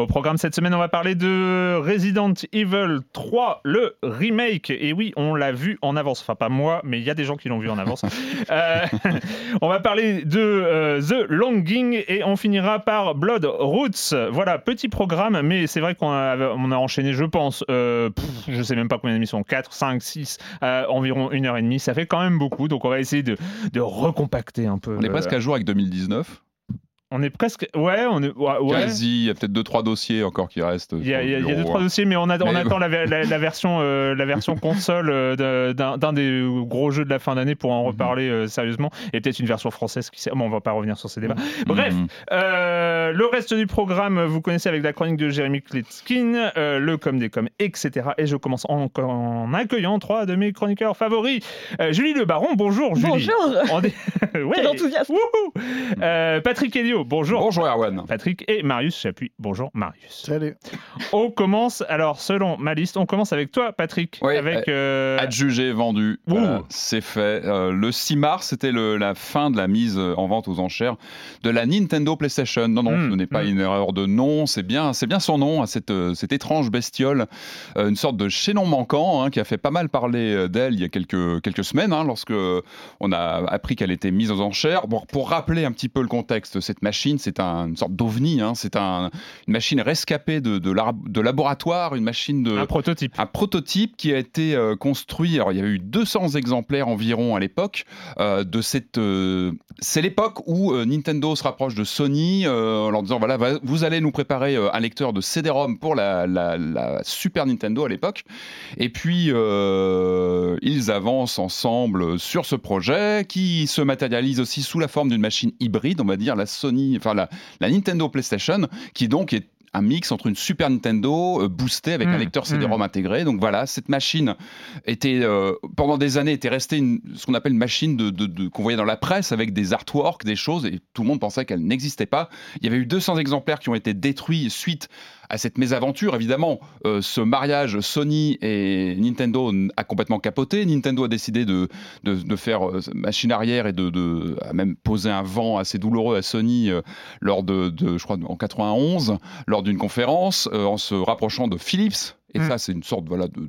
Au programme cette semaine, on va parler de Resident Evil 3, le remake. Et oui, on l'a vu en avance. Enfin, pas moi, mais il y a des gens qui l'ont vu en avance. Euh, on va parler de euh, The Longing et on finira par Blood Roots. Voilà, petit programme, mais c'est vrai qu'on a, on a enchaîné, je pense, euh, je sais même pas combien d'émissions, 4, 5, 6, environ une heure et demie. Ça fait quand même beaucoup, donc on va essayer de, de recompacter un peu. On est presque à jour avec 2019. On est presque. Ouais, on est. Ouais. Quasi, il y a peut-être deux trois dossiers encore qui restent. Il y a, y a deux trois dossiers, mais on, a, on attend la, la, version, euh, la version console euh, d'un des gros jeux de la fin d'année pour en mhm. reparler euh, sérieusement. Et peut-être une version française qui sait. Bon, on va pas revenir sur ces débats. Mhm. Bref, mhm. le reste du programme, vous connaissez avec la chronique de Jérémy Kletskin, le com des com, etc. Et je commence en, en accueillant trois de mes chroniqueurs favoris. Julie Le Baron, bonjour Julie. Bonjour. ouais. Quel enthousiasme. Patrick Elio, bonjour. Bonjour Erwan. Patrick et Marius Chapuis, bonjour Marius. Salut. On commence, alors selon ma liste, on commence avec toi Patrick. Oui, avec, euh... adjugé, vendu, c'est fait. Euh, le 6 mars, c'était la fin de la mise en vente aux enchères de la Nintendo PlayStation. Non, non, hmm, ce n'est pas hmm. une erreur de nom, c'est bien, c'est bien son nom, à cette, euh, cette étrange bestiole, euh, une sorte de chaînon manquant hein, qui a fait pas mal parler d'elle il y a quelques, quelques semaines, hein, lorsque on a appris qu'elle était mise aux enchères. Bon, pour rappeler un petit peu le contexte, cette machine, c'est une sorte d'ovni, hein. c'est une machine rescapée de, de, laboratoire, une machine de... Un prototype. Un prototype qui a été euh, construit, alors il y a eu 200 exemplaires environ à l'époque, euh, de cette... Euh, c'est l'époque où Nintendo se rapproche de Sony en leur disant, voilà, vous allez nous préparer un lecteur de CD-ROM pour la, la, Super Nintendo à l'époque, et puis ils avancent ensemble sur ce projet qui se matérialise aussi sous la forme d'une machine hybride, on va dire la Sony, enfin la, Nintendo PlayStation, qui donc est un mix entre une Super Nintendo euh, boostée avec un mmh, lecteur CD-ROM mmh. intégré. Donc voilà, cette machine était euh, pendant des années était restée ce qu'on appelle une machine de, qu'on voyait dans la presse avec des artworks, des choses, et tout le monde pensait qu'elle n'existait pas. Il y avait eu 200 exemplaires qui ont été détruits suite à cette mésaventure. Évidemment, euh, ce mariage Sony et Nintendo a complètement capoté. Nintendo a décidé de, de, faire euh, machine arrière et de, de même poser un vent assez douloureux à Sony euh, lors de, je crois, en 91, lors d'une conférence, en se rapprochant de Philips, et mm. ça, c'est une sorte voilà, de,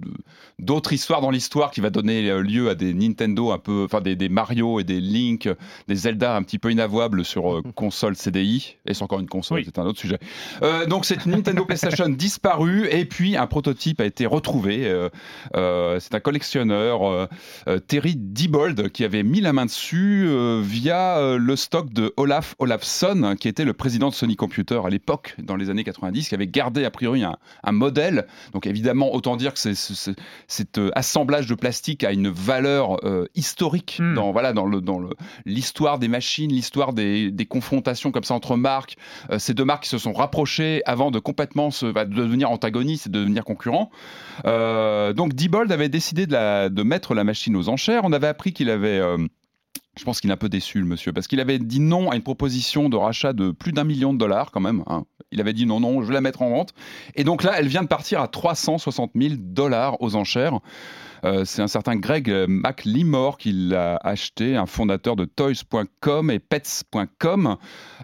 d'autre histoire dans l'histoire qui va donner euh, lieu à des Nintendo un peu, enfin des, des, Mario et des Link, des Zelda un petit peu inavouables sur euh, console CDI. Et c'est encore une console, c'est un autre sujet. Euh, donc cette Nintendo PlayStation disparue et puis un prototype a été retrouvé. c'est un collectionneur, Terry Diebold, qui avait mis la main dessus via le stock de Olaf Olafsson, qui était le président de Sony Computer à l'époque, dans les années 90, qui avait gardé a priori un, un modèle. Donc évidemment, autant dire que cet euh, assemblage de plastique a une valeur euh, historique hmm. dans voilà dans le dans l'histoire des machines, l'histoire des, confrontations comme ça entre marques. Euh, ces deux marques qui se sont rapprochées avant de complètement se, de devenir antagonistes et de devenir concurrents. donc Diebold avait décidé de, de mettre la machine aux enchères. On avait appris qu'il avait je pense qu'il est un peu déçu, le monsieur, parce qu'il avait dit non à une proposition de rachat de plus d'un million de dollars, quand même. Hein. Il avait dit non, non, je vais la mettre en vente. Et donc là, elle vient de partir à 360 000 dollars aux enchères. Euh, c'est un certain Greg McLemore qui l'a acheté, un fondateur de Toys.com et Pets.com,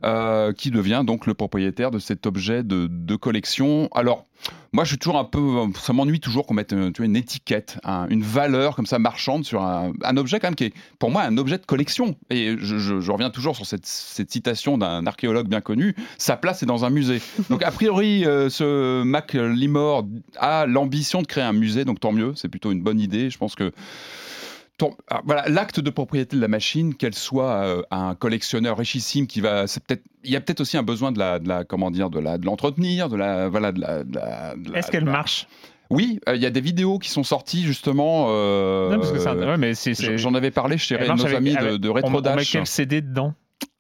euh, qui devient donc le propriétaire de cet objet de, de collection. Alors, moi, je suis toujours un peu. Ça m'ennuie toujours qu'on mette tu vois, une étiquette, une valeur comme ça marchande sur un, objet, quand même, qui est pour moi un objet de collection. Et je, reviens toujours sur cette, citation d'un archéologue bien connu sa place est dans un musée. Donc, a priori, euh, ce Mac Limor a l'ambition de créer un musée, donc tant mieux, c'est plutôt une bonne idée. Je pense que ah, voilà, l'acte de propriété de la machine, qu'elle soit euh, un collectionneur richissime qui va, c'est peut-être, il y a peut-être aussi un besoin de la, de la, comment dire, de la, de l'entretenir, de la, voilà, de la. Est-ce qu'elle marche? Oui, euh, il y a des vidéos qui sont sorties justement. Euh, non, parce que ouais, mais J'en avais parlé chez nos amis de, de Retro on, on met quel CD dedans?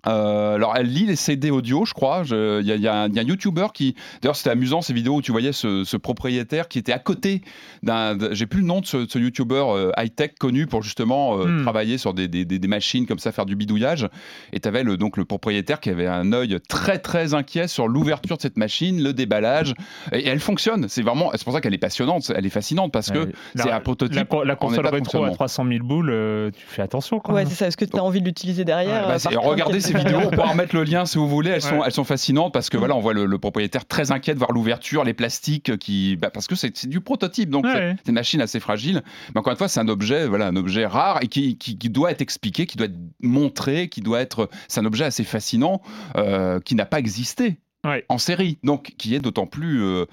Euh, alors, elle lit les CD audio, je crois. Il y, y, a un YouTuber qui. D'ailleurs, c'était amusant ces vidéos où tu voyais ce, ce propriétaire qui était à côté d'un. J'ai plus le nom de ce, ce YouTuber euh, high-tech connu pour justement euh, hmm. travailler sur des, des, des, machines comme ça, faire du bidouillage. Et tu avais le, donc le propriétaire qui avait un œil très très inquiet sur l'ouverture de cette machine, le déballage. Et, elle fonctionne. C'est vraiment. C'est pour ça qu'elle est passionnante, elle est fascinante parce que c'est un prototype. La, console rétro à 300 000 boules, tu fais attention. Quand ouais, c'est ça. Est-ce que tu as envie de l'utiliser derrière bah, Regardez ces vidéos, on pourra remettre le lien si vous voulez. Elles, sont, elles sont fascinantes parce que voilà, on voit le, propriétaire très inquiet de voir l'ouverture, les plastiques qui. Bah, parce que c'est du prototype, donc c'est une machine assez fragile. Mais encore une fois, c'est un objet, voilà, un objet rare et qui, qui, doit être expliqué, qui doit être montré, qui doit être. C'est un objet assez fascinant euh, qui n'a pas existé en série, donc qui est d'autant plus, euh,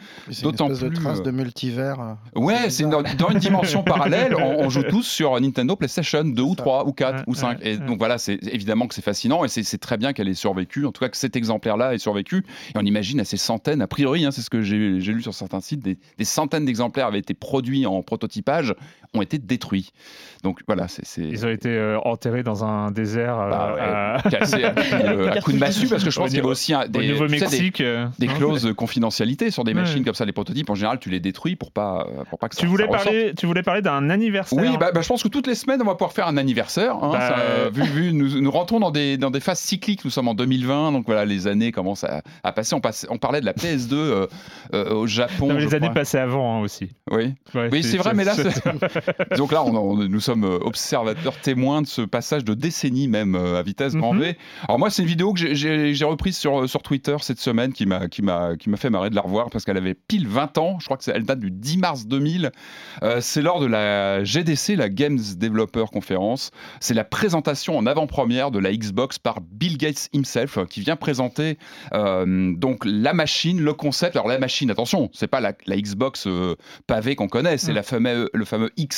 d'autant plus. De trace de multivers. Euh, ouais, c'est dans, une dimension parallèle. On, joue tous sur Nintendo PlayStation 2 ou 3 ou 4 ou 5. et donc voilà, c'est évidemment que c'est fascinant et c'est très bien qu'elle ait survécu. En tout cas, que cet exemplaire-là ait survécu. Et on imagine à ces centaines, a priori, hein, c'est ce que j'ai lu sur certains sites, des, centaines d'exemplaires avaient été produits en prototypage, ont été détruits. Donc voilà, c'est. Ils ont été euh, enterrés dans un désert. Bah cassés à, coup de massue parce que je pense qu'il y avait aussi un, des, euh, des, clauses de confidentialité sur des machines comme ça, les prototypes. En général, tu les détruis pour pas, pour pas que ça. Tu voulais parler, tu voulais parler d'un anniversaire. Oui, bah, bah, je pense que toutes les semaines, on va pouvoir faire un anniversaire. Hein, bah, euh, vu, vu, nous, nous, rentrons dans des, dans des phases cycliques. Nous sommes en 2020, donc voilà, les années commencent à, à passer. On, passe, on parlait de la PS2 euh, au Japon. les années passées avant hein, aussi. Oui, oui, c'est vrai, mais là, donc là, on, nous sommes observateurs, témoins de ce passage de décennies même à vitesse grand mhm. V. Alors moi, c'est une vidéo que j'ai reprise sur, sur Twitter cette semaine qui m'a fait marrer de la revoir parce qu'elle avait pile 20 ans. Je crois que elle date du 10 mars 2000. Euh, c'est lors de la GDC, la Games Developer Conference. C'est la présentation en avant-première de la Xbox par Bill Gates himself qui vient présenter euh, donc la machine, le concept. Alors la machine, attention, c'est pas la, la Xbox euh, pavée qu'on connaît, c'est mm. la fameux, le fameux X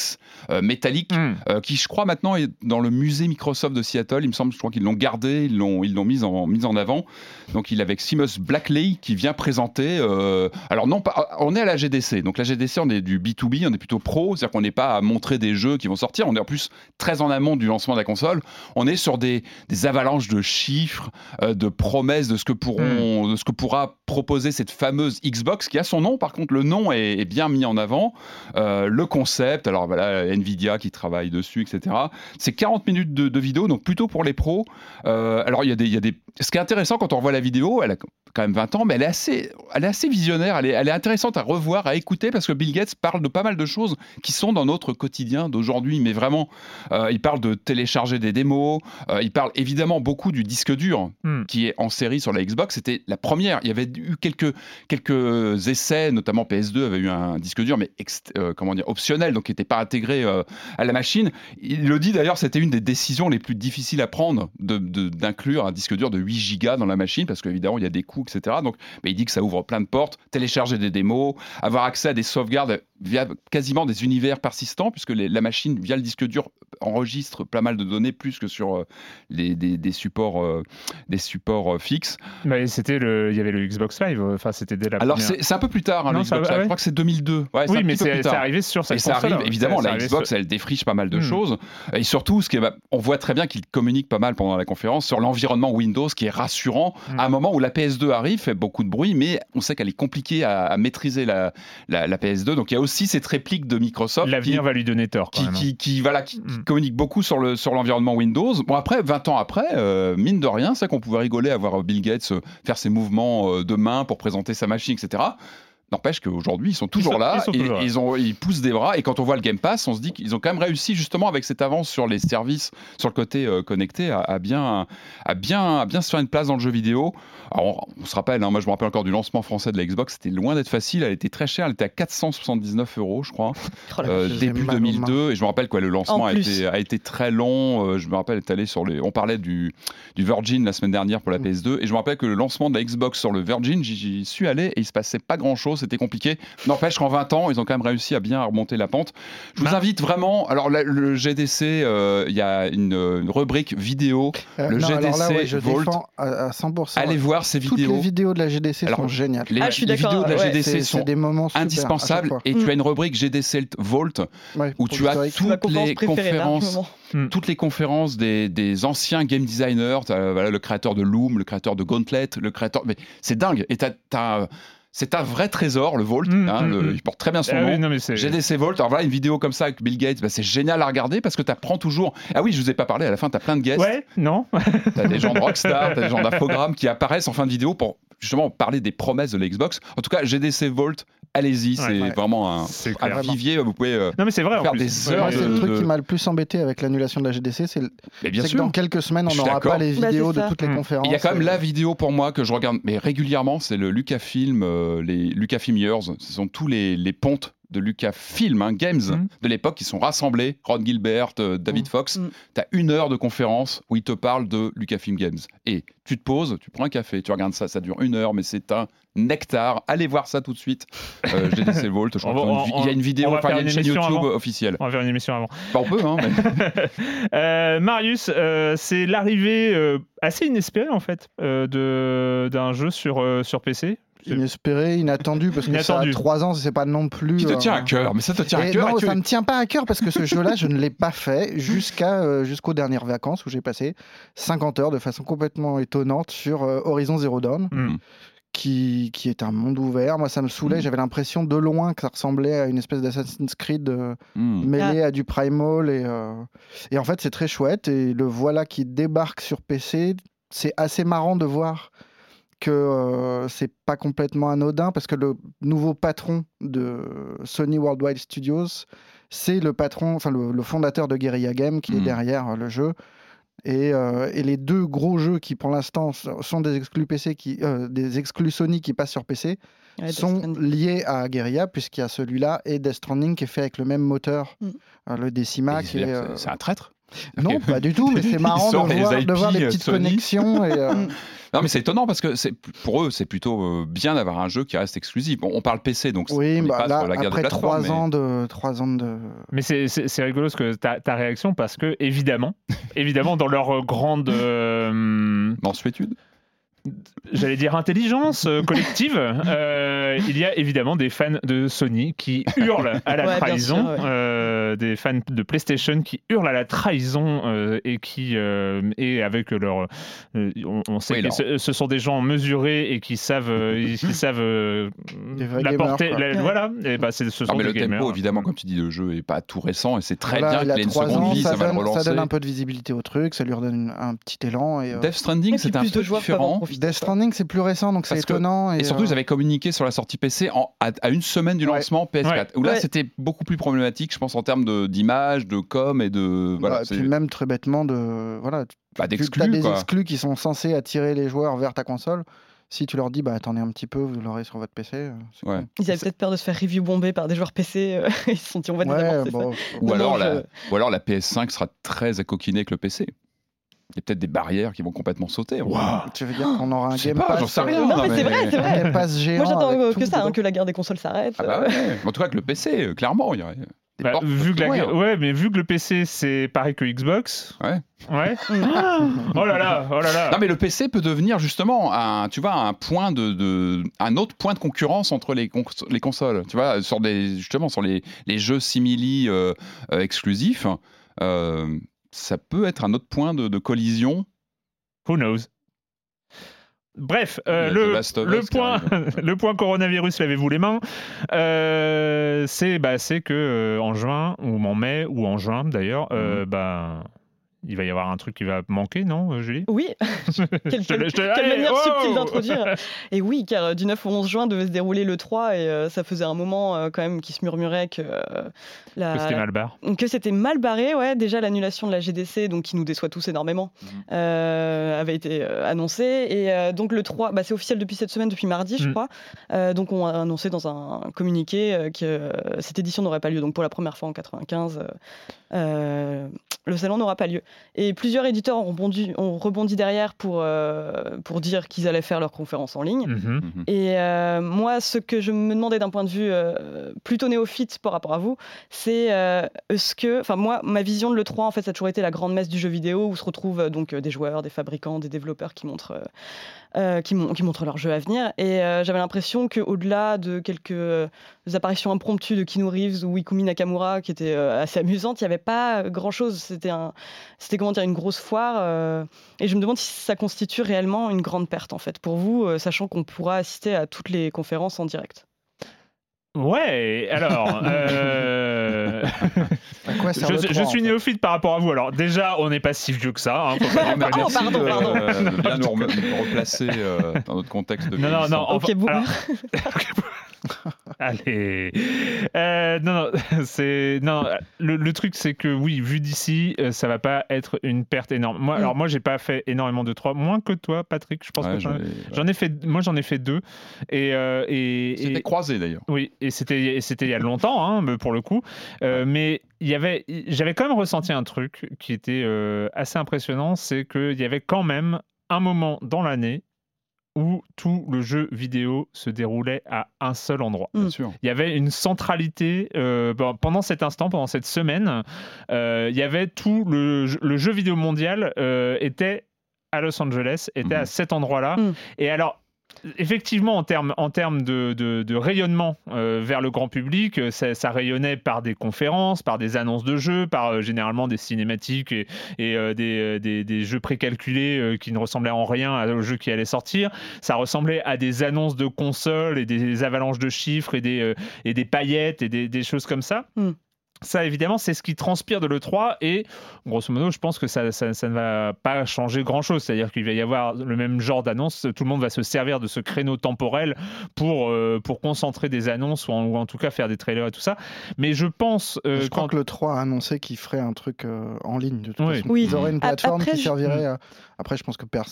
métallique mm. qui, je crois, maintenant est dans le musée Microsoft de Seattle. Il me semble, je crois qu'ils l'ont gardé, ils l'ont ils l'ont mis en avant. Donc il est avec Seamus Blackley qui vient présenter. Euh, alors non, pas, on est à la GDC. Donc la GDC, on est du B2B, on est plutôt pro, c'est-à-dire qu'on n'est pas à montrer des jeux qui vont sortir. On est en plus très en amont du lancement de la console. On est sur des, des avalanches de chiffres, euh, de promesses de ce que pourront, hmm. de ce que pourra proposer cette fameuse Xbox qui a son nom. Par contre, le nom est, bien mis en avant. Euh, le concept, alors voilà, Nvidia qui travaille dessus, etc. C'est 40 minutes de, de, vidéo, donc plutôt pour les pros. alors il y, a des, y a des. Ce qui est intéressant quand on revoit la vidéo, elle a quand même 20 ans, mais elle est assez, elle est assez visionnaire, elle est, elle est intéressante à revoir, à écouter, parce que Bill Gates parle de pas mal de choses qui sont dans notre quotidien d'aujourd'hui, mais vraiment, euh, il parle de télécharger des démos, euh, il parle évidemment beaucoup du disque dur hmm. qui est en série sur la Xbox, c'était la première, il y avait eu quelques, quelques essais, notamment PS2 avait eu un disque dur, mais euh, comment dire, optionnel, donc qui n'était pas intégré à la machine. Il le dit d'ailleurs, c'était une des décisions les plus difficiles à prendre d'inclure de, un disque dur de 8 gigas dans la machine, parce qu'évidemment, il y a des coûts, etc. Donc, mais il dit que ça ouvre plein de portes, télécharger des démos, avoir accès à des sauvegardes via quasiment des univers persistants, puisque la machine, via le disque dur, enregistre pas mal de données plus que sur euh, les, des, supports, euh, des supports euh, fixes. Mais c'était le, il y avait le Xbox Live, enfin c'était dès la Alors c'est un peu plus tard, hein, le Xbox Live. Je crois que c'est 2002. oui, mais c'est arrivé sur cette Et ça arrive, évidemment, la Xbox, elle défriche pas mal de hmm. choses. Et surtout, ce qui on voit très bien qu'il communique pas mal pendant la conférence sur l'environnement Windows, qui est rassurant. Hmm. À un moment où la PS2 arrive, fait beaucoup de bruit, mais on sait qu'elle est compliquée à, maîtriser la, la, la, PS2. Donc il y a aussi cette réplique de Microsoft. L'avenir va lui donner tort. Qui, hein. qui, qui, voilà, qui, mm. communique beaucoup sur le sur l'environnement Windows. Bon après, 20 ans après, euh, mine de rien, c'est qu'on pouvait rigoler à voir Bill Gates euh, faire ses mouvements euh, de main pour présenter sa machine, etc. N'empêche qu'aujourd'hui, ils sont toujours là, et, Ils, ont, ils poussent des bras. Et quand on voit le Game Pass, on se dit qu'ils ont quand même réussi, justement, avec cette avance sur les services, sur le côté euh, connecté, à, bien, à, bien, à bien se faire une place dans le jeu vidéo. Alors, on, se rappelle, hein, moi je me rappelle encore du lancement français de la Xbox, c'était loin d'être facile, elle était très chère, elle était à 479 euros, je crois, oh euh, début 2002. Et je me rappelle quoi, le lancement a été, a été, très long. Euh, je me rappelle, allé sur les. On parlait du, du Virgin la semaine dernière pour la mm. PS2, et je me rappelle que le lancement de la Xbox sur le Virgin, j'y suis allé et il se passait pas grand chose C'était compliqué. N'empêche qu'en 20 ans, ils ont quand même réussi à bien remonter la pente. Je vous Bah. invite vraiment. Alors, la- le GDC, euh, il y a une, une rubrique vidéo. Euh, le non, alors là, GDC ouais, je Volt. défends à, à 100%. Allez voir ces Toutes vidéos. les vidéos de la GDC Alors, sont géniales. Les, Ah, je suis les vidéos de la ouais. GDC C'est sont c'est des moments indispensables et tu as une rubrique GDC Vault Ouais, où tu as toutes les conférences largement. toutes les conférences des, des anciens game designers, voilà, le créateur de Loom, le créateur de Gauntlet, le créateur. Mais c'est dingue. Et t'as, t'as- c'est un vrai trésor, le Vault. Mm, hein, mm, le- mm. il porte très bien son Ah nom. oui. GDC Vault. Alors voilà, une vidéo comme ça avec Bill Gates, bah, c'est génial à regarder parce que tu apprends toujours. Ah oui, je vous ai pas parlé, à la fin, tu as plein de guests. Ouais, non Tu des gens de Rockstar, tu des gens d'Infogrames qui apparaissent en fin de vidéo pour justement parler des promesses de l'Xbox. En tout cas, GDC Vault, allez-y, c'est Ouais. vraiment un, C'est un vivier. Vous pouvez. euh, Non, mais c'est vrai. Faire des heures c'est de- le truc de- qui m'a le plus embêté avec l'annulation de la GDC, c'est que dans quelques semaines, on n'aura pas les Bah, vidéos de toutes les Mm. conférences. Il y a quand même Euh, la vidéo pour moi que je regarde mais régulièrement, c'est le Lucasfilm, euh, les Lucasfilm Years. Ce sont tous les, les pontes de Lucasfilm hein, Games Mhm. de l'époque qui sont rassemblés. Ron Gilbert, euh, David Mhm. Fox. Mhm. Tu as une heure de conférence où ils te parlent de Lucasfilm Games. Et tu te poses, tu prends un café, tu regardes ça, ça dure une heure, mais c'est un nectar. Allez voir ça tout de suite. Euh, GDC Vault, je crois On on- il y a une vidéo, enfin il y a une une chaîne YouTube avant. officielle. On va faire une émission avant. Bah, on peut, hein, mais- Euh, Marius, euh, c'est l'arrivée euh, assez inespérée en fait euh, de d'un jeu sur euh, sur PC. Inespéré, inattendu, parce que ça Inattendu. a trois ans, c'est pas non plus. qui te euh, tient à cœur. Mais ça te tient à Et cœur. non, et ça me tient pas à cœur parce que ce jeu-là, je ne l'ai pas fait jusqu'à euh, jusqu'aux dernières vacances où j'ai passé 50 heures de façon complètement étonnante sur euh, Horizon Zero Dawn, Mm. qui, qui est un monde ouvert. Moi, ça me saoulait. Mm. J'avais l'impression de loin que ça ressemblait à une espèce d'Assassin's Creed euh, Hmm. mêlé à du Primal. Et, euh, et en fait, c'est très chouette. Et le voilà qui débarque sur PC. C'est assez marrant de voir que euh, c'est pas complètement anodin parce que le nouveau patron de Sony Worldwide Studios, c'est le patron, enfin le, le fondateur de Guerrilla Games qui est Mm. derrière euh, le jeu. Et, euh, et les deux gros jeux qui pour l'instant sont des exclus PC qui, euh, des exclus Sony qui passent sur PC Ouais, sont liés à Guerrilla puisqu'il y a celui-là et Death Stranding qui est fait avec le même moteur, Mm. euh, le Decima. Et qui est, c'est- un traître? Non, pas du tout, mais c'est marrant de voir, de voir les petites Sony. connexions. Et, euh, Mm. Non, mais c'est étonnant parce que pour eux, c'est plutôt euh, bien d'avoir un jeu qui reste exclusif. Bon, on parle PC, donc oui, on bah, pas là, sur la guerre après trois ans de trois ans de Mais c'est- rigolo ce que ta, ta réaction parce que évidemment, évidemment dans leur grande, euh, mais... J'allais dire intelligence euh, collective, euh, il y a évidemment des fans de Sony qui hurlent à la Ouais, trahison, sûr, ouais. euh, des fans de PlayStation qui hurlent à la trahison euh, et qui euh, et avec leur, euh, on, on sait Oui, que ce, ce sont des gens mesurés et qui savent, euh, qui savent euh, la portée, quoi. la- Ouais. voilà, et bah c'est ce sont Non, mais des le gamers. tempo, évidemment, comme tu dis, le jeu est pas tout récent et c'est très Voilà, bien il qu'il a ait une seconde ans, vie, ça, ça, va le donne, ça relancer. donne un peu de visibilité au truc, ça lui redonne un petit élan. Et, euh, Death Stranding, c'est un peu différent. Death Stranding, c'est plus récent, donc c'est que- étonnant. Et, Et surtout, euh, ils avaient communiqué sur la sortie PC en- à, à une semaine du Ouais. lancement PS4. Où là, Ouais. c'était beaucoup plus problématique, je pense, en termes d'image, de, com et de. Voilà, bah, puis même très bêtement de voilà, tu bah, as des quoi. exclus qui sont censés attirer les joueurs vers ta console. Si tu leur dis, bah attendez un petit peu, vous l'aurez sur votre PC. euh, Ouais. Ils avaient peut-être peur de se faire review bomber par des joueurs PC. euh, ils se sont dit, on va Ouais, bon, Ou Non, alors, non, la, je- ou alors la PS5 sera très accoquinée avec le PC. Il y a peut-être des barrières qui vont complètement sauter. tu veux dire qu'on aura un Je sais Game pas, Pass j'en sais euh, rien. Non, mais c'est vrai, c'est vrai. Game Pass géant. Moi, j'attends que ça, hein, que la guerre des consoles s'arrête. Ah bah euh. ouais. En tout cas, avec le PC, euh, clairement, il y aurait. Bah, portes vu que la... ouais, mais vu que le PC c'est pareil que Xbox. Ouais. Ouais. Mm. oh là là, oh là là. Non mais le PC peut devenir justement un, tu vois, un point de, de- un autre point de concurrence entre les, cons- les consoles. Tu vois, sur des, justement sur les, les jeux simili euh, euh, exclusifs, euh, ça peut être un autre point de, de collision. Who knows? Bref, euh, le, le, point, le point coronavirus, lavez-vous les mains. Euh, c'est bah, que euh, en juin, ou en mai, ou en juin d'ailleurs, Mhm. bah, il va y avoir un truc qui va manquer, non, euh, Julie? Oui, quelle, allez, manière subtile d'introduire. Et oui, car euh, du 9 au 11 juin devait se dérouler le 3 et euh, ça faisait un moment euh, quand même qui se murmurait que, euh, la- Que c'était mal barre. que c'était mal barré. Ouais, déjà l'annulation de la GDC, donc qui nous déçoit tous énormément, Mhm. avait été annoncée. Et donc le 3, bah, c'est officiel depuis cette semaine, depuis mardi, je Mhm. crois. Donc on a annoncé dans un communiqué que cette édition n'aurait pas lieu. Donc pour la première fois en 95, euh, euh, le salon n'aura pas lieu. Et plusieurs éditeurs ont rebondi, ont rebondi derrière pour, euh, pour dire qu'ils allaient faire leur conférence en ligne. Mhm. Mhm. Et euh, moi, ce que je me demandais d'un point de vue euh, plutôt néophyte par rapport à vous, c'est euh, est-ce que, enfin moi, ma vision de l'E3, en fait, ça a toujours été la grande messe du jeu vidéo où se retrouvent euh, donc des joueurs, des fabricants, des développeurs qui montrent, euh, qui, mon- qui montrent leur jeu à venir. Et euh, j'avais l'impression qu'au-delà de quelques euh, apparitions impromptues de Keanu Reeves ou Ikumi Nakamura qui étaient euh, assez amusantes, il n'y avait pas grand-chose. C'était un, c'était comment dire une grosse foire. euh, et je me demande si ça constitue réellement une grande perte en fait pour vous, euh, sachant qu'on pourra assister à toutes les conférences en direct. Ouais, alors. euh, quoi sert je, le je 3, en suis fait néophyte par rapport à vous. Alors, déjà, on n'est pas si vieux que ça. hein, Non, pardon, de, pardon. euh, de bien nous replacer euh, dans notre contexte de Non, non, non. Ok, enfin, boomer. Allez. Euh, non, non, c'est non. Le, le truc, c'est que oui, vu d'ici, euh, ça va pas être une perte énorme. Moi, Mm. alors moi, j'ai pas fait énormément de 3 moins que toi, Patrick. Je pense Ouais, que j'en ai- fait. Moi, j'en ai fait deux. Et euh, et, et- C'était croisé d'ailleurs. Oui, et c'était il y a longtemps, hein, pour le coup. Euh, mais il y avait, j'avais quand même ressenti un truc qui était euh, assez impressionnant, c'est qu'il y avait quand même un moment dans l'année où tout le jeu vidéo se déroulait à un seul endroit. Mm. Bien sûr. Il y avait une centralité euh, pendant cet instant, pendant cette semaine. euh, il y avait tout le, jeu- le jeu vidéo mondial euh, était à Los Angeles, était à cet endroit-là. Mm. Et alors. Effectivement, en termes de, rayonnement euh, vers le grand public, euh, ça, ça rayonnait par des conférences, par des annonces de jeux, par euh, généralement des cinématiques et, des, jeux précalculés qui ne ressemblaient en rien aux jeux qui allaient sortir. Ça ressemblait à des annonces de consoles et des avalanches de chiffres et des, et des paillettes et des, choses comme ça. Mm. Ça, évidemment, c'est ce qui transpire de l'E3 et grosso modo, je pense que ça, ça- ça ne va pas changer grand-chose. C'est-à-dire qu'il va y avoir le même genre d'annonce. Tout le monde va se servir de ce créneau temporel pour, euh, pour concentrer des annonces ou en, ou en tout cas faire des trailers et tout ça. Mais je pense... euh, Je crois que le 3 a annoncé qu'il ferait un truc euh, en ligne. De toute Oui. façon. Oui. Ils auraient une A- plateforme après, qui je- servirait à... Après, je pense que pers...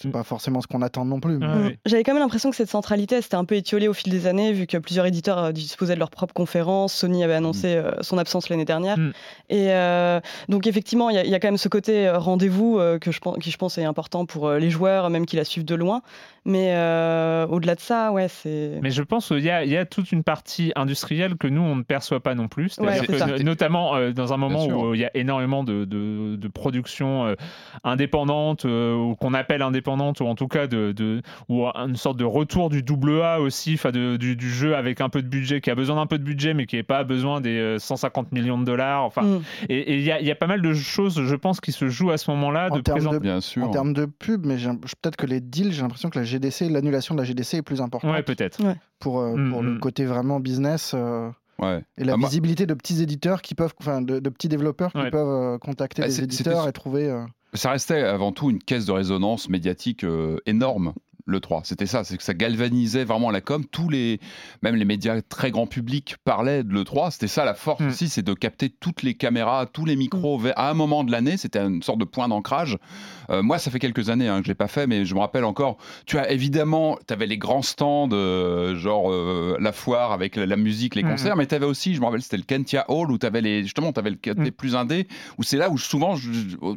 c'est Mm. pas forcément ce qu'on attend non plus. mais- Ah Mm. oui. J'avais quand même l'impression que cette centralité c'était un peu étiolée au fil des années, vu que plusieurs éditeurs euh, disposaient de leurs propres conférences. Sony avait annoncé euh, son absence l'année dernière. Mm. Et euh, donc, effectivement, il y, a- il y a quand même ce côté rendez-vous euh, que je pense, qui, je pense, est important pour les joueurs, même qui la suivent de loin. Mais euh, au-delà de ça, ouais, c'est. Mais je pense qu'il y a, il y a toute une partie industrielle que nous, on ne perçoit pas non plus. C'est-à-dire Ouais, que notamment euh, dans un moment où euh, il y a énormément de, de, de productions euh, indépendantes, euh, ou qu'on appelle indépendantes, ou en tout cas de, de, ou une sorte de retour du double A aussi, du, du jeu avec un peu de budget, qui a besoin d'un peu de budget, mais qui n'a pas besoin des euh, 150 millions de dollars. Enfin, Mm. et il y, a, il y a pas mal de choses, je pense, qui se jouent à ce moment-là. En De termes de- sûr. En termes de pub, mais peut-être que les deals, j'ai l'impression que la GDC, l'annulation de la GDC est plus importante Ouais, peut-être. pour, euh, Mm, pour mm. le côté vraiment business euh, Ouais. et la Ah, moi- visibilité de petits éditeurs qui peuvent, enfin, de, de petits développeurs qui Ouais. peuvent euh, contacter Ah, des c'est- éditeurs et trouver. euh, Ça restait avant tout une caisse de résonance médiatique euh, énorme. Le 3, c'était ça, c'est que ça galvanisait vraiment la com. Tous les, même les médias très grand public parlaient de l'E3. C'était ça la force Mm. aussi, c'est de capter toutes les caméras, tous les micros vers- à un moment de l'année. C'était une sorte de point d'ancrage. Euh, moi, ça fait quelques années hein, que je l'ai pas fait, mais je me rappelle encore. Tu as évidemment, tu avais les grands stands, euh, genre euh, la foire avec la, la musique, les Mm. concerts, mais tu avais aussi, je me rappelle, c'était le Kentia Hall où tu avais les, justement, tu avais le côté Mm. plus indé, où c'est là où souvent je-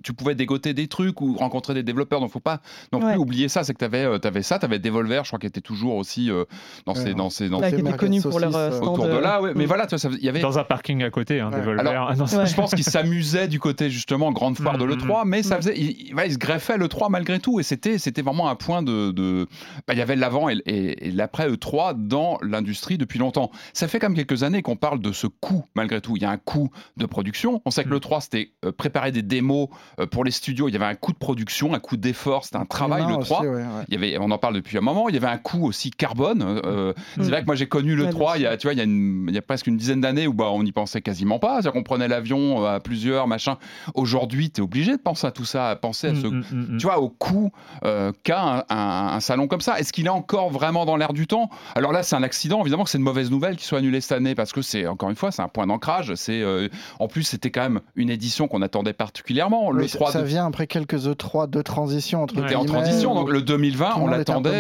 tu pouvais dégoter des trucs ou rencontrer des développeurs. Donc, faut pas non Ouais. plus oublier ça. C'est que tu avais, avais ça, tu avais Devolver, je crois, qui était toujours aussi euh, dans ces, dans ces, dans Là, ces qui était connu pour leur euh, euh, stand. autour de là. Ouais. Mais mm. voilà, tu vois, ça- il y avait. Dans un parking à côté, Ouais. Devolver. Alors, Non, Ouais. Je pense qu'il s'amusait du côté justement grande foire de Mm, l'E3, mais ça Mm. faisait, il, il- ouais, il se greffait l'E3 malgré tout, et c'était, c'était vraiment un point de, de- bah, il y avait l'avant et, et- et l'après E3 dans l'industrie depuis longtemps. Ça fait quand même quelques années qu'on parle de ce coût malgré tout. Il y a un coût de production. On sait que Mm. l'E3 c'était préparer des démos pour les studios. Il y avait un coût de production, un coût d'effort, c'était un travail humain l'E3. aussi, ouais, ouais. Il y avait, on en parle depuis un moment. Il y avait un coût aussi carbone. euh, Mm. C'est vrai que moi j'ai connu le Ouais, 3 bien il y a, tu vois, il y a, une- il y a presque une dizaine d'années où bah, on n'y pensait quasiment pas. C'est-à-dire qu'on prenait l'avion euh, à plusieurs, machin. Aujourd'hui, tu es obligé de penser à tout ça, à penser à ce, Mm, mm, mm, mm. tu vois, au coût euh, qu'a un, un- un salon comme ça. Est-ce qu'il est encore vraiment dans l'air du temps? Alors là, c'est un accident. Évidemment que c'est une mauvaise nouvelle qu'il soit annulé cette année parce que c'est, encore une fois, c'est un point d'ancrage. C'est, euh, en plus, c'était quand même une édition qu'on attendait particulièrement. Le Oui, 3 ça de- vient après quelques E3 de transition entre Ouais, était en transition. Donc le 2020, tout le on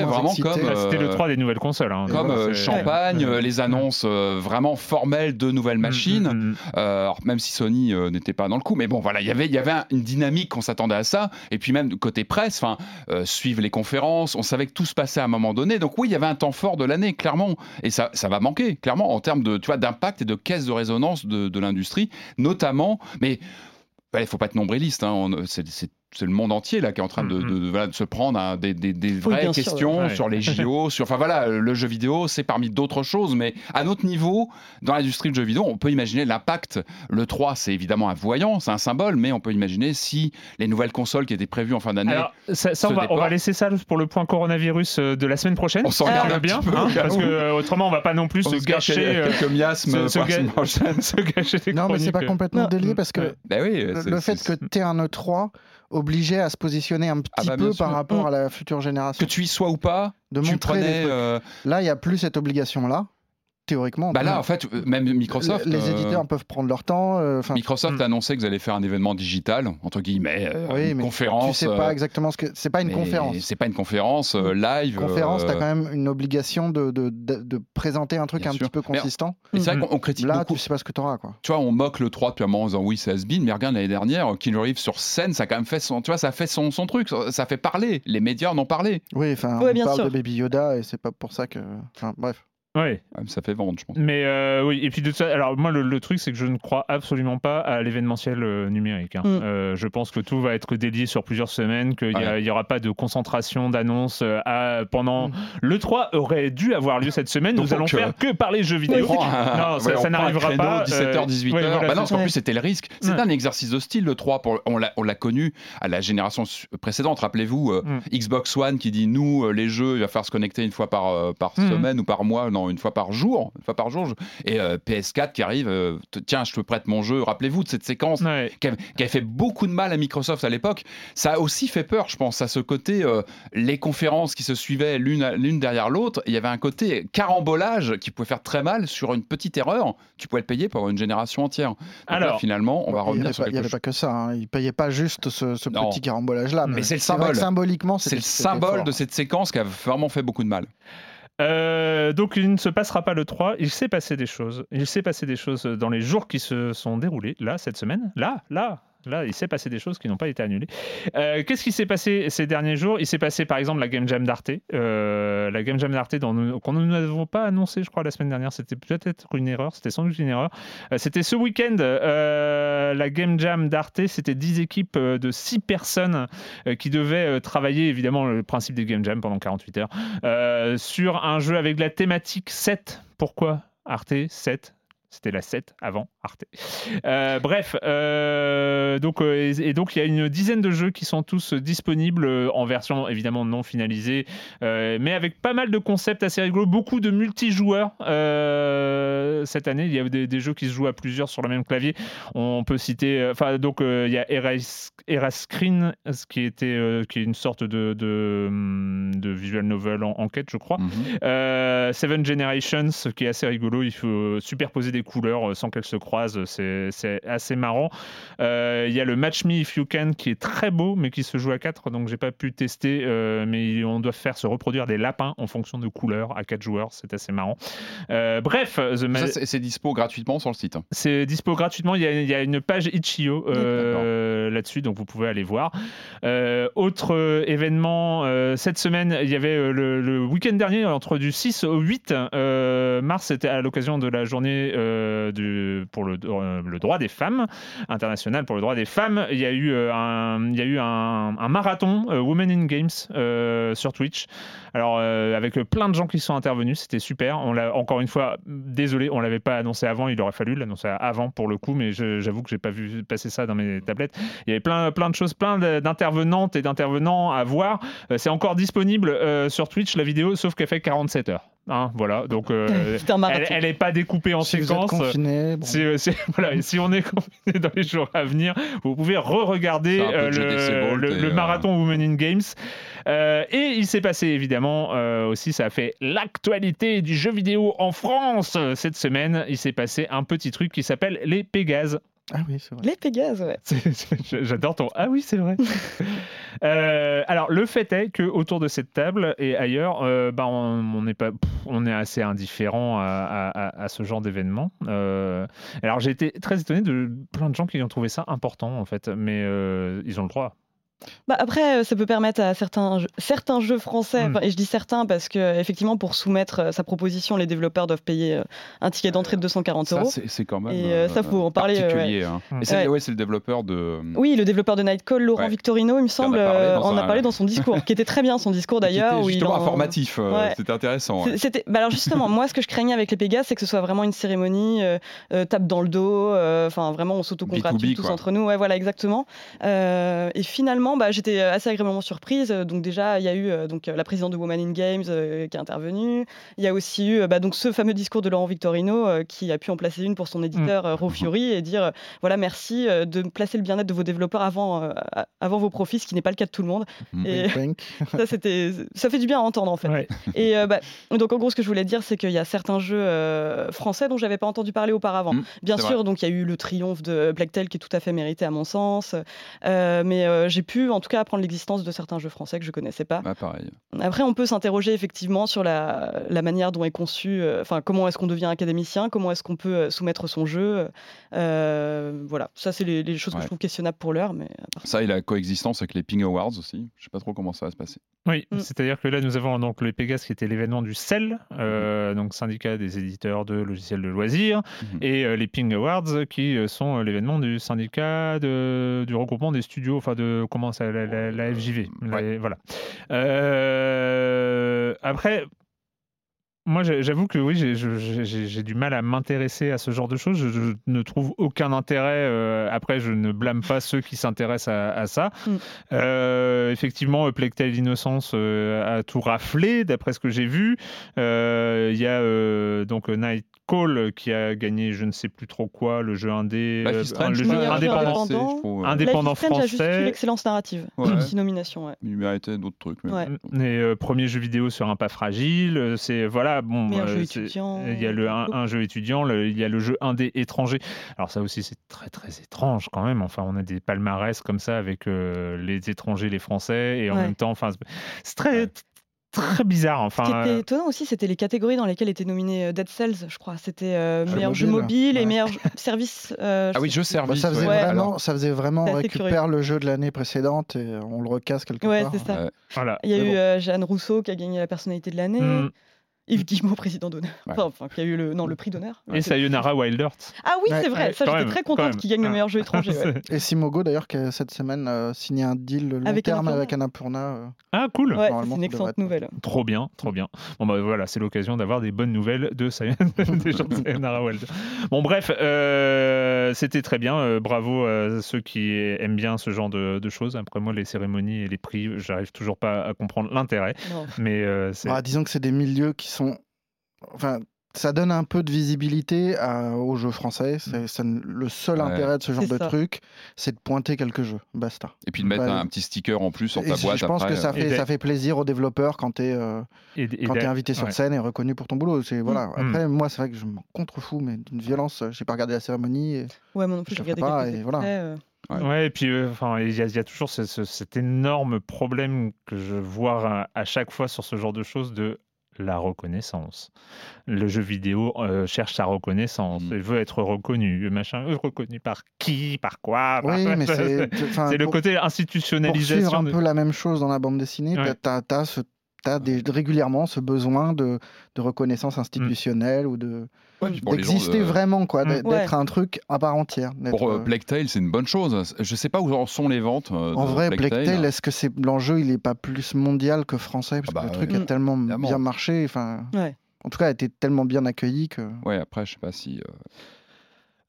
moins vraiment excité. comme. C'était le euh, 3 des nouvelles consoles. hein. Comme euh, champagne, Ouais. euh, les annonces euh, vraiment formelles de nouvelles machines. Mm, mm, mm. Euh, alors, même si Sony euh, n'était pas dans le coup, mais bon, voilà, il y avait, y une dynamique, on s'attendait à ça. Et puis même côté presse, enfin, euh, suivre les conférences, on savait que tout se passait à un moment donné. Donc oui, il y avait un temps fort de l'année, clairement, et ça, ça va manquer, clairement, en termes de, tu vois, d'impact et de caisse de résonance de, de l'industrie, notamment. Mais il faut pas être nombriliste. Hein, on- c'est, c'est- le monde entier là qui est en train de, Mhm. de- de- voilà, de se prendre à des, des- des vraies sûr, questions ouais. sur les JO, sur enfin voilà le jeu vidéo c'est parmi d'autres choses mais à notre niveau dans l'industrie du jeu vidéo on peut imaginer l'impact le 3 c'est évidemment un voyant c'est un symbole mais on peut imaginer si les nouvelles consoles qui étaient prévues en fin d'année ça, ça, on, va, on départ. va laisser ça pour le point coronavirus euh, de la semaine prochaine. on s'en Ça garde bien, peu hein, parce que euh, autrement on va pas non plus On se se gâche gâcher, euh, quelques miasmes se- se ga- semaine prochaine. se gâcher des Non, mais c'est pas complètement délié parce que. Ben oui, le, fait que tu aies un E3 obligé à se positionner un petit Ah bah, peu par rapport à la future génération. que tu y sois ou pas de tu montrer prenais euh, Là, il n'y a plus cette obligation-là, théoriquement. bah là en fait euh, même Microsoft les, euh, éditeurs peuvent prendre leur temps. euh, Microsoft Mm. a annoncé qu'ils allaient faire un événement digital, entre guillemets, euh, oui, une mais conférence. tu sais pas exactement ce que. C'est pas une mais conférence. C'est pas une conférence euh, live. Conférence, euh, tu as quand même une obligation de, de, de- de présenter un truc Bien un sûr. petit peu Mais consistant. et C'est vrai Mhm. qu'on on critique Là, beaucoup. tu sais pas ce que tu auras. Quoi. Tu vois, on moque le 3 depuis un moment en disant oui, c'est has-been, mais regarde l'année dernière, Keanu Reeves sur scène, ça a quand même fait son, tu vois, ça a fait son, son truc, ça, ça fait parler. Les médias en ont parlé. Oui, enfin, Ouais, on bien parle sûr. de Baby Yoda et c'est pas pour ça que. Enfin, bref. Ouais. Ouais, Ça fait vendre, je pense. Mais euh, oui, et puis de ça, alors moi le, le truc c'est que je ne crois absolument pas à l'événementiel euh, numérique. hein. Mm. Euh, je pense que tout va être dédié sur plusieurs semaines, qu'il Ouais. n'y aura pas de concentration d'annonces euh, pendant Mm. le 3 aurait dû avoir lieu cette semaine. Donc, Nous allons faire que parler jeux vidéo. Un- Non, ça- ouais, ça n'arrivera pas, 17h, euh, 18h. ouais, voilà, bah non, parce qu'en plus, c'était le risque. C'est Ouais. un exercice hostile, le 3. Pour, on l'a on l'a connu à la génération précédente. Rappelez-vous, euh, Mm. Xbox One qui dit nous, les jeux, il va falloir se connecter une fois par, euh, par Mm. semaine ou par mois. Non, une fois par jour. Une fois par jour. je- Et euh, PS4 qui arrive, euh, tiens, je te prête mon jeu. Rappelez-vous de cette séquence Ouais. qui avait, qui avait fait beaucoup de mal à Microsoft à l'époque. Ça a aussi fait peur, je pense, à ce côté, euh, les conférences qui se suivaient l'une derrière l'autre. Il y avait un côté carambolage qui pouvait faire très mal sur une petite erreur. Tu pouvais le payer pendant une génération entière. Donc là, Alors, finalement, on va il n'y revenir avait, sur pas- il y quelque avait chose. pas que ça. Hein. Il payait pas juste ce, petit carambolage-là. Mais c'est le symbole. symboliquement, C'est le symbole fort. de cette séquence qui a vraiment fait beaucoup de mal. Euh, donc il ne se passera pas le 3, il s'est passé des choses. Il s'est passé des choses dans les jours qui se sont déroulés, là, cette semaine. Là, là, là, il s'est passé des choses qui n'ont pas été annulées. Euh, Qu'est-ce qui s'est passé ces derniers jours? Il s'est passé par exemple la Game Jam d'Arte. Euh, la Game Jam d'Arte qu'on nous n'avons pas annoncé, je crois, la semaine dernière. C'était peut-être une erreur, c'était sans doute une erreur. Euh, c'était ce week-end, la Game Jam d'Arte. C'était 10 équipes de 6 personnes qui devaient travailler, évidemment, le principe des Game Jam pendant 48 heures, sur un jeu avec la thématique 7. Pourquoi Arte 7 c'était la 7 avant Arte. Euh, bref, euh, donc, euh, et, et donc il y a une dizaine de jeux qui sont tous disponibles en version évidemment non finalisée, mais avec pas mal de concepts assez rigolos, beaucoup de multijoueurs cette année. Il y a des, des jeux qui se jouent à plusieurs sur le même clavier. On peut citer, enfin donc il y a Eras- Erascreen, ce qui était qui est une sorte de, de, de visual novel en, enquête, je crois. Mhm. Seven Generations, qui est assez rigolo, il faut superposer des couleurs euh, sans qu'elles se croisent, c'est c'est assez marrant. Euh, Il y a le Match Me If You Can qui est très beau, mais qui se joue à 4, donc j'ai pas pu tester, euh, mais on doit faire se reproduire des lapins en fonction de couleurs à 4 joueurs, c'est assez marrant. Euh, bref, The Ma- c'est- dispo gratuitement sur le site. hein. c'est dispo gratuitement. Il y, a, il y a une page Itch.io euh, là-dessus, donc vous pouvez aller voir. Euh, autre euh, événement, euh, cette semaine, il y avait euh, le, le week-end dernier, entre du 6 au 8 euh, mars, c'était à l'occasion de la journée euh, pour le, euh, le droit des femmes, international pour le droit des femmes. Il y a eu, euh, un, marathon Women in Games sur Twitch. Alors, avec plein de gens qui sont intervenus, c'était super. On l'a, encore une fois, désolé, on l'avait pas annoncé avant, il aurait fallu l'annoncer avant pour le coup, mais je- j'avoue que j'ai pas vu passer ça dans mes tablettes. Il y avait plein, de choses, plein d'intervenantes et d'intervenants à voir. C'est encore disponible sur Twitch, la vidéo, sauf qu'elle fait 47 heures. Hein, voilà, donc euh, elle, marathon. elle est pas découpée en Si vous êtes séquences. confiné, bon. Si, euh, si- voilà, et si on est confiné dans les jours à venir, vous pouvez re-regarder euh, le, euh, marathon Women in Games. Euh, et il s'est passé évidemment euh, aussi, ça a fait l'actualité du jeu vidéo en France cette semaine. Il s'est passé un petit truc qui s'appelle les Pégases. Ah oui, c'est vrai. Les Pégases, ouais. J'adore ton Ah oui, c'est vrai. Euh, alors, le fait est que autour de cette table et ailleurs, euh, bah, on, on est pas, pff, on est assez indifférent à, à- à ce genre d'événement. Euh, alors, j'ai été très étonné de plein de gens qui ont trouvé ça important, en fait, mais ils ont le droit. Bah après, euh, ça peut permettre à certains jeux, certains jeux français, Mm. enfin, et je dis certains parce que effectivement, pour soumettre euh, sa proposition, les développeurs doivent payer euh, un ticket d'entrée de 240 Ça, euros. c'est c'est quand même. Et, euh, ça, faut en parler, euh, particulier, hein. ouais. Et c'est Ouais. ouais, c'est le développeur de. Oui, le développeur de Nightcall, Laurent Ouais. Victorino, il me semble, parlé euh, dans en a un- parlé dans son discours, qui était très bien son discours d'ailleurs. justement en- informatif. euh, Ouais. C'était intéressant. ouais. C'est- C'était, bah alors justement, moi, ce que je craignais avec les Pégas, c'est que ce soit vraiment une cérémonie, euh, euh, tape dans le dos, euh, enfin vraiment, on s'autocongratule B2B, tous quoi. entre nous, ouais, voilà, exactement. Euh, et finalement, bah, j'étais assez agréablement surprise. Donc déjà, il y a eu euh, donc euh, la présidente de Women in Games euh, qui est intervenue. Il y a aussi eu euh, bah, donc ce fameux discours de Laurent Victorino euh, qui a pu en placer une pour son éditeur euh, Raw Fury et dire euh, voilà, merci euh, de placer le bien-être de vos développeurs avant, euh, avant vos profits, ce qui n'est pas le cas de tout le monde. Mm. Et ça, c'était, ça fait du bien à entendre en fait. Ouais. Et euh, bah, donc en gros, ce que je voulais dire, c'est qu'il y a certains jeux euh, français dont j'avais pas entendu parler auparavant. Mm, Bien sûr, donc il y a eu le triomphe de Black Tail qui est tout à fait mérité à mon sens, Euh, mais euh, j'ai pu en tout cas apprendre l'existence de certains jeux français que je connaissais pas. Ah, pareil. Après, on peut s'interroger effectivement sur la, la manière dont est conçu, euh, enfin comment est-ce qu'on devient académicien, comment est-ce qu'on peut euh, soumettre son jeu. Euh, voilà, ça c'est les, les choses que je trouve questionnables pour l'heure, mais Ça et la coexistence avec les Ping Awards aussi. Je sais pas trop comment ça va se passer. Oui, Mm. c'est-à-dire que là, nous avons donc le Pégas qui était l'événement du CEL, euh, donc syndicat des éditeurs de logiciels de loisirs, Mhm. et euh, les Ping Awards qui sont l'événement du syndicat de- du regroupement des studios, enfin de comment ça, la, la- la FJV. la- voilà. Euh, après. Moi, j'avoue que oui, j'ai- du mal à m'intéresser à ce genre de choses. Je, je ne trouve aucun intérêt. euh, après, je ne blâme pas ceux qui s'intéressent à, à ça. Mm. Euh, effectivement, euh, Plague Tale Innocence euh, a tout raflé, d'après ce que j'ai vu. Euh, Il y a euh, donc Night Call qui a gagné je ne sais plus trop quoi, le jeu indé, euh, le je jeu indépendant. c'est, je trouve, Indépendant Life is Strange a juste français. l'excellence narrative, Ouais. six nominations. Ouais. Il méritait d'autres trucs. mais Ouais. bon. Et euh, premier jeu vidéo sur un pas fragile, c'est voilà bon. Euh, étudiant. Il y a le un, un jeu étudiant, le- il y a le jeu indé étranger. Alors ça aussi c'est très très étrange quand même. Enfin on a des palmarès comme ça avec euh, les étrangers, les Français et en Ouais. même temps, enfin c'est- très Ouais. très bizarre. Enfin Ce qui était euh, étonnant aussi, c'était les catégories dans lesquelles étaient nominés euh, Dead Cells, je crois. C'était euh, Jeu meilleur jeu mobile. mobile et Ouais. meilleur service. euh, Ah oui, jeu plus. Bah, service. ça, faisait ouais. vraiment, Alors, ça faisait vraiment on récupère le jeu de l'année précédente et on le recasse quelque Ouais, part. c'est ça. Ouais. voilà. Il y a Mais eu bon. euh, Jeanne Rousseau qui a gagné la personnalité de l'année. Mm. Yves Guillemot, président d'honneur. Ouais. Enfin, qui a eu le, non, le prix d'honneur. Et Sayonara Wild Earth. Ah oui, c'est vrai. Ouais, ça, j'étais très contente qu'il gagne le meilleur jeu étranger. ouais. Et Simogo d'ailleurs qui a cette semaine euh, signé un deal long Avec terme Annapurna. avec Annapurna. euh. ah cool. C'est une excellente être- nouvelle. Trop bien, trop bien. Bon bah voilà, c'est l'occasion d'avoir des bonnes nouvelles de Say- des gens de Sayonara Wild. Bon bref, euh, c'était très bien. euh, bravo à ceux qui aiment bien ce genre de, de choses. Après moi, les cérémonies et les prix, j'arrive toujours pas à comprendre l'intérêt. Mais euh, Bah, disons que c'est des milieux qui sont. Enfin, ça donne un peu de visibilité à- aux jeux français. C'est ça ne- le seul Ouais. intérêt de ce genre de ça. truc, c'est de pointer quelques jeux. Basta. Et puis de mettre Ouais. un petit sticker en plus sur ta je- boîte je pense après. que ça euh, fait, ça fait plaisir aux développeurs quand tu es, t'es invité sur ouais. scène et reconnu pour ton boulot. C'est voilà. Mm. Après, moi, c'est vrai que je m'en contrefous, mais d'une violence. J'ai pas regardé la cérémonie. et- Ouais, moi non plus, Je j'ai regardé pas, et voilà. euh. Ouais. Ouais, et puis euh, enfin, il y, a- il y a toujours ce- ce- cet énorme problème que je vois à, à chaque fois sur ce genre de choses de la reconnaissance. Le jeu vidéo euh, cherche sa reconnaissance, il veut être reconnu, machin, euh, reconnu par qui, par quoi par- Oui, mais c'est. le côté Pour suivre institutionnalisation. un de- peu la même chose dans la bande dessinée, Ouais. t'as- t'as ce- t'as des- régulièrement ce besoin de, de reconnaissance institutionnelle ou de ouais, d'exister de- vraiment, quoi, Mm. d'être Ouais. un truc à part entière. Pour euh, euh, Plague Tale, c'est une bonne chose. Je sais pas où en sont les ventes. euh, En vrai, Tale, est-ce que c'est l'enjeu il est pas plus mondial que français? Parce Ah bah, que le truc ouais. a tellement Évidemment. bien marché, enfin, Ouais. en tout cas, a été tellement bien accueilli que. Ouais, après, je sais pas si. euh,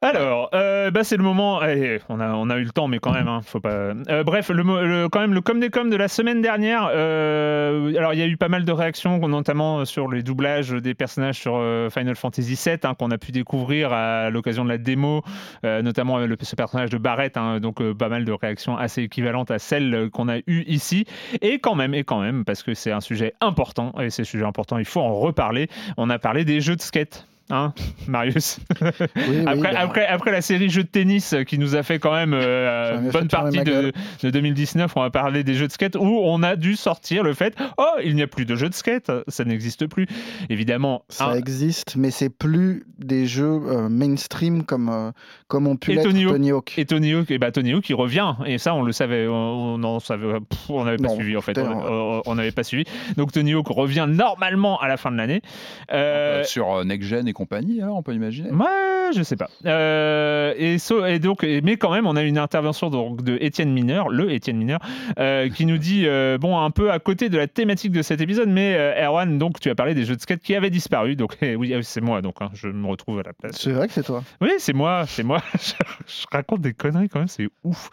Alors, euh, bah c'est le moment. allez, on a on a eu le temps, mais quand même, hein, faut pas. Euh, bref, le, le- quand même le com des com de la semaine dernière. euh, alors, il y a eu pas mal de réactions, notamment sur les doublages des personnages sur euh, Final Fantasy VII, hein, qu'on a pu découvrir à l'occasion de la démo, euh, notamment le, ce personnage de Barrett. hein, donc, euh, pas mal de réactions assez équivalentes à celles qu'on a eues ici. Et quand même, et quand même, parce que c'est un sujet important, et ces sujets importants, il faut en reparler. On a parlé des jeux de skate. Hein, Marius. Oui, oui, après, bah, après, après la série jeux de tennis qui nous a fait quand même euh, une fait bonne partie de, gueule. de 2019, on va parler des jeux de skate où on a dû sortir le fait oh il n'y a plus de jeux de skate, ça n'existe plus. Évidemment, Ça un- existe, mais c'est plus des jeux euh, mainstream comme, euh, comme ont pu Et l'être Tony Hawk. Tony Hawk. et Tony Hawk, et bah Tony Hawk, il revient et ça on le savait, on on pff, on n'avait pas Non, suivi en fait, on- on on n'avait pas suivi. Donc Tony Hawk revient normalement à la fin de l'année. Euh, Euh, sur euh, Next Gen et compagnie, alors, on peut imaginer. Ouais, je sais pas. Euh, et, so- et donc, mais quand même, on a une intervention donc, de Étienne Mineur, le Étienne Mineur, euh, qui nous dit euh, bon, un peu à côté de la thématique de cet épisode, mais euh, Erwan, donc tu as parlé des jeux de skate qui avaient disparu. Donc eh oui, c'est moi, donc hein, je me retrouve à la place. C'est vrai que c'est toi. Oui, c'est moi, c'est moi. je, je raconte des conneries quand même, c'est ouf.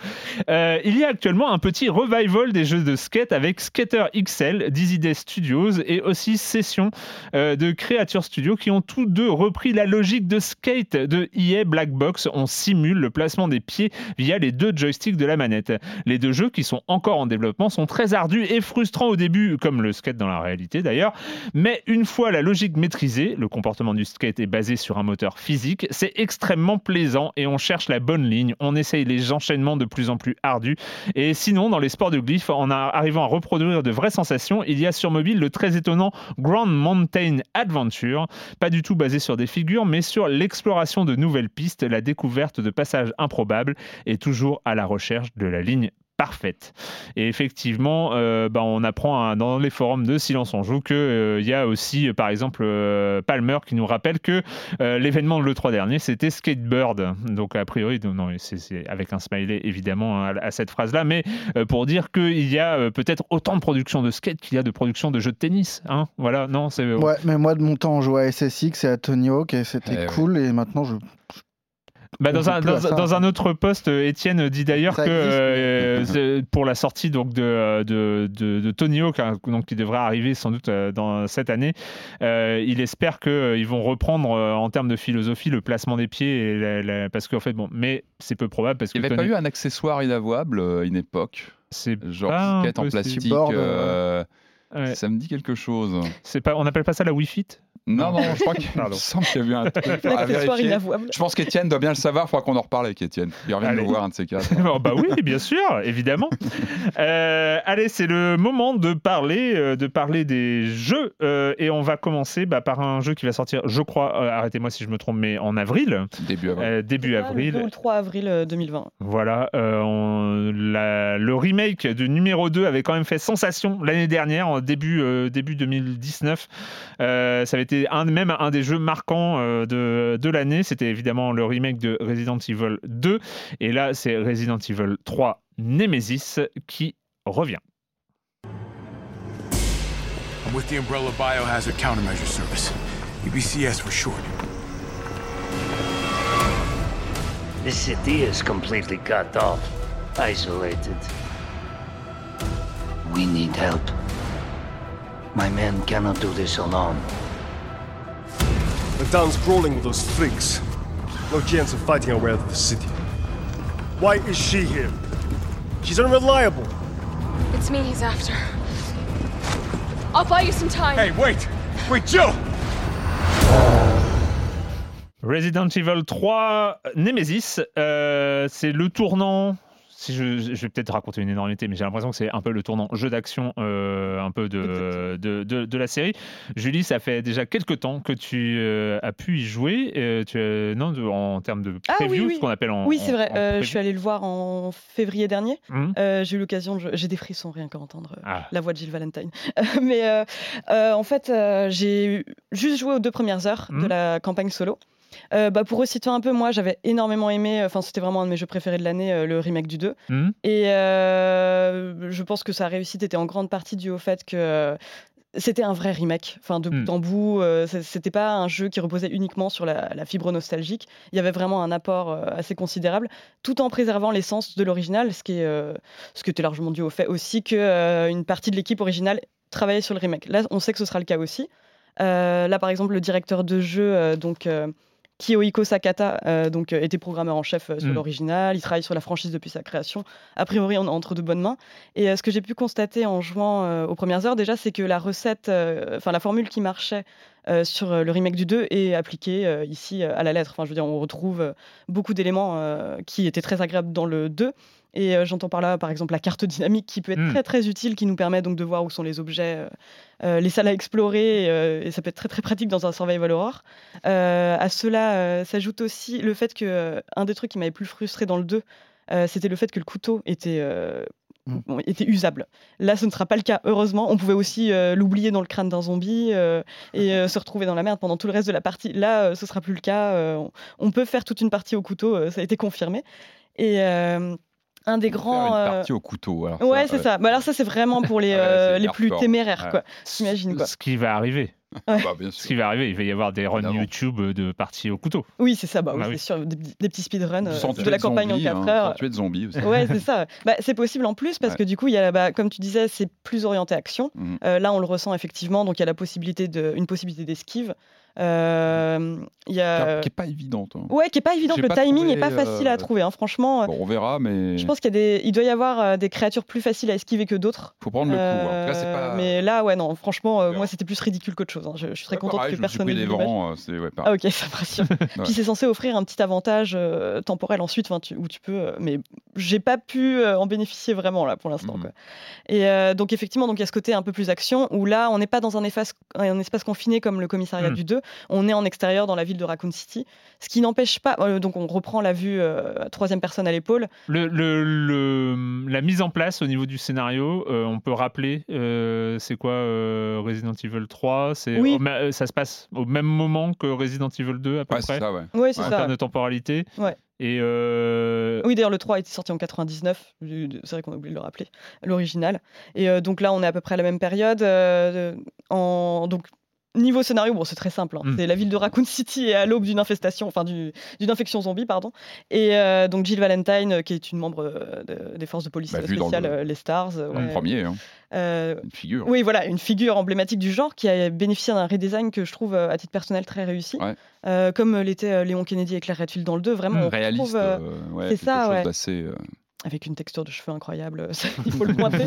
Euh, il y a actuellement un petit revival des jeux de skate avec Skater XL, Dizzy Day Studios et aussi Session euh, de Creature Studio qui ont tous deux repris la logique de skate de EA Black Box. On simule le placement des pieds via les deux joysticks de la manette. Les deux jeux qui sont encore en développement sont très ardus et frustrants au début, comme le skate dans la réalité d'ailleurs. Mais une fois la logique maîtrisée, le comportement du skate est basé sur un moteur physique, c'est extrêmement plaisant et on cherche la bonne ligne, on essaye les enchaînements de plus en plus ardus. Et sinon, dans les sports de glyphes, en arrivant à reproduire de vraies sensations, il y a sur mobile le très étonnant Grand Mountain Adventure, pas du tout basé sur des figures, mais sur l'exploration de nouvelles pistes, la découverte de passages improbables et toujours à la recherche de la ligne parfaite. Et effectivement, euh, bah, on apprend hein, dans les forums de Silence on Joue qu'il y a aussi, euh, par exemple, euh, Palmer qui nous rappelle que euh, l'événement de l'E3 dernier, c'était Skatebird. Donc, a priori, non, c'est avec un smiley évidemment hein, à, à cette phrase-là, mais euh, pour dire qu'il y a euh, peut-être autant de production de skate qu'il y a de production de jeux de tennis. Hein voilà, non, c'est. Ouais, mais moi de mon temps, on jouait à SSX et à Tony Hawk et c'était Eh ouais. cool. Et maintenant, je. Bah, dans, un, dans, dans autre poste, euh, Étienne dit d'ailleurs que euh, pour la sortie donc de, de, de, de Tony Hawk, hein, donc qui devrait arriver sans doute euh, dans cette année, euh, il espère qu'ils vont reprendre euh, en termes de philosophie le placement des pieds, et la- la- parce qu'en fait bon, mais c'est peu probable parce que Il n'y avait pas eu un accessoire inavouable euh, à une époque? C'est Genre skate en plastique. Board, euh, ouais, Ça me dit quelque chose. c'est pas, on n'appelle pas ça la Wi Fit? Non, non, je crois qu'il me semble qu'il y avait un truc à vérifier. Je pense qu'Étienne doit bien le savoir, il faudra qu'on en reparle avec Étienne. Il revient de Allez. nous voir un de ces quatre. Bah oui, bien sûr, évidemment. Euh, allez, c'est le moment de parler, euh, de parler des jeux. euh, et on va commencer bah, par un jeu qui va sortir, je crois, euh, arrêtez-moi si je me trompe, mais en avril, Début avril. euh, début Ah, Le 2 ou avril. le 3 avril euh, 2020. Voilà, euh, on- la- le remake de numéro 2 avait quand même fait sensation l'année dernière, début, euh, début 2019. Euh, ça avait été un, même un des jeux marquants euh, de, de l'année. C'était évidemment le remake de Resident Evil 2. Et là, c'est Resident Evil 3 Nemesis qui revient. I'm with the Umbrella Biohazard Countermeasure Service. EBCS for short. This city is completely cut off, isolated. We need help. My men cannot do this alone. The town's crawling with those freaks. No chance of fighting our way out of the city. Why is she here? She's unreliable. It's me he's after. I'll buy you some time. Hey, wait! Wait, Jill! Resident Evil 3 Nemesis, euh, c'est le tournant. Si je, je vais peut-être raconter une énormité, mais j'ai l'impression que c'est un peu le tournant jeu d'action euh, un peu de, de, de- de la série. Julie, ça fait déjà quelques temps que tu euh, as pu y jouer. euh, tu, as- non, de- en termes de Ah oui, preview, oui. ce qu'on appelle en. Oui, c'est vrai. je suis allée le voir en février dernier. Hum. J'ai eu l'occasion de. J'ai des frissons rien qu'à entendre Ah. la voix de Jill Valentine. Mais en fait, j'ai juste joué aux deux premières heures de Mhm. la campagne solo. Euh, bah, pour resituer un peu, moi j'avais énormément aimé, enfin c'était vraiment un de mes jeux préférés de l'année, euh, le remake du 2. Hum. Et euh, je pense que sa réussite était en grande partie due au fait que euh, c'était un vrai remake, enfin de Mm. bout en bout. euh, c'était pas un jeu qui reposait uniquement sur la, la fibre nostalgique. Il y avait vraiment un apport euh, assez considérable, tout en préservant l'essence de l'original, ce qui est euh, ce qui était largement dû au fait aussi que euh, une partie de l'équipe originale travaillait sur le remake. Là, on sait que ce sera le cas aussi. Euh, là, par exemple, le directeur de jeu, euh, donc euh, Kiyohiko Sakata euh, donc, euh, était programmeur en chef euh, sur Mm. l'original. Il travaille sur la franchise depuis sa création. A priori, on est entre de bonnes mains. Et euh, ce que j'ai pu constater en jouant aux premières heures, déjà, c'est que la recette, enfin la formule qui marchait euh, sur euh, le remake du 2 est appliquée euh, ici à la lettre. Enfin, je veux dire, on retrouve beaucoup d'éléments qui étaient très agréables dans le 2. Et j'entends par là, par exemple, la carte dynamique qui peut être Mm. très très utile, qui nous permet donc de voir où sont les objets, euh, les salles à explorer, euh, et ça peut être très très pratique dans un survival horror. Euh, à cela s'ajoute aussi le fait que un des trucs qui m'avait plus frustré dans le 2, euh, c'était le fait que le couteau était. Bon, était usable. Là, ce ne sera pas le cas, heureusement. On pouvait aussi euh, l'oublier dans le crâne d'un zombie euh, et euh, se retrouver dans la merde pendant tout le reste de la partie. Là, euh, ce sera plus le cas. euh, on, peut faire toute une partie au couteau, euh, ça a été confirmé. Et euh, un des Faire grands. une euh, partie au couteau. alors Ouais, c'est ça. Bah, alors ça, c'est vraiment pour les, euh, les plus téméraires, Ouais. quoi. Ce qui va arriver. Bah, bien Ce qui va arriver, il va y avoir des runs Évidemment. YouTube de parties au couteau. Oui, c'est ça. Bah, oui, Bah c'est oui. sûr. Des, des petits speedruns euh, de la campagne en zombies, 4 hein, heures. Sans tuer de zombies aussi. Ouais, c'est ça. Bah, c'est possible en plus parce Ouais. que du coup, il y a, bah, comme tu disais, c'est plus orienté action. Euh, là, on le ressent effectivement. Donc, il y a la possibilité de, une possibilité d'esquive. Euh, y a. Qui n'est pas évidente. hein. Ouais, qui est pas évident. J'ai Le pas timing n'est pas facile euh, à trouver. hein, Franchement, Bon, on verra, mais je pense qu'il des, il doit y avoir euh, des créatures plus faciles à esquiver que d'autres. faut prendre le coup. hein. En tout cas, c'est Euh, pas. Mais là, ouais, non. Franchement, euh, moi, c'était plus ridicule qu'autre chose. hein. Je, je suis très Ouais, contente pareil, que je me suis personne pris des vents, euh, c'est ouais, Ah ok, ça me rassure. Puis c'est censé offrir un petit avantage euh, temporel ensuite, tu- où tu peux, euh, mais j'ai pas pu euh, en bénéficier vraiment là pour l'instant. Mhm. Et euh, donc effectivement, donc il y a ce côté un peu plus action où là, on n'est pas dans un espace, un espace confiné comme le commissariat Mhm. du 2, on est en extérieur dans la ville de Raccoon City, ce qui n'empêche pas, euh, donc on reprend la vue euh, à troisième personne à l'épaule. Le, le- le- la mise en place au niveau du scénario, euh, on peut rappeler, euh, c'est quoi euh, Resident Evil 3 c'est Oui. au ma- euh, Ça se passe au même moment que Resident Evil 2 à peu Ouais, c'est près, ça, ouais. Oui, c'est en ça. termes de temporalité. Ouais. Et euh, Oui, d'ailleurs, le 3 était sorti en 99. C'est vrai qu'on a oublié de le rappeler. L'original. Et euh, donc là, on est à peu près à la même période. euh, en... Donc, niveau scénario, bon, c'est très simple. hein. Mm. C'est la ville de Raccoon City est à l'aube d'une infestation, enfin, du- d'une infection zombie, pardon. Et euh, donc, Jill Valentine, euh, qui est une membre euh, de- des forces de police Bah, spéciales, le- les Stars. Dans le ouais. premier, hein, Euh, une figure. oui, voilà, une figure emblématique du genre qui a bénéficié d'un redesign que je trouve, à titre personnel, très réussi. Ouais. Euh, comme l'était Léon Kennedy et Claire Redfield dans le 2. Vraiment, on Réaliste, euh, ouais, c'est ça, chose ouais. Avec une texture de cheveux incroyable, ça, il faut le pointer.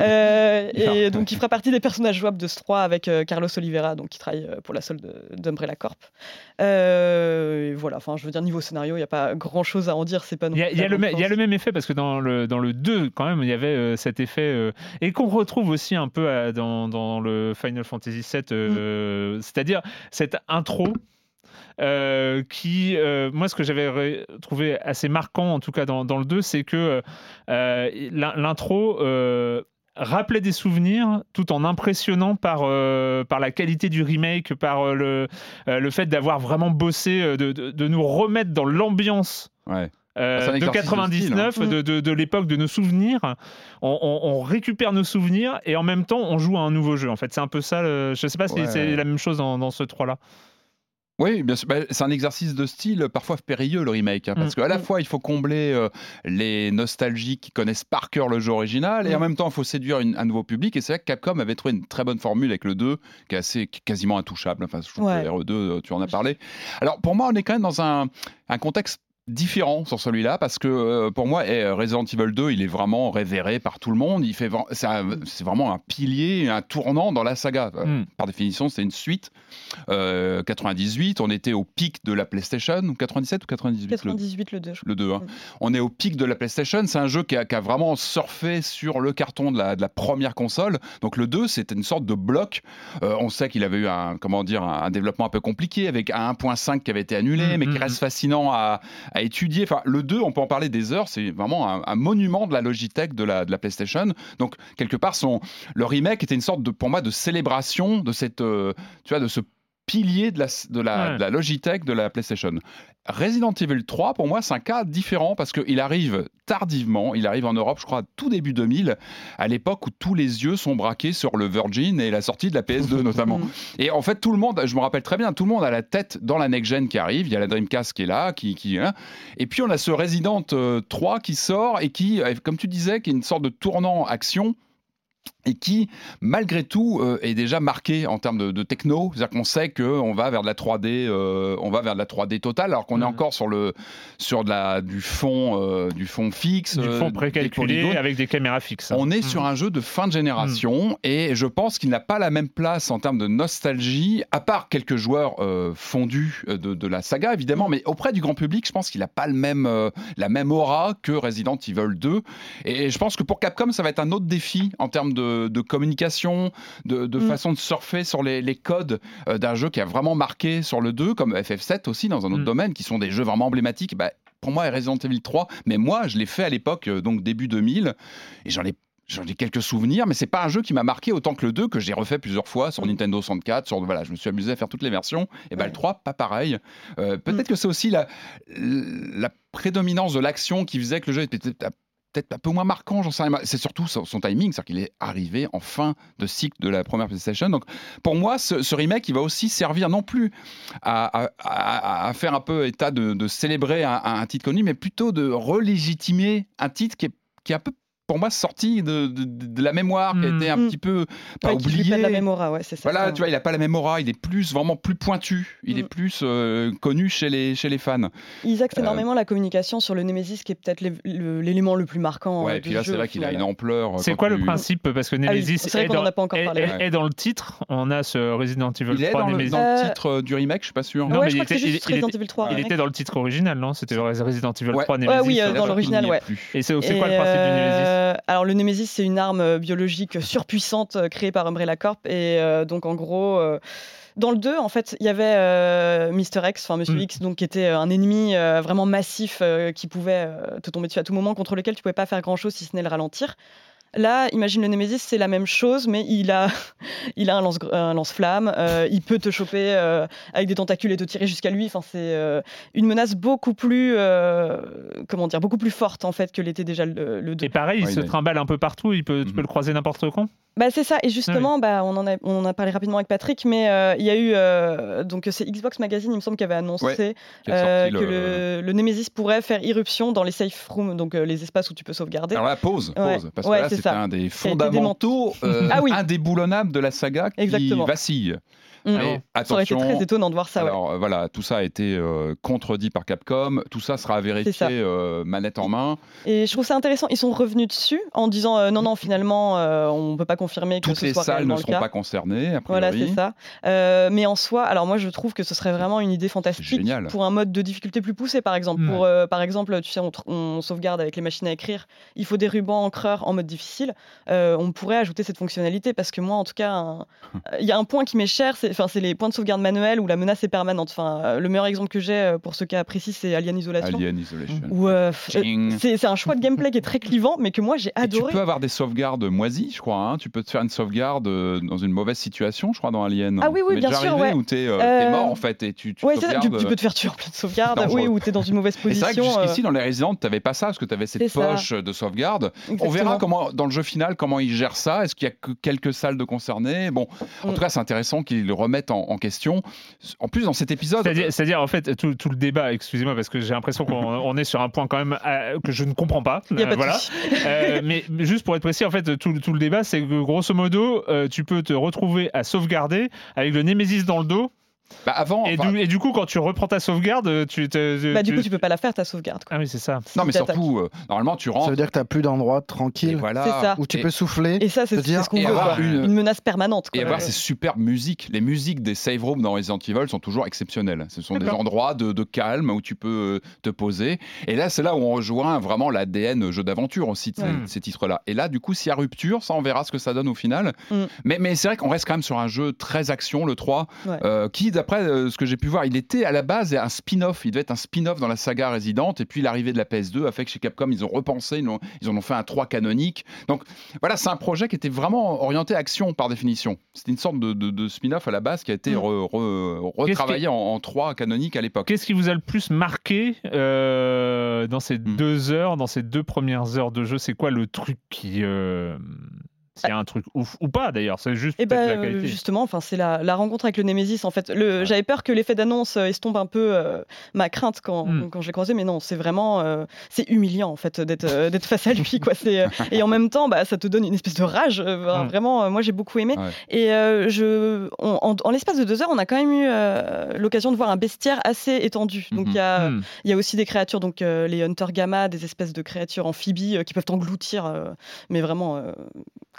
Euh, et donc, il fera partie des personnages jouables de ce 3 avec euh, Carlos Oliveira, donc, qui travaille euh, pour la solde de- d'Umbrella Corp. Euh, voilà, enfin, je veux dire, niveau scénario, il n'y a pas grand chose à en dire. C'est pas non Il y, y a le y a même effet parce que dans le, dans le 2, quand même, il y avait cet effet et qu'on retrouve aussi un peu dans, dans le Final Fantasy VII, euh, c'est-à-dire cette intro. Euh, qui, euh, moi, ce que j'avais trouvé assez marquant, en tout cas dans, dans le 2, c'est que euh, l'in- l'intro euh, rappelait des souvenirs tout en impressionnant par, euh, par la qualité du remake, par euh, le, euh, le fait d'avoir vraiment bossé, de, de- de nous remettre dans l'ambiance ouais. euh, Ah, un de exercice de 99, style, hein. de, de- de l'époque de nos souvenirs. On, on- on récupère nos souvenirs et en même temps, on joue à un nouveau jeu. En fait, c'est un peu ça. le- Je sais pas si Ouais. c'est la même chose dans, dans ce 3-là. Oui, bien sûr. Bah, c'est un exercice de style parfois périlleux le remake, hein, parce Mm. qu'à la Mm. fois il faut combler euh, les nostalgiques qui connaissent par cœur le jeu original, et en Mm. même temps il faut séduire une- un nouveau public. Et c'est vrai que Capcom avait trouvé une très bonne formule avec le 2, qui est assez qui est quasiment intouchable. Enfin, je trouve Ouais. que le RE2, euh, tu en as parlé. Alors pour moi, on est quand même dans un, un contexte différent sur celui-là parce que euh, pour moi eh, Resident Evil 2 il est vraiment révéré par tout le monde il fait c'est un- c'est vraiment un pilier un tournant dans la saga Euh, Mm. par définition c'est une suite Euh, 98 on était au pic de la PlayStation ou 97 ou 98 le- 98 le 2, je crois. le 2. hein. Mm. On est au pic de la PlayStation. C'est un jeu qui a, qui a vraiment surfé sur le carton de la, de la première console. Donc le 2, c'était une sorte de bloc. Euh, on sait qu'il avait eu un, comment dire, un, un développement un peu compliqué avec un 1.5 qui avait été annulé, Mm, mais qui mm, reste fascinant à, à étudier. Enfin, le 2, on peut en parler des heures. C'est vraiment un, monument de la Logitech de la, de la PlayStation. Donc quelque part, son, le remake était une sorte de, pour moi, de célébration de cette, euh, tu vois, de ce pilier de la, de la, Ouais. de la Logitech de la PlayStation. Resident Evil 3, pour moi, c'est un cas différent parce qu'il arrive tardivement. Il arrive en Europe, je crois, tout début 2000, à l'époque où tous les yeux sont braqués sur le Virgin et la sortie de la PS2 notamment. Mm. Et en fait, tout le monde, je me rappelle très bien, tout le monde a la tête dans la next-gen qui arrive. Il y a la Dreamcast qui est là, qui, qui hein. et puis on a ce Resident euh, 3 qui sort et qui, euh, comme tu disais, qui est une sorte de tournant action. Et qui, malgré tout, euh, est déjà marqué en termes de, de techno. C'est-à-dire qu'on sait qu'on va vers de la 3D, euh, on va vers de la 3D totale, alors qu'on est Mhm. encore sur le sur de la du fond euh, du fond fixe, Du euh, fond des précalculé avec des caméras fixes. On est Mhm. sur un jeu de fin de génération et je pense qu'il n'a pas la même place en termes de nostalgie, à part quelques joueurs euh, fondus euh, de, de la saga évidemment, mais auprès du grand public, je pense qu'il n'a pas le même, euh, la même aura que Resident Evil 2. Et je pense que pour Capcom, ça va être un autre défi en termes de, de communication, de, de Mm. façon de surfer sur les, les codes euh, d'un jeu qui a vraiment marqué sur le 2, comme FF7 aussi dans un autre Mm. domaine, qui sont des jeux vraiment emblématiques. Bah, pour moi, Resident Evil 3, mais moi, je l'ai fait à l'époque, euh, donc début 2000, et j'en ai J'en ai quelques souvenirs, mais c'est pas un jeu qui m'a marqué autant que le 2 que j'ai refait plusieurs fois sur Nintendo 64. Sur voilà, je me suis amusé à faire toutes les versions. Et ben Ouais. le 3, pas pareil. Euh, Peut-être que c'est aussi la, la prédominance de l'action qui faisait que le jeu était peut-être un peu moins marquant, j'en sais rien. C'est surtout son, timing, c'est-à-dire qu'il est arrivé en fin de cycle de la première PlayStation. Donc pour moi, ce, remake, il va aussi servir non plus à, faire un peu état de, de célébrer un, un titre connu, mais plutôt de relégitimer un titre qui est, qui est un peu pour moi sorti de, de- de la mémoire, qui a été un Mm. petit peu pas Ouais, oublié. pète la mémora, ouais, c'est ça. Voilà, tu vois, il n'a pas la même aura, il est plus, vraiment plus pointu, il Mm. est plus euh, connu chez les, chez les fans. Ils axent Euh, énormément la communication sur le Nemesis, qui est peut-être l'é- le- l'élément le plus marquant. Ouais, euh, et puis là, c'est vrai qu'il a une ampleur. C'est quoi le principe Parce que Ah oui, Nemesis c'est vrai est, qu'on en dans, a pas encore est- parlé. est- est dans le titre. On a ce Resident Evil Il est 3 dans le, Nemesis. dans le titre euh, du remake, je suis pas sûr. Non, ouais, mais il était- il- était- Evil 3. Il ouais. était dans le titre original, non? C'était Resident Evil Ouais. 3 Ouais, Nemesis. oui, dans l'original, est ouais. Et c'est quoi le principe du Nemesis? Euh, Alors le Nemesis, c'est une arme euh, biologique surpuissante euh, créée par Umbrella Corp. Et euh, donc en gros, euh, dans le 2, en fait, il y avait Mr. X, enfin Monsieur Mm. X, donc qui était un ennemi vraiment massif qui pouvait te tomber dessus à tout moment, contre lequel tu pouvais pas faire grand-chose si ce n'est le ralentir. Là, imagine le Nemesis, c'est la même chose, mais il a, il a un lance- un lance-flamme, euh, il peut te choper euh, avec des tentacules et te tirer jusqu'à lui. Enfin, c'est euh, une menace beaucoup plus, euh, comment dire, beaucoup plus forte en fait que l'était déjà le, le 2. Et pareil, il Ouais, se a- trimballe un peu partout. Il peut, Tu Mhm. peux le croiser n'importe quand? Bah, c'est ça, et justement, bah, on, en a, on en a parlé rapidement avec Patrick, mais euh, il y a eu, euh, donc c'est Xbox Magazine, il me semble, qui avait annoncé Ouais, qui a euh, que le- le, le Nemesis pourrait faire irruption dans les safe rooms, donc euh, les espaces où tu peux sauvegarder. Alors là, pause, Ouais. pause, parce Ouais, que là, c'est un des fondamentaux euh, Ah oui. indéboulonnables de la saga qui Exactement. vacille. Mm. Ça aurait été très étonnant de voir ça. Alors euh, voilà, tout ça a été euh, contredit par Capcom, tout ça sera vérifié C'est ça. euh, manette en main. Et je trouve ça intéressant, ils sont revenus dessus en disant euh, non, non, finalement, euh, on ne peut pas confirmer que Toutes ce les soit salles ne le seront cas. pas concernées, a Voilà, c'est ça. Euh, mais en soi, alors moi je trouve que ce serait vraiment une idée fantastique Génial. pour un mode de difficulté plus poussé, par exemple. Pour, euh, par exemple, tu sais, on, on sauvegarde avec les machines à écrire, il faut des rubans encreurs en mode difficile. Euh, on pourrait ajouter cette fonctionnalité parce que moi, en tout cas, un- il y a un point qui m'est cher, c'est enfin, c'est les points de sauvegarde manuels où la menace est permanente. Enfin, euh, le meilleur exemple que j'ai euh, pour ce cas précis, c'est Alien Isolation. Alien Isolation. Où, euh, c'est un choix de gameplay qui est très clivant, mais que moi j'ai Et tu adoré. peux avoir des sauvegardes moisies, je crois. hein. Tu peux te faire une sauvegarde dans une mauvaise situation, je crois, dans Alien. Ah oui, oui, bien sûr, ouais. Où t'es euh, t'es mort en fait et tu, tu Ouais, ça, tu, peux te faire tuer en pleine sauvegarde, oui, ou tu es dans une mauvaise Et c'est vrai que position. jusqu'ici, dans les Resident, tu n'avais pas ça, parce que tu avais cette C'est ça. poche de sauvegarde. On verra comment, dans le jeu final comment ils gèrent ça. Est-ce qu'il y a que quelques salles de concernées? Bon, en Mm. tout cas, c'est intéressant qu'ils le remettent en, en question. En plus, dans cet épisode, C'est-à-dire, c'est-à-dire, en fait, tout, tout le débat, excusez-moi, parce que j'ai l'impression qu'on on est sur un point quand même euh, que je ne comprends pas. Il y a Euh, pas voilà. Euh, mais juste pour être précis, en fait, tout, tout le débat, c'est que grosso modo, euh, tu peux te retrouver à sauvegarder avec le Nemesis dans le dos. Bah, avant, Et, du, et du coup, quand tu reprends ta sauvegarde, tu te. Bah, du coup, tu peux pas la faire ta sauvegarde. quoi. Ah oui, c'est ça. non, mais surtout, euh, normalement, tu Ça rentres. veut dire que tu n'as plus d'endroit et tranquille voilà, ça. où tu Et- peux souffler. Et ça, c'est ce qu'on et veut. avoir quoi. une- Une... menace permanente. Et quoi. avoir ces superbes musiques. Les musiques des save rooms dans Resident Evil sont toujours exceptionnelles. Ce sont des endroits de, de calme où tu peux euh, te poser. Et là, c'est là où on rejoint vraiment l'ADN jeu d'aventure aussi de ces, Ouais. ces titres-là. Et là, du coup, s'il y a rupture, ça, on verra ce que ça donne au final. Mm. Mais, mais c'est vrai qu'on reste quand même sur un jeu très action, le 3, Ouais. euh, qui, d'après euh, ce que j'ai pu voir, il était à la base un spin-off. Il devait être un spin-off dans la saga Resident. Et puis l'arrivée de la PS2 a fait que chez Capcom, ils ont repensé, ils, ont- ils en ont fait un 3 canonique. Donc voilà, c'est un projet qui était vraiment orienté action par définition. C'était une sorte de, de- de spin-off à la base qui a été Mm. re- re- retravaillé en, en 3 canonique à l'époque. Qu'est-ce qui vous a le plus marqué euh, dans ces Hmm. deux heures, dans ces deux premières heures de jeu? C'est quoi le truc qui. euh, a un truc ouf ou pas d'ailleurs. C'est juste Et peut-être ben la qualité. justement, enfin c'est la, la rencontre avec le Nemesis en fait. Le, J'avais peur que l'effet d'annonce euh, estompe un peu euh, ma crainte quand, Mm. quand j'ai croisé, mais non, c'est vraiment euh, c'est humiliant en fait d'être euh, d'être face à lui quoi. C'est euh, et en même temps, bah, ça te donne une espèce de rage. euh, enfin, Mm. Vraiment, euh, moi j'ai beaucoup aimé. Ouais. Et euh, je, on- en, en l'espace de deux heures, on a quand même eu euh, l'occasion de voir un bestiaire assez étendu. Donc Mhm. il y a Hmm. il y a aussi des créatures, donc euh, les Hunter Gamma, des espèces de créatures amphibies euh, qui peuvent t'engloutir, euh, mais vraiment euh,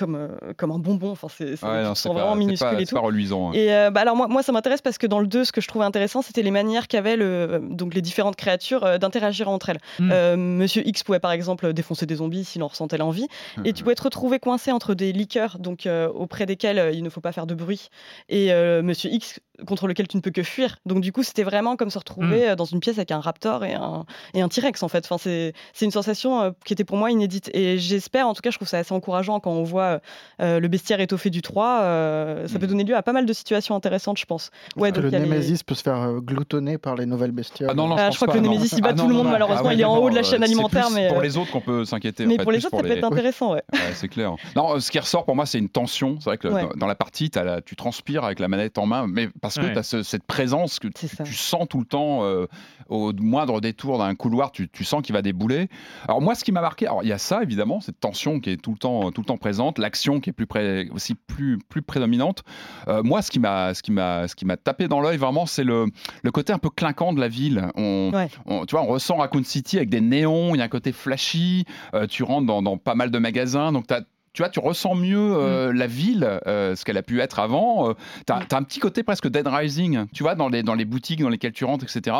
comme, euh, comme un bonbon. Enfin, c'est Ouais, vraiment minuscule pas- et c'est tout. pas reluisant. hein. Et euh, bah alors moi, moi ça m'intéresse parce que dans le 2, ce que je trouvais intéressant, c'était les manières qu'avaient le, donc les différentes créatures euh, d'interagir entre elles. Mm. Euh, Monsieur X pouvait par exemple défoncer des zombies s'il en ressentait l'envie, et tu pouvais te retrouver coincé entre des liqueurs, donc euh, auprès desquels euh, il ne faut pas faire de bruit, et euh, Monsieur X contre lequel tu ne peux que fuir. Donc du coup, c'était vraiment comme se retrouver euh, dans une pièce avec un raptor et un, et un T-Rex en fait. Enfin, c'est c'est une sensation euh, qui était pour moi inédite. Et j'espère, en tout cas, je trouve ça assez encourageant quand on voit euh, le bestiaire étoffé du 3. euh, ça peut Mm. donner lieu à pas mal de situations intéressantes, je pense. Ouais, que donc le a les- Nemesis peut se faire gloutonner par les nouvelles bestioles. Ah non, non, Ah, je crois que le. Nemesis, il bat Ah tout non, le monde, non. malheureusement, Ah il est en haut de la chaîne alimentaire, plus mais, pour les autres qu'on peut s'inquiéter. en Mais fait, pour les autres, ça peut être intéressant, ouais. Ouais, c'est clair. Non, ce qui ressort pour moi, c'est une tension. C'est vrai que dans, la partie, tu transpires avec la manette en main, mais parce que Ouais. tu as cette présence que tu, tu sens tout le temps, euh, au moindre détour d'un couloir, tu, tu sens qu'il va débouler. Alors moi, ce qui m'a marqué, alors il y a ça évidemment, cette tension qui est tout le temps, tout le temps présente, l'action qui est plus aussi plus, plus prédominante. Euh, moi, ce qui m'a, ce qui m'a, ce qui m'a tapé dans l'œil vraiment, c'est le, le côté un peu clinquant de la ville. On, Ouais. on- tu vois, on ressent Raccoon City avec des néons, il y a un côté flashy, euh, tu rentres dans, dans pas mal de magasins, donc t'as- tu vois, tu ressens mieux euh, la ville, euh, ce qu'elle a pu être avant. Euh, t'as, Mm. t'as un petit côté presque Dead Rising, tu vois, dans les, dans les boutiques dans lesquelles tu rentres, etc.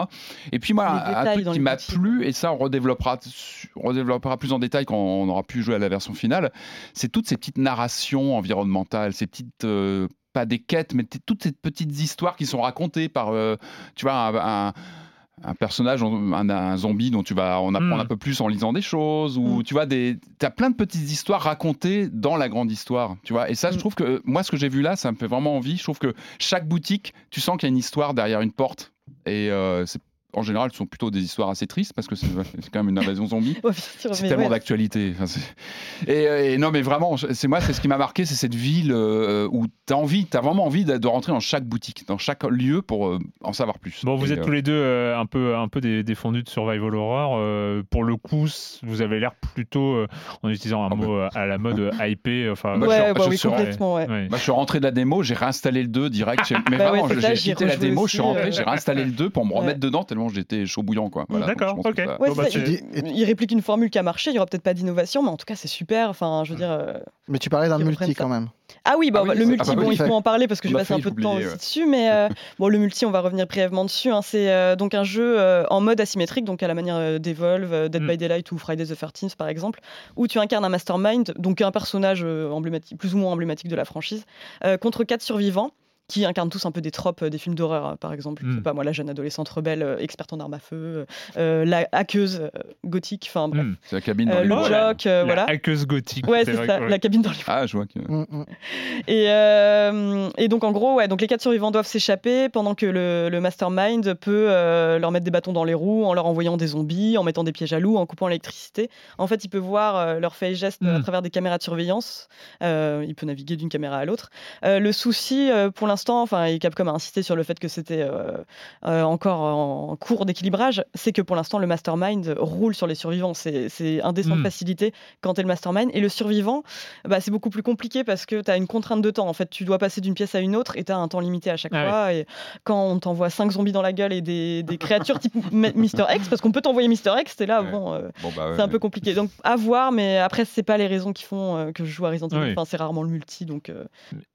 Et puis moi, un, un truc qui m'a plu, et ça on redéveloppera, on redéveloppera plus en détail quand on aura pu jouer à la version finale, c'est toutes ces petites narrations environnementales, ces petites... euh, pas des quêtes, mais toutes ces petites histoires qui sont racontées par, euh, tu vois, un, un- un personnage, un, un zombie dont tu vas en apprendre Mm. un peu plus en lisant des choses, ou Mm. tu vois, des, as plein de petites histoires racontées dans la grande histoire, tu vois. Et ça, je Mm. trouve que moi, ce que j'ai vu là, ça me fait vraiment envie. Je trouve que chaque boutique, tu sens qu'il y a une histoire derrière une porte, et euh, c'est en général, ce sont plutôt des histoires assez tristes parce que c'est quand même une invasion zombie. Ouais, C'est tellement ouais. d'actualité. Enfin, c'est- et, euh, et non, mais vraiment, c'est moi, c'est ce qui m'a marqué, c'est cette ville euh, où tu as envie, tu as vraiment envie de, de rentrer dans chaque boutique, dans chaque lieu pour euh, en savoir plus. Bon, vous Et, êtes euh, tous les deux euh, un peu, un peu des, des fondus de survival horror. euh, pour le coup, vous avez l'air plutôt, euh, en utilisant un Ah bah. mot euh, à la mode, hypé. Enfin, Bah, je Ouais, bah je oui, complètement, ouais. Moi, je suis rentré de la démo, j'ai réinstallé le 2 direct. j'ai- Mais Bah vraiment, j'ai quitté la démo, je suis rentré, j'ai réinstallé le 2 pour me remettre dedans tellement j'étais chaud bouillant. Quoi. Voilà, D'accord, ok. ça- Ouais, Bon, bah, il, il réplique une formule qui a marché, il y aura peut-être pas d'innovation, mais en tout cas c'est super. Enfin, je veux dire. euh, Mais tu parlais d'un multi quand même. Ah oui, bah, Ah oui, le multi, ah bah bon, il faut en parler parce que j'ai a passé un peu de temps aussi ouais. dessus. Mais euh, bon, le multi, on va revenir brièvement dessus. hein. C'est euh, donc un jeu euh, en mode asymétrique, donc à la manière euh, d'Evolve, euh, Dead Mm. by Daylight ou Friday the 13th par exemple, où tu incarnes un mastermind, donc un personnage euh, emblématique, plus ou moins emblématique de la franchise, euh, contre quatre survivants qui incarnent tous un peu des tropes euh, des films d'horreur, euh, par exemple. Je sais Mm. pas, moi, la jeune adolescente rebelle, euh, experte en armes à feu, euh, la hackeuse euh, gothique, enfin bref. Hmm. C'est la cabine dans Euh, les bois. Jock, euh, la voilà. hackeuse gothique. Ouais, c'est ça, ouais. la cabine dans les Ah, je vois que. Mm, mm. Et, euh, et donc en gros, ouais, donc les quatre survivants doivent s'échapper pendant que le, le mastermind peut euh, leur mettre des bâtons dans les roues en leur envoyant des zombies, en mettant des pièges à loups, en coupant l'électricité. En fait, il peut voir euh, leurs faits et gestes à Mm. travers des caméras de surveillance. Euh, il peut naviguer d'une caméra à l'autre. Euh, le souci, euh, pour l'instant, enfin, et Capcom a insisté sur le fait que c'était euh, euh, encore en cours d'équilibrage, c'est que pour l'instant, le mastermind roule sur les survivants. C'est dessin de Mm. facilité quand tu es le mastermind. Et le survivant, bah, c'est beaucoup plus compliqué parce que tu as une contrainte de temps. En fait, tu dois passer d'une pièce à une autre et tu as un temps limité à chaque Ah fois. Et quand on t'envoie cinq zombies dans la gueule et des, des créatures type Mister X, parce qu'on peut t'envoyer Mister X, t'es là, Ouais. bon, euh, Bon, bah, ouais, c'est un peu compliqué. Donc à voir, mais après, c'est pas les raisons qui font euh, que je joue à Resident Evil. Oui. Enfin, c'est rarement le multi. Donc, euh,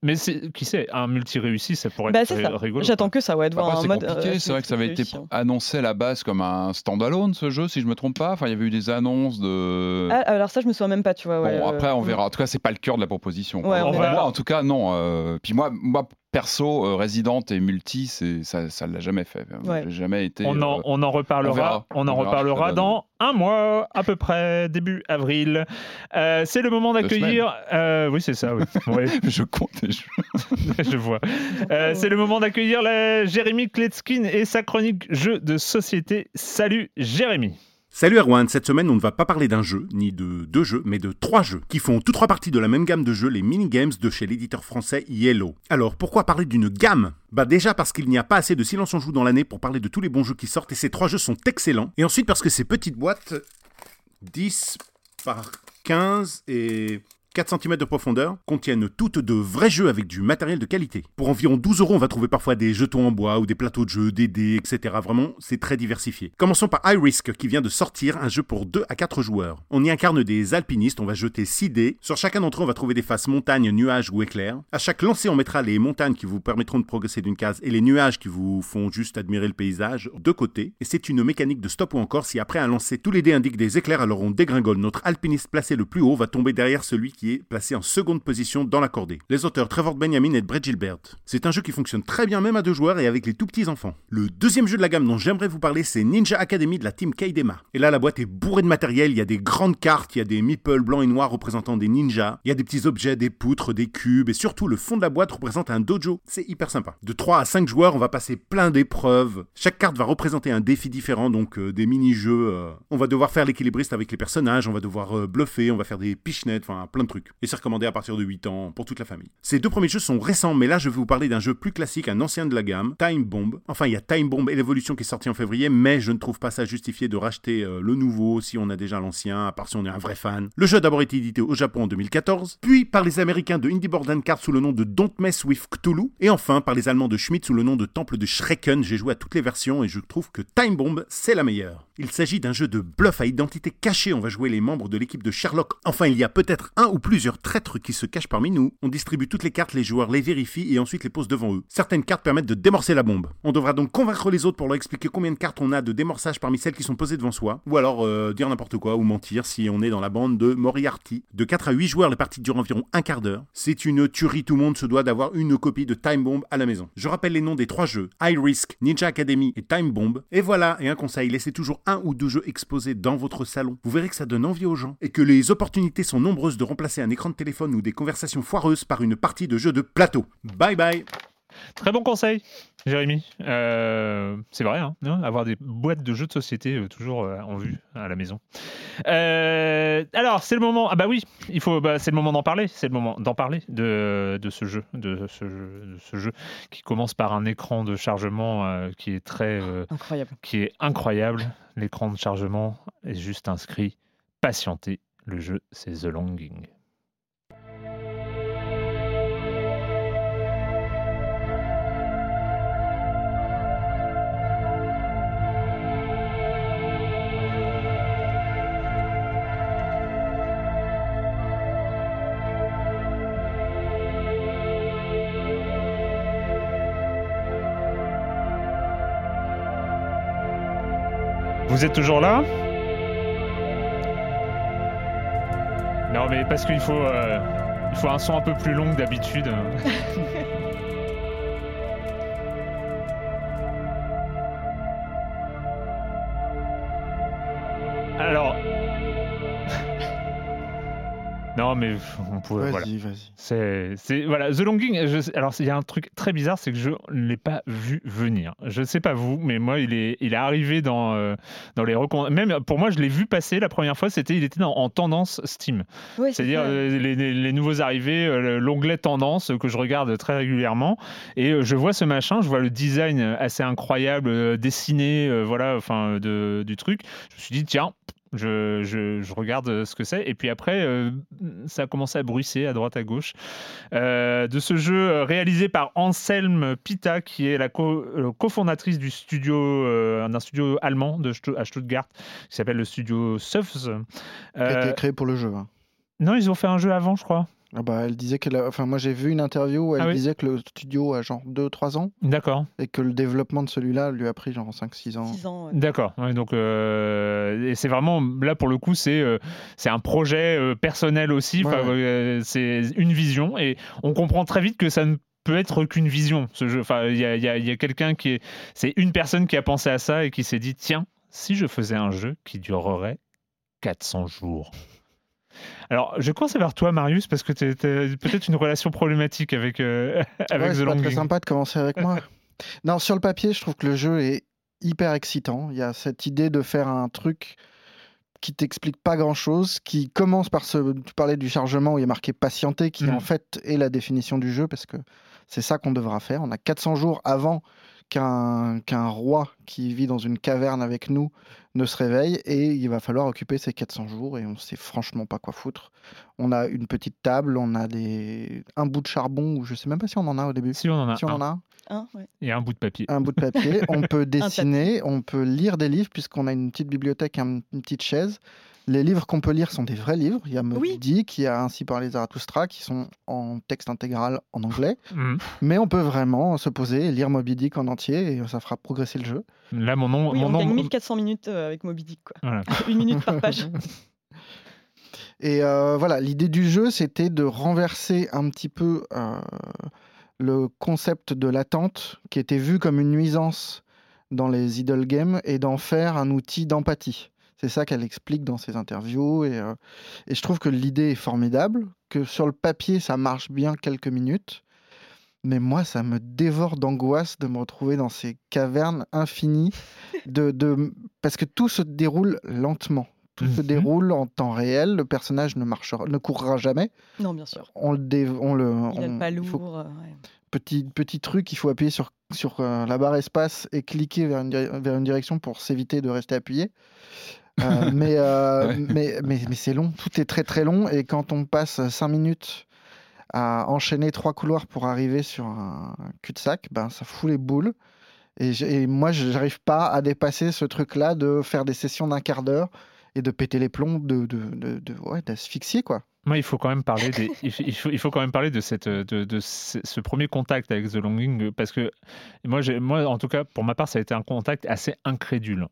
Mais qui sait, un multi réussi, ça pourrait bah, être ça. rigolo. J'attends que ça, ouais, de voir un mode. compliqué, euh, c'est vrai que ça avait été réussi, hein. annoncé à la base comme un standalone ce jeu, si je me trompe pas. Enfin, il y avait eu des annonces de. Ah, alors ça, je me souviens même pas, tu vois. ouais, Bon, euh, après, on verra. En tout cas, c'est pas le cœur de la proposition. Ouais, on Pour verra. moi, en tout cas, non. euh, Puis moi, moi perso, euh, Resident et multi, c'est ça, ça l'a jamais fait. Ouais. Jamais été. On en, euh, on en on reparlera. verra. On, en On reparlera dans un mois à peu près, début avril. Euh, c'est le moment d'accueillir. euh, oui, c'est ça. Oui. Ouais, je compte. et je- je vois. Euh, c'est le moment d'accueillir la- Jérémy Kletskin et sa chronique jeu de société. Salut Jérémy. Salut Erwan, cette semaine on ne va pas parler d'un jeu, ni de deux jeux, mais de trois jeux, qui font tous trois parties de la même gamme de jeux, les mini-games de chez l'éditeur français Yellow. Alors pourquoi parler d'une gamme? Bah déjà parce qu'il n'y a pas assez de silence en joue dans l'année pour parler de tous les bons jeux qui sortent, et ces trois jeux sont excellents. Et ensuite parce que ces petites boîtes, 10 par 15 et 4 cm de profondeur, contiennent toutes de vrais jeux avec du matériel de qualité. Pour environ 12 euros, on va trouver parfois des jetons en bois ou des plateaux de jeux, des dés, etc. Vraiment, c'est très diversifié. Commençons par iRisk, qui vient de sortir un jeu pour 2 à 4 joueurs. On y incarne des alpinistes, on va jeter 6 dés. Sur chacun d'entre eux, on va trouver des faces montagnes, nuages ou éclairs. À chaque lancer, on mettra les montagnes qui vous permettront de progresser d'une case et les nuages qui vous font juste admirer le paysage de côté. Et c'est une mécanique de stop ou encore si après un lancer, tous les dés indiquent des éclairs, alors on dégringole. Notre alpiniste placé le plus haut va tomber derrière celui qui placé en seconde position dans la cordée. Les auteurs Trevor Benjamin et Brett Gilbert. C'est un jeu qui fonctionne très bien même à deux joueurs et avec les tout petits enfants. Le deuxième jeu de la gamme dont j'aimerais vous parler, c'est Ninja Academy de la team Kaidema. Et là, la boîte est bourrée de matériel, il y a des grandes cartes, il y a des meeples blancs et noirs représentant des ninjas, il y a des petits objets, des poutres, des cubes, et surtout le fond de la boîte représente un dojo. C'est hyper sympa. De 3 à 5 joueurs, on va passer plein d'épreuves. Chaque carte va représenter un défi différent, donc euh, des mini-jeux. euh, On va devoir faire l'équilibriste avec les personnages, on va devoir euh, bluffer, on va faire des pichenettes, enfin plein de trucs. Et c'est recommandé à partir de 8 ans pour toute la famille. Ces deux premiers jeux sont récents, mais là je vais vous parler d'un jeu plus classique, un ancien de la gamme, Time Bomb. Enfin, il y a Time Bomb et l'évolution qui est sorti en février, mais je ne trouve pas ça justifié de racheter euh, le nouveau si on a déjà l'ancien, à part si on est un vrai fan. Le jeu a d'abord été édité au Japon en 2014, puis par les Américains de Indie Board Card sous le nom de Don't Mess with Cthulhu, et enfin par les Allemands de Schmidt sous le nom de Temple de Schrecken. J'ai joué à toutes les versions et je trouve que Time Bomb, c'est la meilleure. Il s'agit d'un jeu de bluff à identité cachée. On va jouer les membres de l'équipe de Sherlock. Enfin, il y a peut-être un ou plusieurs traîtres qui se cachent parmi nous. On distribue toutes les cartes, les joueurs les vérifient et ensuite les posent devant eux. Certaines cartes permettent de démorcer la bombe. On devra donc convaincre les autres pour leur expliquer combien de cartes on a de démorçage parmi celles qui sont posées devant soi. Ou alors euh, dire n'importe quoi ou mentir si on est dans la bande de Moriarty. De 4 à 8 joueurs, les parties durent environ un quart d'heure. C'est une tuerie, tout le monde se doit d'avoir une copie de Time Bomb à la maison. Je rappelle les noms des trois jeux High Risk, Ninja Academy et Time Bomb. Et voilà, et un conseil, laissez toujours un ou deux jeux exposés dans votre salon. Vous verrez que ça donne envie aux gens et que les opportunités sont nombreuses de remplacer un écran de téléphone ou des conversations foireuses par une partie de jeu de plateau. Bye bye Très bon conseil, Jérémy. Euh, c'est vrai, hein, avoir des boîtes de jeux de société euh, toujours euh, en vue à la maison. Euh, alors, c'est le moment. Ah bah oui, il faut. Bah, c'est le moment d'en parler. C'est le moment d'en parler de, de ce jeu, de ce jeu, de ce jeu qui commence par un écran de chargement euh, qui est très euh, Incroyable. qui est incroyable. L'écran de chargement est juste inscrit patienter. Le jeu, c'est The Longing. Vous êtes toujours là Non, mais parce qu'il faut, euh, un son un peu plus long d'habitude. Non, mais on pouvait. Voilà. Vas-y, vas-y. C'est, c'est- voilà, The Longing. je- alors, il y a un truc très bizarre, c'est que je ne l'ai pas vu venir. Je ne sais pas vous, mais moi, il est, il est arrivé dans, euh, dans les recomm- Même pour moi, je l'ai vu passer la première fois. C'était, il était dans- en tendance Steam. Oui, c'est C'est-à-dire euh, les, les- les nouveaux arrivés, euh, l'onglet tendance que je regarde très régulièrement. Et euh, je vois ce machin, je vois le design assez incroyable, euh, dessiné, euh, voilà, enfin, de- du truc. Je me suis dit, tiens. Je, je- je regarde euh, ce que c'est et puis après euh, ça a commencé à bruisser à droite à gauche Euh, de ce jeu réalisé par Anselm Pita qui est la co- cofondatrice du studio d'un studio allemand de à Stuttgart qui s'appelle le studio Sufs Qui a été créé pour le jeu. hein. non ils ont fait un jeu avant je crois Ah bah, elle disait qu'elle a- Enfin, moi j'ai vu une interview où elle Ah oui disait que le studio a genre 2-3 ans D'accord. et que le développement de celui-là lui a pris genre 5-6 ans. 6 ans. ouais. D'accord. Ouais, donc, euh, et c'est vraiment là pour le coup, c'est euh, c'est un projet euh, personnel aussi. Ouais, Enfin, ouais. euh, c'est une vision et on comprend très vite que ça ne peut être qu'une vision. Ce jeu. Enfin, il y a, il y a- il y a quelqu'un qui est, c'est une personne qui a pensé à ça et qui s'est dit tiens, si je faisais un jeu qui durerait 400 jours. Alors, je commence vers toi, Marius, parce que tu as peut-être une relation problématique avec, euh, avec Ouais, The c'est sympa de commencer avec moi. non, sur le papier, je trouve que le jeu est hyper excitant. Il y a cette idée de faire un truc qui t'explique pas grand chose, qui commence par ce. Tu parlais du chargement où il y a marqué patienter, qui en fait est la définition du jeu, parce que c'est ça qu'on devra faire. On a 400 jours avant qu'un roi qui vit dans une caverne avec nous ne se réveille, et il va falloir occuper ces 400 jours, et on sait franchement pas quoi foutre. On a une petite table, on a des... un bout de charbon, ou je sais même pas si on en a au début. Si on en a Si on un. en a un ouais. A un bout de papier. un bout de papier, on peut dessiner, on peut lire des livres puisqu'on a une petite bibliothèque, un- une petite chaise. Les livres qu'on peut lire sont des vrais livres. Il y a Moby Oui. Dick, il y a Ainsi par les Zarathustra qui sont en texte intégral en anglais. Mhm. Mais on peut vraiment se poser et lire Moby Dick en entier et ça fera progresser le jeu. Là, mon nom. Oui, mon on nom gagne 1400 minutes euh, avec Moby Dick. Quoi. Voilà. Une minute par page. Et euh, voilà, l'idée du jeu, c'était de renverser un petit peu euh, le concept de l'attente qui était vu comme une nuisance dans les idle games et d'en faire un outil d'empathie. C'est ça qu'elle explique dans ses interviews. Et, euh, et je trouve que l'idée est formidable, que sur le papier, ça marche bien quelques minutes. Mais moi, ça me dévore d'angoisse de me retrouver dans ces cavernes infinies, de, de... parce que tout se déroule lentement. Tout se Mhm. déroule en temps réel. Le personnage ne marchera, ne courra jamais. Non, bien sûr. On le, dé- on le, Il a on- le pas faut- lourd. euh, ouais. petit, petit truc, il faut appuyer sur, sur euh, la barre espace et cliquer vers une, vers une direction pour s'éviter de rester appuyé. Euh, mais, euh, Ouais. mais, mais, mais c'est long, tout est très très long. Et quand on passe 5 minutes à enchaîner trois couloirs pour arriver sur un cul-de-sac, ben, ça fout les boules. Et, et moi, je n'arrive pas à dépasser ce truc-là de faire des sessions d'un quart d'heure et de péter les plombs, de, de, de, de- ouais, d'asphyxier, quoi. Moi, il faut quand même parler des, il, faut, il faut- quand même parler de cette, de, de ce, ce premier contact avec The Longing parce que moi, moi, en tout cas, pour ma part, ça a été un contact assez incrédule.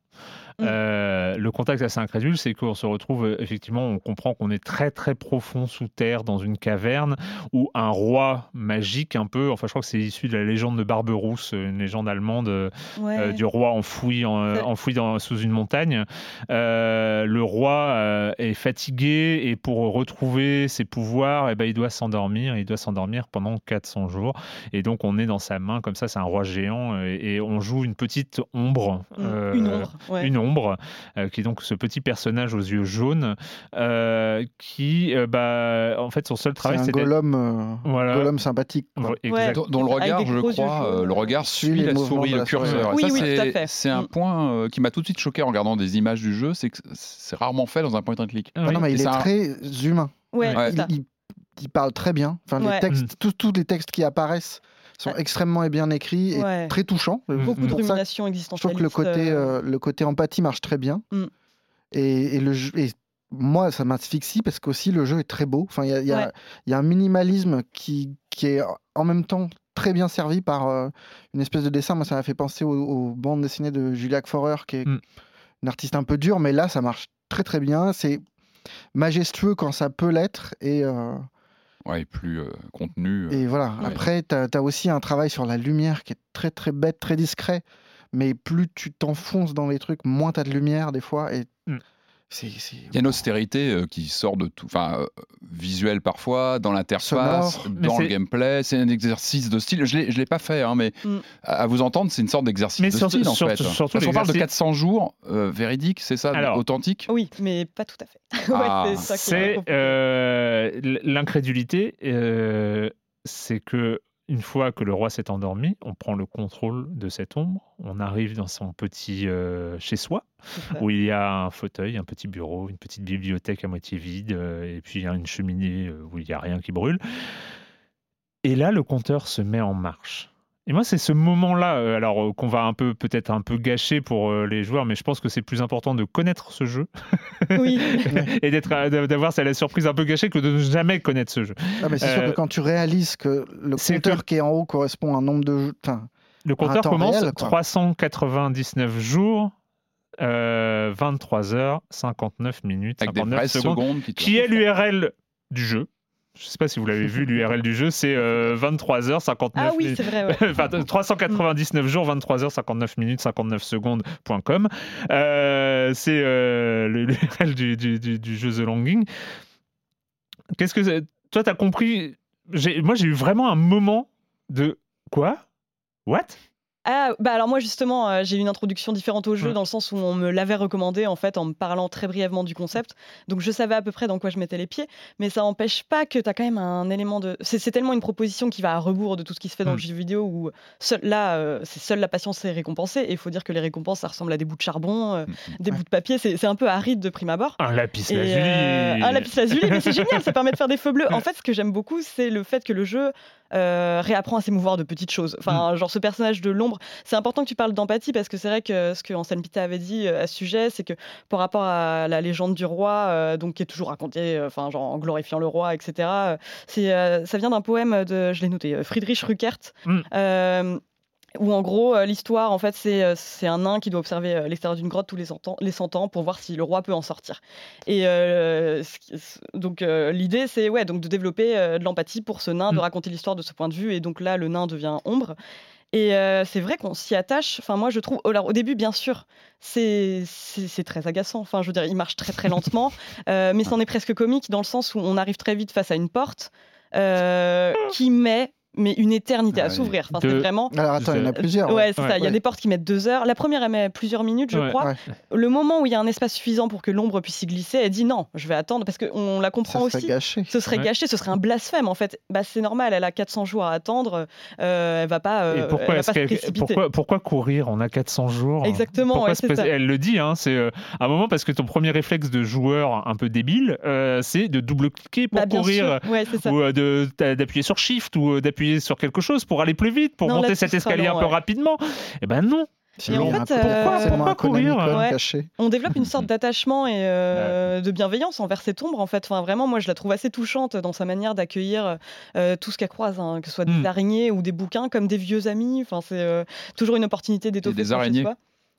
Mm. Euh, le contact assez incrédule, c'est qu'on se retrouve effectivement, on comprend qu'on est très très profond sous terre dans une caverne où un roi magique un peu, enfin je crois que c'est issu de la légende de Barberousse, une légende allemande euh, Ouais. euh, du roi enfoui, en- euh, enfoui dans- sous une montagne. Euh, le roi est fatigué et pour retrouver ses pouvoirs, eh ben, il doit s'endormir. Il doit s'endormir pendant 400 jours. Et donc on est dans sa main comme ça, c'est un roi géant euh, et, et on joue une petite ombre. Mm, euh, Une ombre. ouais. une ombre, euh, qui est donc ce petit personnage aux yeux jaunes, euh, qui, euh, bah, en fait, son seul C'est travail, un c'était. golem, euh, Voilà. golem sympathique. Ouais. Dont, dont le regard, je crois, euh, le regard Suit la souris, le curseur. Oui, ça, oui, tout à c'est- fait. c'est un Mm. point euh, qui m'a tout de suite choqué en regardant des images du jeu, c'est que c'est rarement fait dans un point and click. Ah Ah oui. non, mais Et il est très humain. Ouais, Ouais. Il, il- il parle très bien. Enfin, les textes, tous, tous les textes qui apparaissent sont extrêmement bien écrits et Ouais. très touchants. Mm. Beaucoup de ça, ruminations je trouve que le côté, euh, euh, le côté empathie marche très bien. Mm. Et, et le jeu- et moi, ça m'asphyxie parce qu'aussi le jeu est très beau. Enfin, il y a, il y a- Ouais. il y a un minimalisme qui, qui est en même temps très bien servi par euh, une espèce de dessin. Moi, ça m'a fait penser aux, aux bandes dessinées de Julia Forer, qui est Mm. une artiste un peu dure, mais là, ça marche très très bien. C'est majestueux quand ça peut l'être. Et, euh, Ouais, et plus euh, contenu. euh, et voilà. Ouais. Après, tu as, aussi un travail sur la lumière qui est très très bête, très discret. Mais plus tu t'enfonces dans les trucs, moins tu as de lumière des fois. Et Mm. Il y a une austérité euh, qui sort de tout, enfin euh, visuelle parfois, dans l'interface, dans le gameplay. C'est un exercice de style. Je l'ai, je l'ai pas fait, hein, mais Mm. à, vous entendre, c'est une sorte d'exercice Mais de surtout- style en surtout- fait. surtout Parce qu'on parle de l'exercice- 400 jours euh, véridique, c'est ça, Alors, authentique? Oui, mais pas tout à fait. Ouais, Ah. c'est euh, l'incrédulité, euh, c'est que une fois que le roi s'est endormi, on prend le contrôle de cette ombre, on arrive dans son petit euh, chez soi, C'est ça. où il y a un fauteuil, un petit bureau, une petite bibliothèque à moitié vide, euh, et puis il y a une cheminée euh, où il n'y a rien qui brûle. Et là, le compteur se met en marche. Et moi, c'est ce moment-là, euh, alors euh, qu'on va un peu peut-être un peu gâcher pour euh, les joueurs, mais je pense que c'est plus important de connaître ce jeu Oui. et d'être d'avoir la surprise un peu gâchée que de ne jamais connaître ce jeu. Ah, mais c'est sûr que quand tu réalises que le compteur que- qui est en haut correspond à un nombre de jeux. Le compteur commence réel, quoi. 399 jours, euh, 23 heures, 59 minutes, Avec des 59 vraies secondes, secondes qui qui est l'URL du jeu. Je ne sais pas si vous l'avez vu, l'URL du jeu, c'est euh, 23 heures, 59 Ah oui, c'est vrai. ouais. enfin, 399 jours, 23 heures, 59 minutes, 59 secondes.com. Euh, c'est euh, l'URL du, du, du- du jeu The Longing. Qu'est-ce que c'est- toi, tu as compris Moi, j'ai eu vraiment un moment de quoi? What? Ah, bah alors moi justement, euh, j'ai eu une introduction différente au jeu Ouais. dans le sens où on me l'avait recommandé en fait en me parlant très brièvement du concept. Donc je savais à peu près dans quoi je mettais les pieds, mais ça n'empêche pas que tu as quand même un élément de. C'est tellement une proposition qui va à rebours de tout ce qui se fait dans le jeu vidéo où seul, là, euh, c'est seule la patience est récompensée. Et il faut dire que les récompenses, ça ressemble à des bouts de charbon, euh, des Ouais. bouts de papier. C'est un peu aride de prime abord. Un lapis lazuli. euh, un lapis lazuli, mais c'est génial, ça permet de faire des feux bleus. En fait, ce que j'aime beaucoup, c'est le fait que le jeu réapprend à s'émouvoir de petites choses. Enfin, genre ce personnage de l'ombre, c'est important que tu parles d'empathie parce que c'est vrai que ce que Anselme Pita avait dit euh, à ce sujet, c'est que par rapport à la légende du roi, euh, donc qui est toujours racontée, euh, enfin genre en glorifiant le roi, etc. c'est, ça vient d'un poème de, je l'ai noté, Friedrich Rückert. Mm. euh, où en gros, l'histoire, en fait, c'est un nain qui doit observer l'extérieur d'une grotte tous les 100 ans, les 100 ans pour voir si le roi peut en sortir. Et euh, donc euh, l'idée, c'est ouais, donc de développer de l'empathie pour ce nain, de Mm. raconter l'histoire de ce point de vue. Et donc là, le nain devient ombre. Et euh, c'est vrai qu'on s'y attache. Enfin, moi, je trouve. Alors, au début, bien sûr, c'est très agaçant. Enfin, je veux dire, il marche très très lentement, euh, mais c'en est presque comique dans le sens où on arrive très vite face à une porte euh, qui met mais une éternité Ah à s'ouvrir. Enfin, c'est vraiment. Alors attends, il y en a plusieurs. Ouais, c'est Ouais. ça. Il y a des portes qui mettent deux heures. La première, elle met plusieurs minutes, je Ouais. crois. Ouais. Le moment où il y a un espace suffisant pour que l'ombre puisse y glisser, elle dit non, je vais attendre parce qu'on la Ça comprend serait aussi. gâché. Ce serait Ouais. gâché, ce serait un blasphème en fait. Bah, c'est normal, elle a 400 jours à attendre, euh, elle va pas, euh, Et pourquoi, elle va pas se qu'elle- précipiter. pourquoi, pourquoi courir On a 400 jours? Exactement, ça. Elle le dit, hein, c'est euh, à un moment parce que ton premier réflexe de joueur un peu débile, euh, c'est de double-cliquer pour Bah, courir. ça. Ou euh, d'appuyer sur Shift ou euh, sur quelque chose pour aller plus vite, pour Non, monter cet escalier long, un peu ouais. rapidement. Eh ben non. En fait, un- euh, pourquoi courir Ouais. caché. On développe une sorte d'attachement et euh, de bienveillance envers cette ombre en fait. Enfin, vraiment, moi je la trouve assez touchante dans sa manière d'accueillir euh, tout ce qu'elle croise, hein, que ce soit des Mm. araignées ou des bouquins, comme des vieux amis. Enfin, c'est euh, toujours une opportunité d'étoffer. des araignées.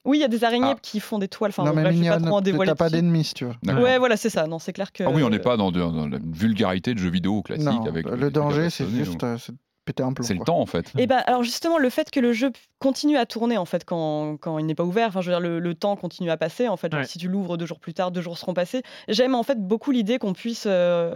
Oui, il y a des araignées Ah. qui font des toiles. Enfin, non, mais bref, je vais pas mignonne, trop en dévoiler. t'as pas d'ennemis si tu veux. Ouais, voilà, c'est ça. Non, c'est clair que. Ah oui, on n'est pas dans, de- dans la vulgarité de jeux vidéo classique Non, avec le danger, c'est juste euh, péter un plomb. C'est le temps en fait. Et ben, alors justement, le fait que le jeu continue à tourner en fait quand, quand il n'est pas ouvert, enfin je veux dire le, le temps continue à passer en fait. Ouais. Si tu l'ouvres deux jours plus tard, deux jours seront passés. J'aime en fait beaucoup l'idée qu'on puisse euh,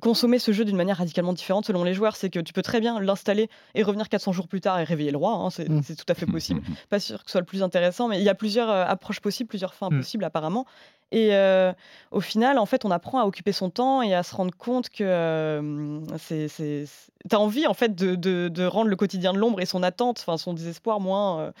consommer ce jeu d'une manière radicalement différente selon les joueurs. C'est que tu peux très bien l'installer et revenir 400 jours plus tard et réveiller le roi. hein, c'est Mm. c'est tout à fait possible. Pas sûr que ce soit le plus intéressant, mais il y a plusieurs euh, approches possibles, plusieurs fins Mm. possibles apparemment. Et euh, au final, en fait, on apprend à occuper son temps et à se rendre compte que euh, c'est, c'est, t'as envie en fait de, de- de rendre le quotidien de l'ombre et son attente, enfin son désespoir moins, euh,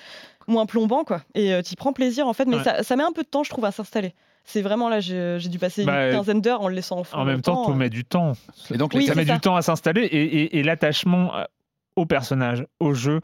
moins plombant quoi. Et tu prends plaisir en fait, mais Ouais. ça, ça met un peu de temps, je trouve, à s'installer. C'est vraiment là, j'ai, dû passer Bah, une quinzaine d'heures en le laissant en fond. En même temps, longtemps. tout met du temps. Et donc, Oui, ça met ça. du temps à s'installer et, et- et l'attachement euh, au personnage, au jeu,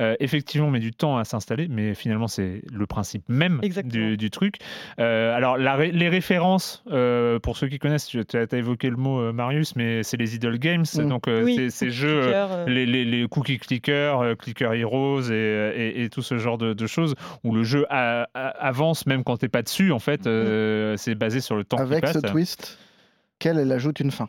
euh, effectivement, met du temps à s'installer, mais finalement, c'est le principe même du, du truc. Euh, alors, la les références, euh, pour ceux qui connaissent, tu as, évoqué le mot, euh, Marius, mais c'est les idle games, Mm. donc euh, Oui, ces cookie jeux. clicker, les, les- les cookie clickers, euh, clicker heroes et, et- et tout ce genre de, de choses où le jeu a- a- avance même quand t'es pas dessus. En fait, euh, c'est basé sur le temps qui Avec passe. ce twist, qu'elle, elle ajoute une fin?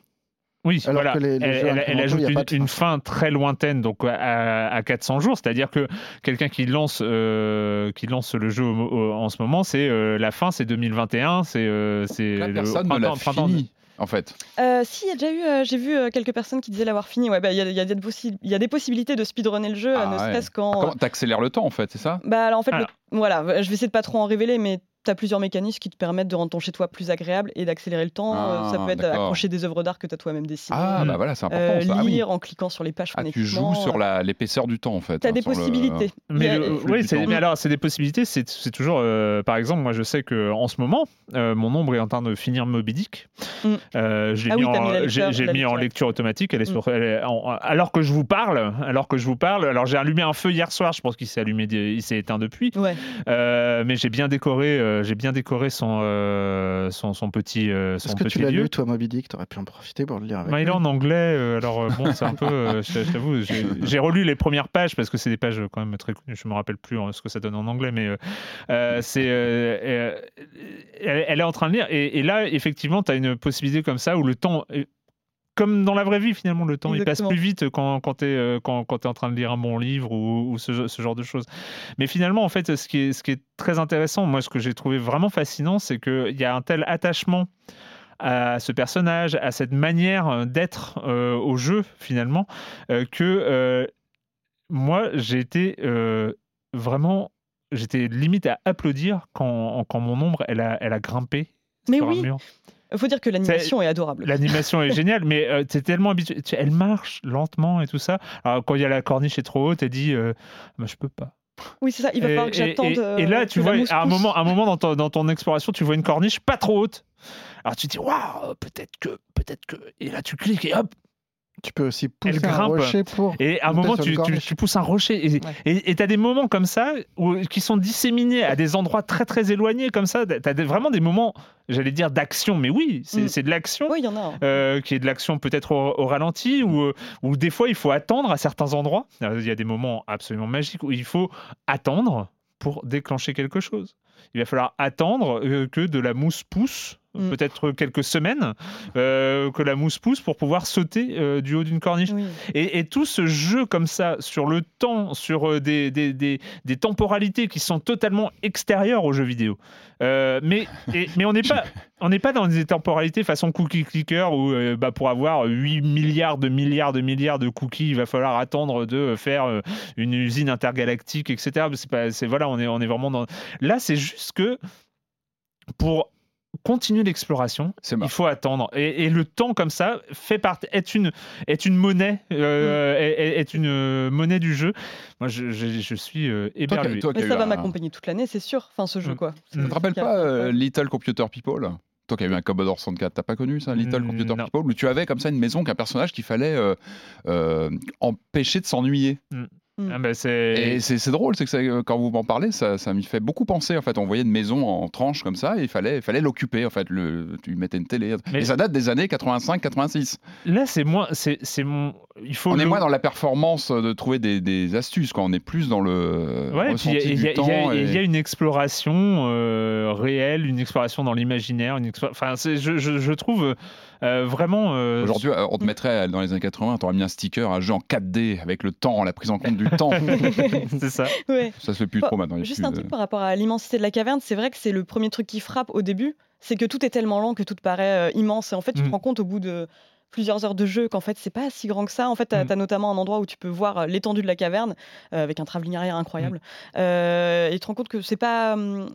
Oui, Alors voilà. que les- les elle, ajoute une, fin. très lointaine, donc à, à 400 jours. C'est-à-dire que quelqu'un qui lance, euh, qui lance le jeu au- au- en ce moment, c'est euh, la fin, c'est 2021, c'est euh, c'est le personne ne l'a printemps- printemps- fini en fait. Euh, si, il y a déjà eu, euh, j'ai vu euh, quelques personnes qui disaient l'avoir fini. Ouais, bah, il y, a- il y y a des possibilités de speedrunner le jeu, Ah ne ouais. serait-ce qu'en. Comment t'accélères le temps en fait, c'est ça? Bah alors en fait, le- voilà, je vais essayer de pas trop en révéler, mais tu as plusieurs mécanismes qui te permettent de rendre ton chez toi plus agréable et d'accélérer le temps. Ah, Euh, ça peut être accrocher des œuvres d'art que tu as toi-même dessinées. Ah bah voilà, c'est important euh, ça. Ah oui. lire en cliquant sur les pages Ah, tu joues sur la- l'épaisseur du temps en fait. Tu as hein, des le- possibilités. Mais, le- c'est- temps. mais alors, c'est des possibilités. C'est toujours, euh, par exemple, moi, je sais que en ce moment, euh, mon ombre est en train de finir Moby Dick. Mm. Euh, l'ai Ah mis, oui, t'as en, mis la j'ai- lecture- j'ai en lecture. automatique. Elle est Mm. sur, elle est en- alors que je vous parle, alors que je vous parle. Alors, j'ai allumé un feu hier soir. Je pense qu'il s'est allumé, il s'est éteint depuis. Ouais. Euh, mais j'ai bien décoré, euh, j'ai bien décoré son, euh, son, son petit, euh, son Est-ce que petit tu l'as lieu. lu, toi, Moby Dick? T'aurais pu en profiter pour le lire avec Bah, il est en anglais, euh, alors euh, bon, c'est un peu. euh, je t'avoue, j'ai relu les premières pages parce que c'est des pages quand même très connues. Je me rappelle plus euh, ce que ça donne en anglais, mais c'est. euh, euh, elle, elle est en train de lire, et, et là, effectivement, tu as une possibilité comme ça où le temps. Comme dans la vraie vie, finalement, le temps il passe plus vite quand, quand tu es, quand, quand es en train de lire un bon livre ou, ou ce, ce genre de choses. Mais finalement, en fait, ce qui est, ce qui est très intéressant, moi, ce que j'ai trouvé vraiment fascinant, c'est qu'il y a un tel attachement à ce personnage, à cette manière euh, d'être euh, au jeu finalement, euh, que euh, moi, j'ai été euh, vraiment. J'étais limite à applaudir quand, quand mon ombre, elle a, elle a grimpé Mais sur oui. mur. Il faut dire que l'animation est adorable. L'animation est géniale, mais euh, t'es tellement habitué. tu- Elle marche lentement et tout ça. Alors, quand il y a la corniche est trop haute, elle dit euh, Bah, Je peux pas. Oui, c'est ça. Il va Et- falloir que j'attende. Et, euh, et là, tu vois, à un moment, à un moment dans, ton, dans ton exploration, tu vois une corniche pas trop haute. Alors tu te dis Waouh, peut-être que, peut-être que. Et là, tu cliques et hop, Tu peux aussi elle pousser un rocher pour. Et à un moment, tu, tu- tu pousses un rocher. Et tu as des moments comme ça où, qui sont disséminés à des endroits très très éloignés comme ça. Tu as vraiment des moments, j'allais dire, d'action. Mais oui, c'est Mm. de l'action. Oui, il y en a. un. euh, qui est de l'action peut-être au, au ralenti ou, euh, ou des fois il faut attendre à certains endroits. Il y a des moments absolument magiques où il faut attendre pour déclencher quelque chose. Il va falloir attendre euh, que de la mousse pousse, Mm. peut-être quelques semaines, euh, que la mousse pousse pour pouvoir sauter euh, du haut d'une corniche. Oui. Et, et tout ce jeu comme ça, sur le temps, sur euh, des, des, des- des temporalités qui sont totalement extérieures aux jeux vidéo. Euh, mais, et- mais on n'est pas, on n'est pas dans des temporalités façon cookie clicker où bah, pour avoir 8 milliards de milliards de milliards de cookies, il va falloir attendre de faire une usine intergalactique, etc. C'est pas, c'est, voilà, on est, on est vraiment dans. Là, c'est juste que pour continuer l'exploration, C'est il faut attendre. Et, et le temps comme ça fait partie, est une, est une monnaie, euh, est, est- est une euh, monnaie du jeu. Moi, je, je- je suis euh, Toi, qui- éberlué. toi Mais ça va un- m'accompagner toute l'année, c'est sûr. Enfin, ce jeu, Mm. quoi. Mm. Tu te rappelles Car- pas euh, Little Computer People? Toi qui as eu un Commodore 64, t'as pas connu ça, Little Mm, Computer non. People Où tu avais comme ça une maison qu'un personnage qu'il fallait euh, euh, empêcher de s'ennuyer? Ah, bah, c'est... Et c'est drôle, c'est que ça, quand vous m'en parlez, ça, ça m'y fait beaucoup penser. En fait, on voyait une maison en tranche comme ça, et il fallait, il fallait l'occuper. En fait, le, tu mettais une télé. Mais- Et ça date des années 85-86. Là, c'est moins. C'est, c'est mon. Il faut On est moins dans la performance de trouver des, des astuces, quand on est plus dans le Ouais, il y a- y, y une exploration euh, réelle, une exploration dans l'imaginaire. Une Enfin, c'est- je, je- je trouve euh, vraiment. euh, Aujourd'hui, euh, on te mettrait dans les années 80, tu aurais mis un sticker, un jeu en 4D avec le temps, la prise en compte du temps. c'est ça. Ouais. Ça se fait plus Pas- trop maintenant. Juste plus un de- truc par rapport à l'immensité de la caverne, c'est vrai que c'est le premier truc qui frappe au début, c'est que tout est tellement lent que tout paraît euh, immense. Et en fait, tu Mm. te rends compte au bout de plusieurs heures de jeu qu'en fait, c'est pas si grand que ça. En fait, tu as, Mm. notamment un endroit où tu peux voir euh, l'étendue de la caverne euh, avec un travelling arrière incroyable. Euh, et tu te rends compte que c'est pas, euh,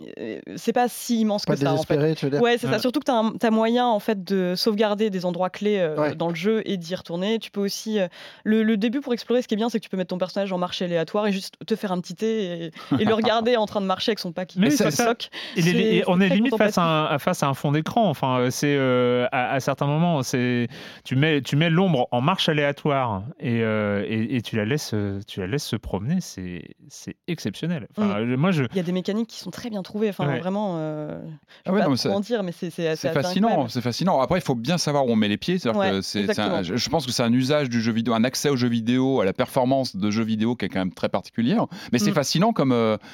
c'est pas si immense Pas que ça. En fait. désespéré, tu veux dire? Ouais, c'est ça. Surtout que tu as, moyen en fait de sauvegarder des endroits clés euh, Ouais. dans le jeu et d'y retourner. Tu peux aussi euh, le, le début pour explorer, ce qui est bien, c'est que tu peux mettre ton personnage en marche aléatoire et juste te faire un petit thé et, et le regarder en train de marcher avec son pack qui Mais ça. soque. Et C'est- et on est limite face à, un, face à un fond d'écran. Enfin, c'est euh, à, à certains moments, c'est tu mets tu mets l'ombre en marche aléatoire et, euh, et, et tu la laisses tu la laisses se promener. C'est c'est exceptionnel. Enfin, euh, moi je Il y a des mécaniques qui sont très bien trouvées. Enfin, Ouais. vraiment, euh, je Ah vais ouais, pas non, dire, mais c'est c'est assez C'est fascinant, c'est fascinant. Après, il faut bien savoir où on met les pieds. C'est-à-dire Ouais, que c'est- un- exactement. je je pense que c'est un usage du jeu vidéo, un accès au jeu vidéo, à la performance de jeux vidéo qui est quand même très particulière. Mais c'est Mm. fascinant comme, euh, comme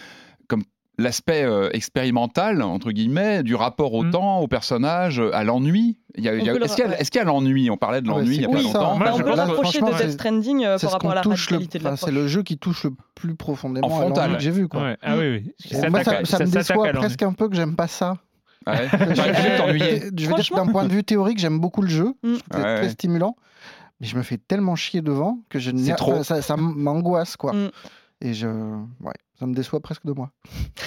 l'aspect euh, expérimental, entre guillemets, du rapport au Mm. temps, au personnage, à l'ennui. Est-ce qu'il y a, ouais. a l'ennui? On parlait de Ah l'ennui il y a c'est pas longtemps. Moi, Bah, on je peut rapprocher de Death Stranding euh, par ce rapport à qu'on la touche le, radicalité de c'est le jeu qui touche le plus profondément En frontal. que j'ai vu. Quoi. ouais. ah oui oui. Et Ça moi, ça, ça me ça s'attaque déçoit l'ennui. presque un peu que j'aime pas ça. Ouais. T'ennuyer. Je veux dire que d'un point de vue théorique, j'aime beaucoup le jeu. Mm. Je trouve que c'est Ouais. très stimulant. Mais je me fais tellement chier devant que je trop. ça m'angoisse quoi. Mm. Et je, ouais, ça me déçoit presque de moi.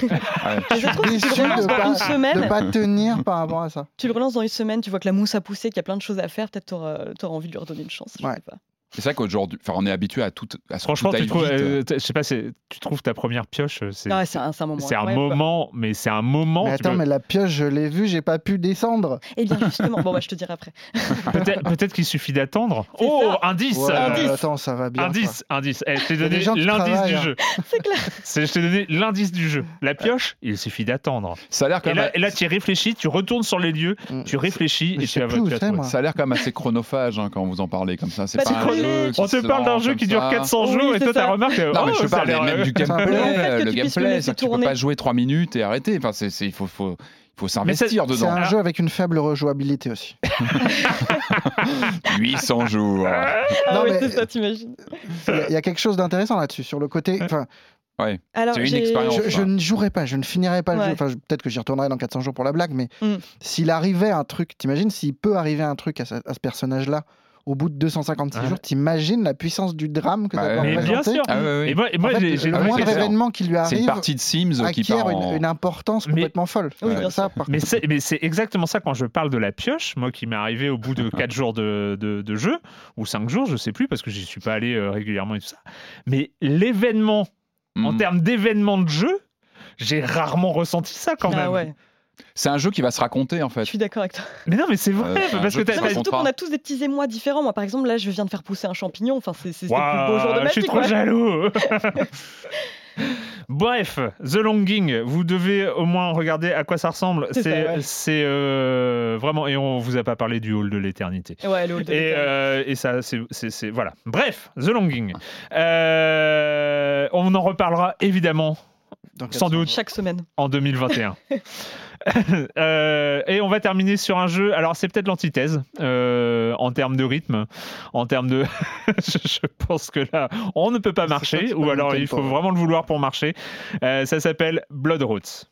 Ouais. Et je trouve que si tu déçu le relances de dans pas- une De semaine, pas tenir par rapport à ça. tu le relances dans une semaine, tu vois que la mousse a poussé, qu'il y a plein de choses à faire, peut-être t'auras auras envie de lui redonner une chance. Je Ouais. sais pas. C'est ça qu'aujourd'hui, enfin, on est habitué à tout, à ce que Franchement, tu trouves, vite. euh, je sais pas, tu trouves ta première pioche, euh, c'est ouais, un, un moment. c'est un moment, mais c'est un moment. mais attends, peux- mais la pioche, je l'ai vue, j'ai pas pu descendre. Eh bien, justement, bon, bah, je te dirai après. Peut-être qu'il suffit d'attendre. Oh, ça. indice Ouais, Indice. Attends, ça va bien. quoi. Indice, indice. Eh, je t'ai donné l'indice du hein. jeu. C'est clair. C'est- Je t'ai donné l'indice du jeu. La pioche, il suffit d'attendre. Ça a l'air quand Et même. là, et là, tu y réfléchis, tu retournes sur les lieux, Mm. tu réfléchis et tu vas. Ça a l'air quand même assez chronophage hein, quand vous en parlez comme ça. C'est pas. Jeu On te se parle d'un jeu qui dure ça. 400 Oui, jours et c'est toi, t'as ça. remarqué. Non, mais oh, je parle même euh, du C'est un gameplay, le que le gameplay, laisser ça, tu peux pas jouer 3 minutes et arrêter. Enfin, c'est, c'est- il faut, faut, il faut s'investir C'est dedans. un Ah. jeu avec une faible rejouabilité aussi. 800 jours. Ah Non, oui, mais- c'est ça, t'imagines. Il y a- il y, a quelque chose d'intéressant là-dessus, sur le côté. Enfin, Alors, C'est une expérience. je, je ne jouerai pas, je ne finirai pas le Ouais. jeu. Enfin, je- peut-être que j'y retournerai dans 400 jours pour la blague, mais Mm. s'il arrivait un truc, t'imagines s'il peut arriver un truc à, ce- à ce personnage-là au bout de 256 Ah. jours. T'imagines la puissance du drame que ça Ouais, peut bien sûr. Ah ouais, ouais. Et moi, et moi, En fait, j'ai le moindre c'est- événement qui lui C'est arrive une partie de Sims qui part une, en... une importance Mais- complètement folle. Oui, ça, par Mais c'est, c'est exactement ça quand je parle de la pioche, moi qui m'est arrivé au bout de 4 jours de, de, de jeu, ou 5 jours, je sais plus, parce que j'y suis pas allé euh, régulièrement et tout ça. Mais l'événement, en Mhm. termes d'événement de jeu, j'ai rarement ressenti ça quand même. Ah ouais, C'est un jeu qui va se raconter en je fait. suis d'accord avec toi. Mais non, mais c'est vrai, Euh, c'est un parce que t'as, surtout qu'on a tous des petits émois différents. Moi, par exemple, là, je viens de faire pousser un champignon. Enfin, c'est le plus beau jour de ma je suis vie. trop jaloux. Bref, The Longing, vous devez au moins regarder à quoi ça ressemble. C'est ça, C'est, ouais. c'est, euh, vraiment, et on vous a pas parlé du hall de l'éternité. Ouais, le hall de Et, l'éternité. euh, et ça, c'est, voilà. Bref, The Longing. Euh, on en reparlera évidemment Dans sans doute Chaque semaine. en 2021. Euh, et on va terminer sur un jeu. Alors, c'est peut-être l'antithèse euh, en termes de rythme, en termes de. je, pense que là, on ne peut pas marcher, ou alors il faut vraiment le vouloir pour marcher. Euh, ça s'appelle Blood Roots.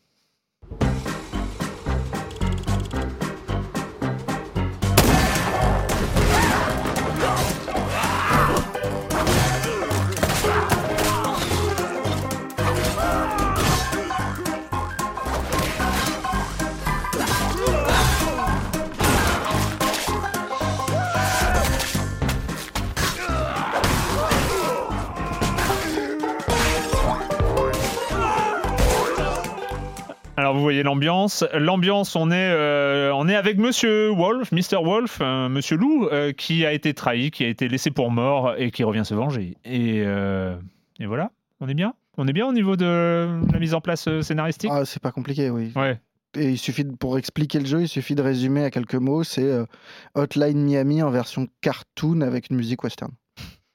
Alors vous voyez l'ambiance. L'ambiance, on est, euh, on est avec Monsieur Wolf, Mr. Wolf, euh, Monsieur Loup, euh, qui a été trahi, qui a été laissé pour mort et qui revient se venger. Et, et voilà, on est bien? On est bien au niveau de la mise en place scénaristique? Ah, c'est pas compliqué, oui. Ouais. Et il suffit de- pour expliquer le jeu, il suffit de résumer à quelques mots. C'est Hotline Miami en version cartoon avec une musique western.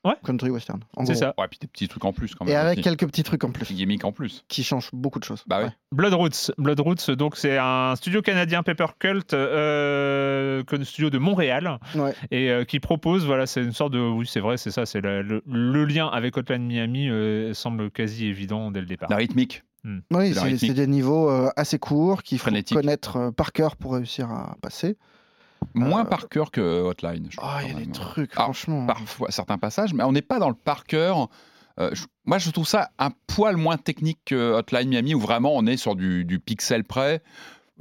Ouais. Country western. C'est ça. Ouais, puis des petits trucs en plus quand même. Et avec aussi. quelques petits trucs en plus gimmick en plus. qui changent beaucoup de choses. Bah. Ouais. Blood Roots, Blood Roots, donc c'est un studio canadien Paper Cult, euh, que- studio de Montréal, Ouais. et euh, qui propose, voilà, c'est une sorte de, oui, c'est vrai, c'est ça, c'est le, le lien avec Hotline Miami euh, semble quasi évident dès le départ. La rythmique. Oui, C'est des niveaux euh, assez courts qu'il faut Frénétique. connaître euh, par cœur pour réussir à passer. Moins Euh, par cœur que Hotline. Ah, il y a des trucs, franchement. Parfois, certains passages, mais on n'est pas dans le par cœur. Euh, je- moi, je trouve ça un poil moins technique que Hotline Miami, où vraiment on est sur du, du pixel près.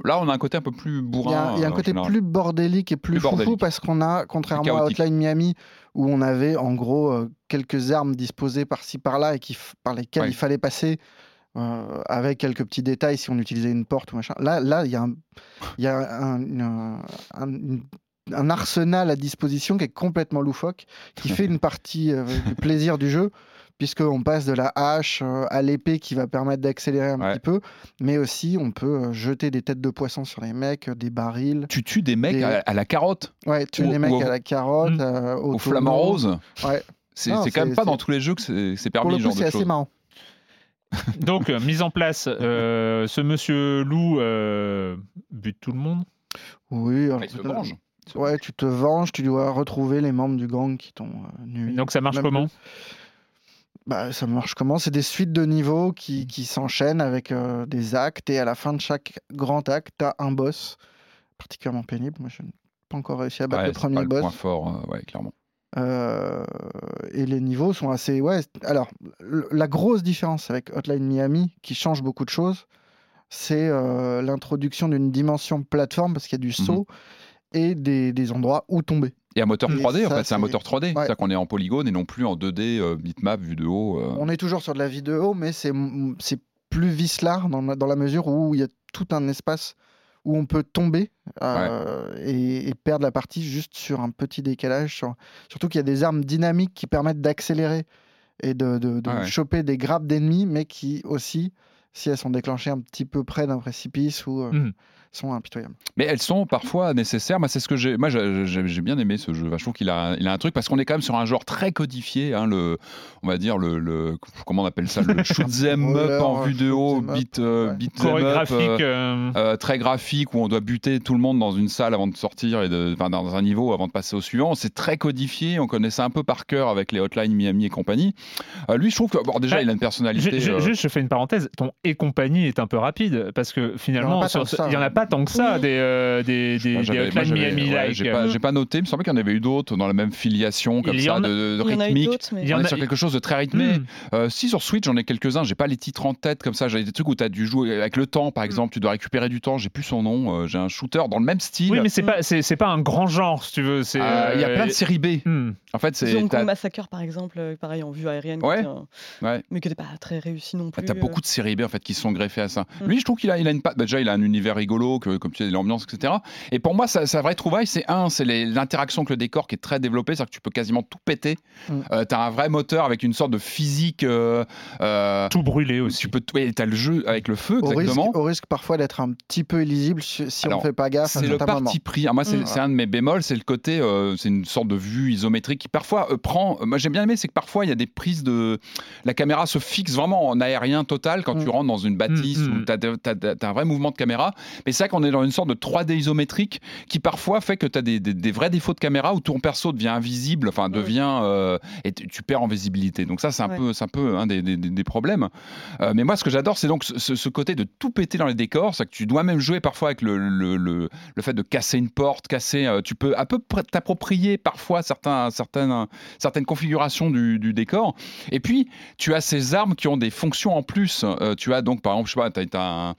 Là, on a un côté un peu plus Il y bourrin. a, il y a un euh, côté général. plus bordélique et plus, Plus foufou parce qu'on a, contrairement à. Hotline Miami, où on avait en gros euh, quelques armes disposées par-ci par-là et qui, par lesquelles Ouais. il fallait passer euh, avec quelques petits détails si on utilisait une porte ou machin. Là, là, il y a un, il y a un, une- un- une- un arsenal à disposition qui est complètement loufoque, qui fait une partie euh, du plaisir du jeu. Puisqu'on passe de la hache euh, à l'épée qui va permettre d'accélérer un Ouais. petit peu, mais aussi on peut jeter des têtes de poisson sur les mecs, des barils. Tu tues des mecs Des- à, à la carotte, Ouais, tu Ou- les mecs au- à la carotte, Mm. euh, au, au flamant rose. Ouais. C'est quand même pas dans tous les jeux que c'est Pour permis le ce coup, genre c'est assez marrant. Donc, euh, mise en place, euh, ce monsieur Lou euh, bute tout le monde. Oui, alors, il se peut-être- venge. Ouais, tu te venges, tu dois retrouver les membres du gang qui t'ont euh, nuit. Donc, ça marche Même comment Bah, ça marche comment? C'est des suites de niveaux qui, qui s'enchaînent avec euh, des actes et à la fin de chaque grand acte, tu as un boss particulièrement pénible. Moi, je n'ai pas encore réussi à battre Ouais, le premier pas le boss. point fort, euh, ouais, clairement. Euh, et les niveaux sont assez. Ouais, alors, la grosse différence avec Hotline Miami, qui change beaucoup de choses, c'est euh, l'introduction d'une dimension plateforme, parce qu'il y a du saut et des, des endroits où tomber. Et un moteur Et 3D, en ça, fait, c'est un moteur 3D. Ouais. C'est-à-dire qu'on est en polygone et non plus en 2D, euh, bitmap, vue de haut. euh. On est toujours sur de la vidéo, mais c'est c'est plus vicelard dans, dans la mesure où il y a tout un espace où on peut tomber euh, et, et perdre la partie juste sur un petit décalage. sur- Surtout qu'il y a des armes dynamiques qui permettent d'accélérer et de, de- de ouais. choper des grappes d'ennemis, mais qui aussi, si elles sont déclenchées un petit peu près d'un précipice, ou, euh, Mhm. Sont impitoyables. Mais elles sont parfois nécessaires. Moi, c'est ce que j'ai. Moi, j'ai bien aimé ce jeu. Je trouve qu'il a, il a un truc parce qu'on est quand même sur un genre très codifié. hein, le, on va dire le, le- comment on appelle ça, le shoot'em up en vue de haut, beat, euh, ouais. beat'em up, Chorégraphique. euh, euh, très graphique où on doit buter tout le monde dans une salle avant de sortir et de, enfin, dans un niveau avant de passer au suivant. C'est très codifié. On connaît ça un peu par cœur avec les Hotline Miami et compagnie. Euh, lui, je trouve que bon, déjà, Ouais. il a une personnalité. ju- ju- euh, Juste, je fais une parenthèse. Ton et compagnie est un peu rapide parce que finalement, il n'y en a hein. pas tant que ça des, euh, des, des, Moi, des j'avais- moi, Hotline j'avais- Miami ouais, like. J'ai pas, j'ai pas noté, il me semblait qu'il y en avait eu d'autres dans la même filiation, comme ça, a- de, rythmique. d'autres, mais- Il y en On est a- sur quelque chose de très rythmé. Hmm. Euh, si sur Switch, j'en ai quelques-uns, j'ai pas les titres en tête comme ça, j'ai des trucs où tu as dû jouer avec le temps, par exemple, tu dois récupérer du temps, j'ai plus son nom, euh, j'ai un shooter dans le même style. Oui, mais c'est pas, c'est, c'est pas un grand genre, si tu veux. C'est, Euh, Il y a euh, plein de séries B. hmm. En fait, c'est. Massacre, par exemple, pareil, en vue aérienne, Ouais. qui était un- Ouais. mais qui n'était pas très réussi non plus. T'as beaucoup de séries B en fait qui se sont greffées à ça. Lui, je trouve qu'il a, il a une patte. bah, déjà, il a un univers rigolo, que, comme tu dis, l'ambiance, etc. Et pour moi, sa, sa vraie trouvaille, c'est un, c'est l'interaction avec le décor qui est très développée, c'est-à-dire que tu peux quasiment tout péter. Mm. Euh, t'as un vrai moteur avec une sorte de physique. euh, euh, Tout brûlé aussi. tu peux, et t'as le jeu avec le feu, Au risque, exactement. au risque parfois d'être un petit peu illisible si, si Alors, on fait pas gaffe C'est le parti pris. Alors moi, c'est Mm. c'est un de mes bémols, c'est le côté, euh, c'est une sorte de vue isométrique qui parfois euh, prend. Moi, j'ai bien aimé, c'est que parfois il y a des prises de, la caméra se fixe vraiment en aérien total quand Mm. tu rentres dans une bâtisse Mm, mm. où tu as, un vrai mouvement de caméra. Mais c'est vrai qu'on est dans une sorte de 3D isométrique qui parfois fait que tu as des, des- des vrais défauts de caméra où ton perso devient invisible, enfin devient euh, et tu perds en visibilité. Donc ça, c'est un Ouais. peu, un peu un des, des- problèmes. Euh, mais moi, ce que j'adore, c'est donc ce, côté de tout péter dans les décors, c'est que tu dois même jouer parfois avec le, le, le- le fait de casser une porte, casser. euh, tu peux à peu près t'approprier parfois certains, certaines, certaines configurations du, du décor. Et puis, tu as ces armes qui ont des fonctions en plus. Tu as donc, par exemple, je sais pas, tu as,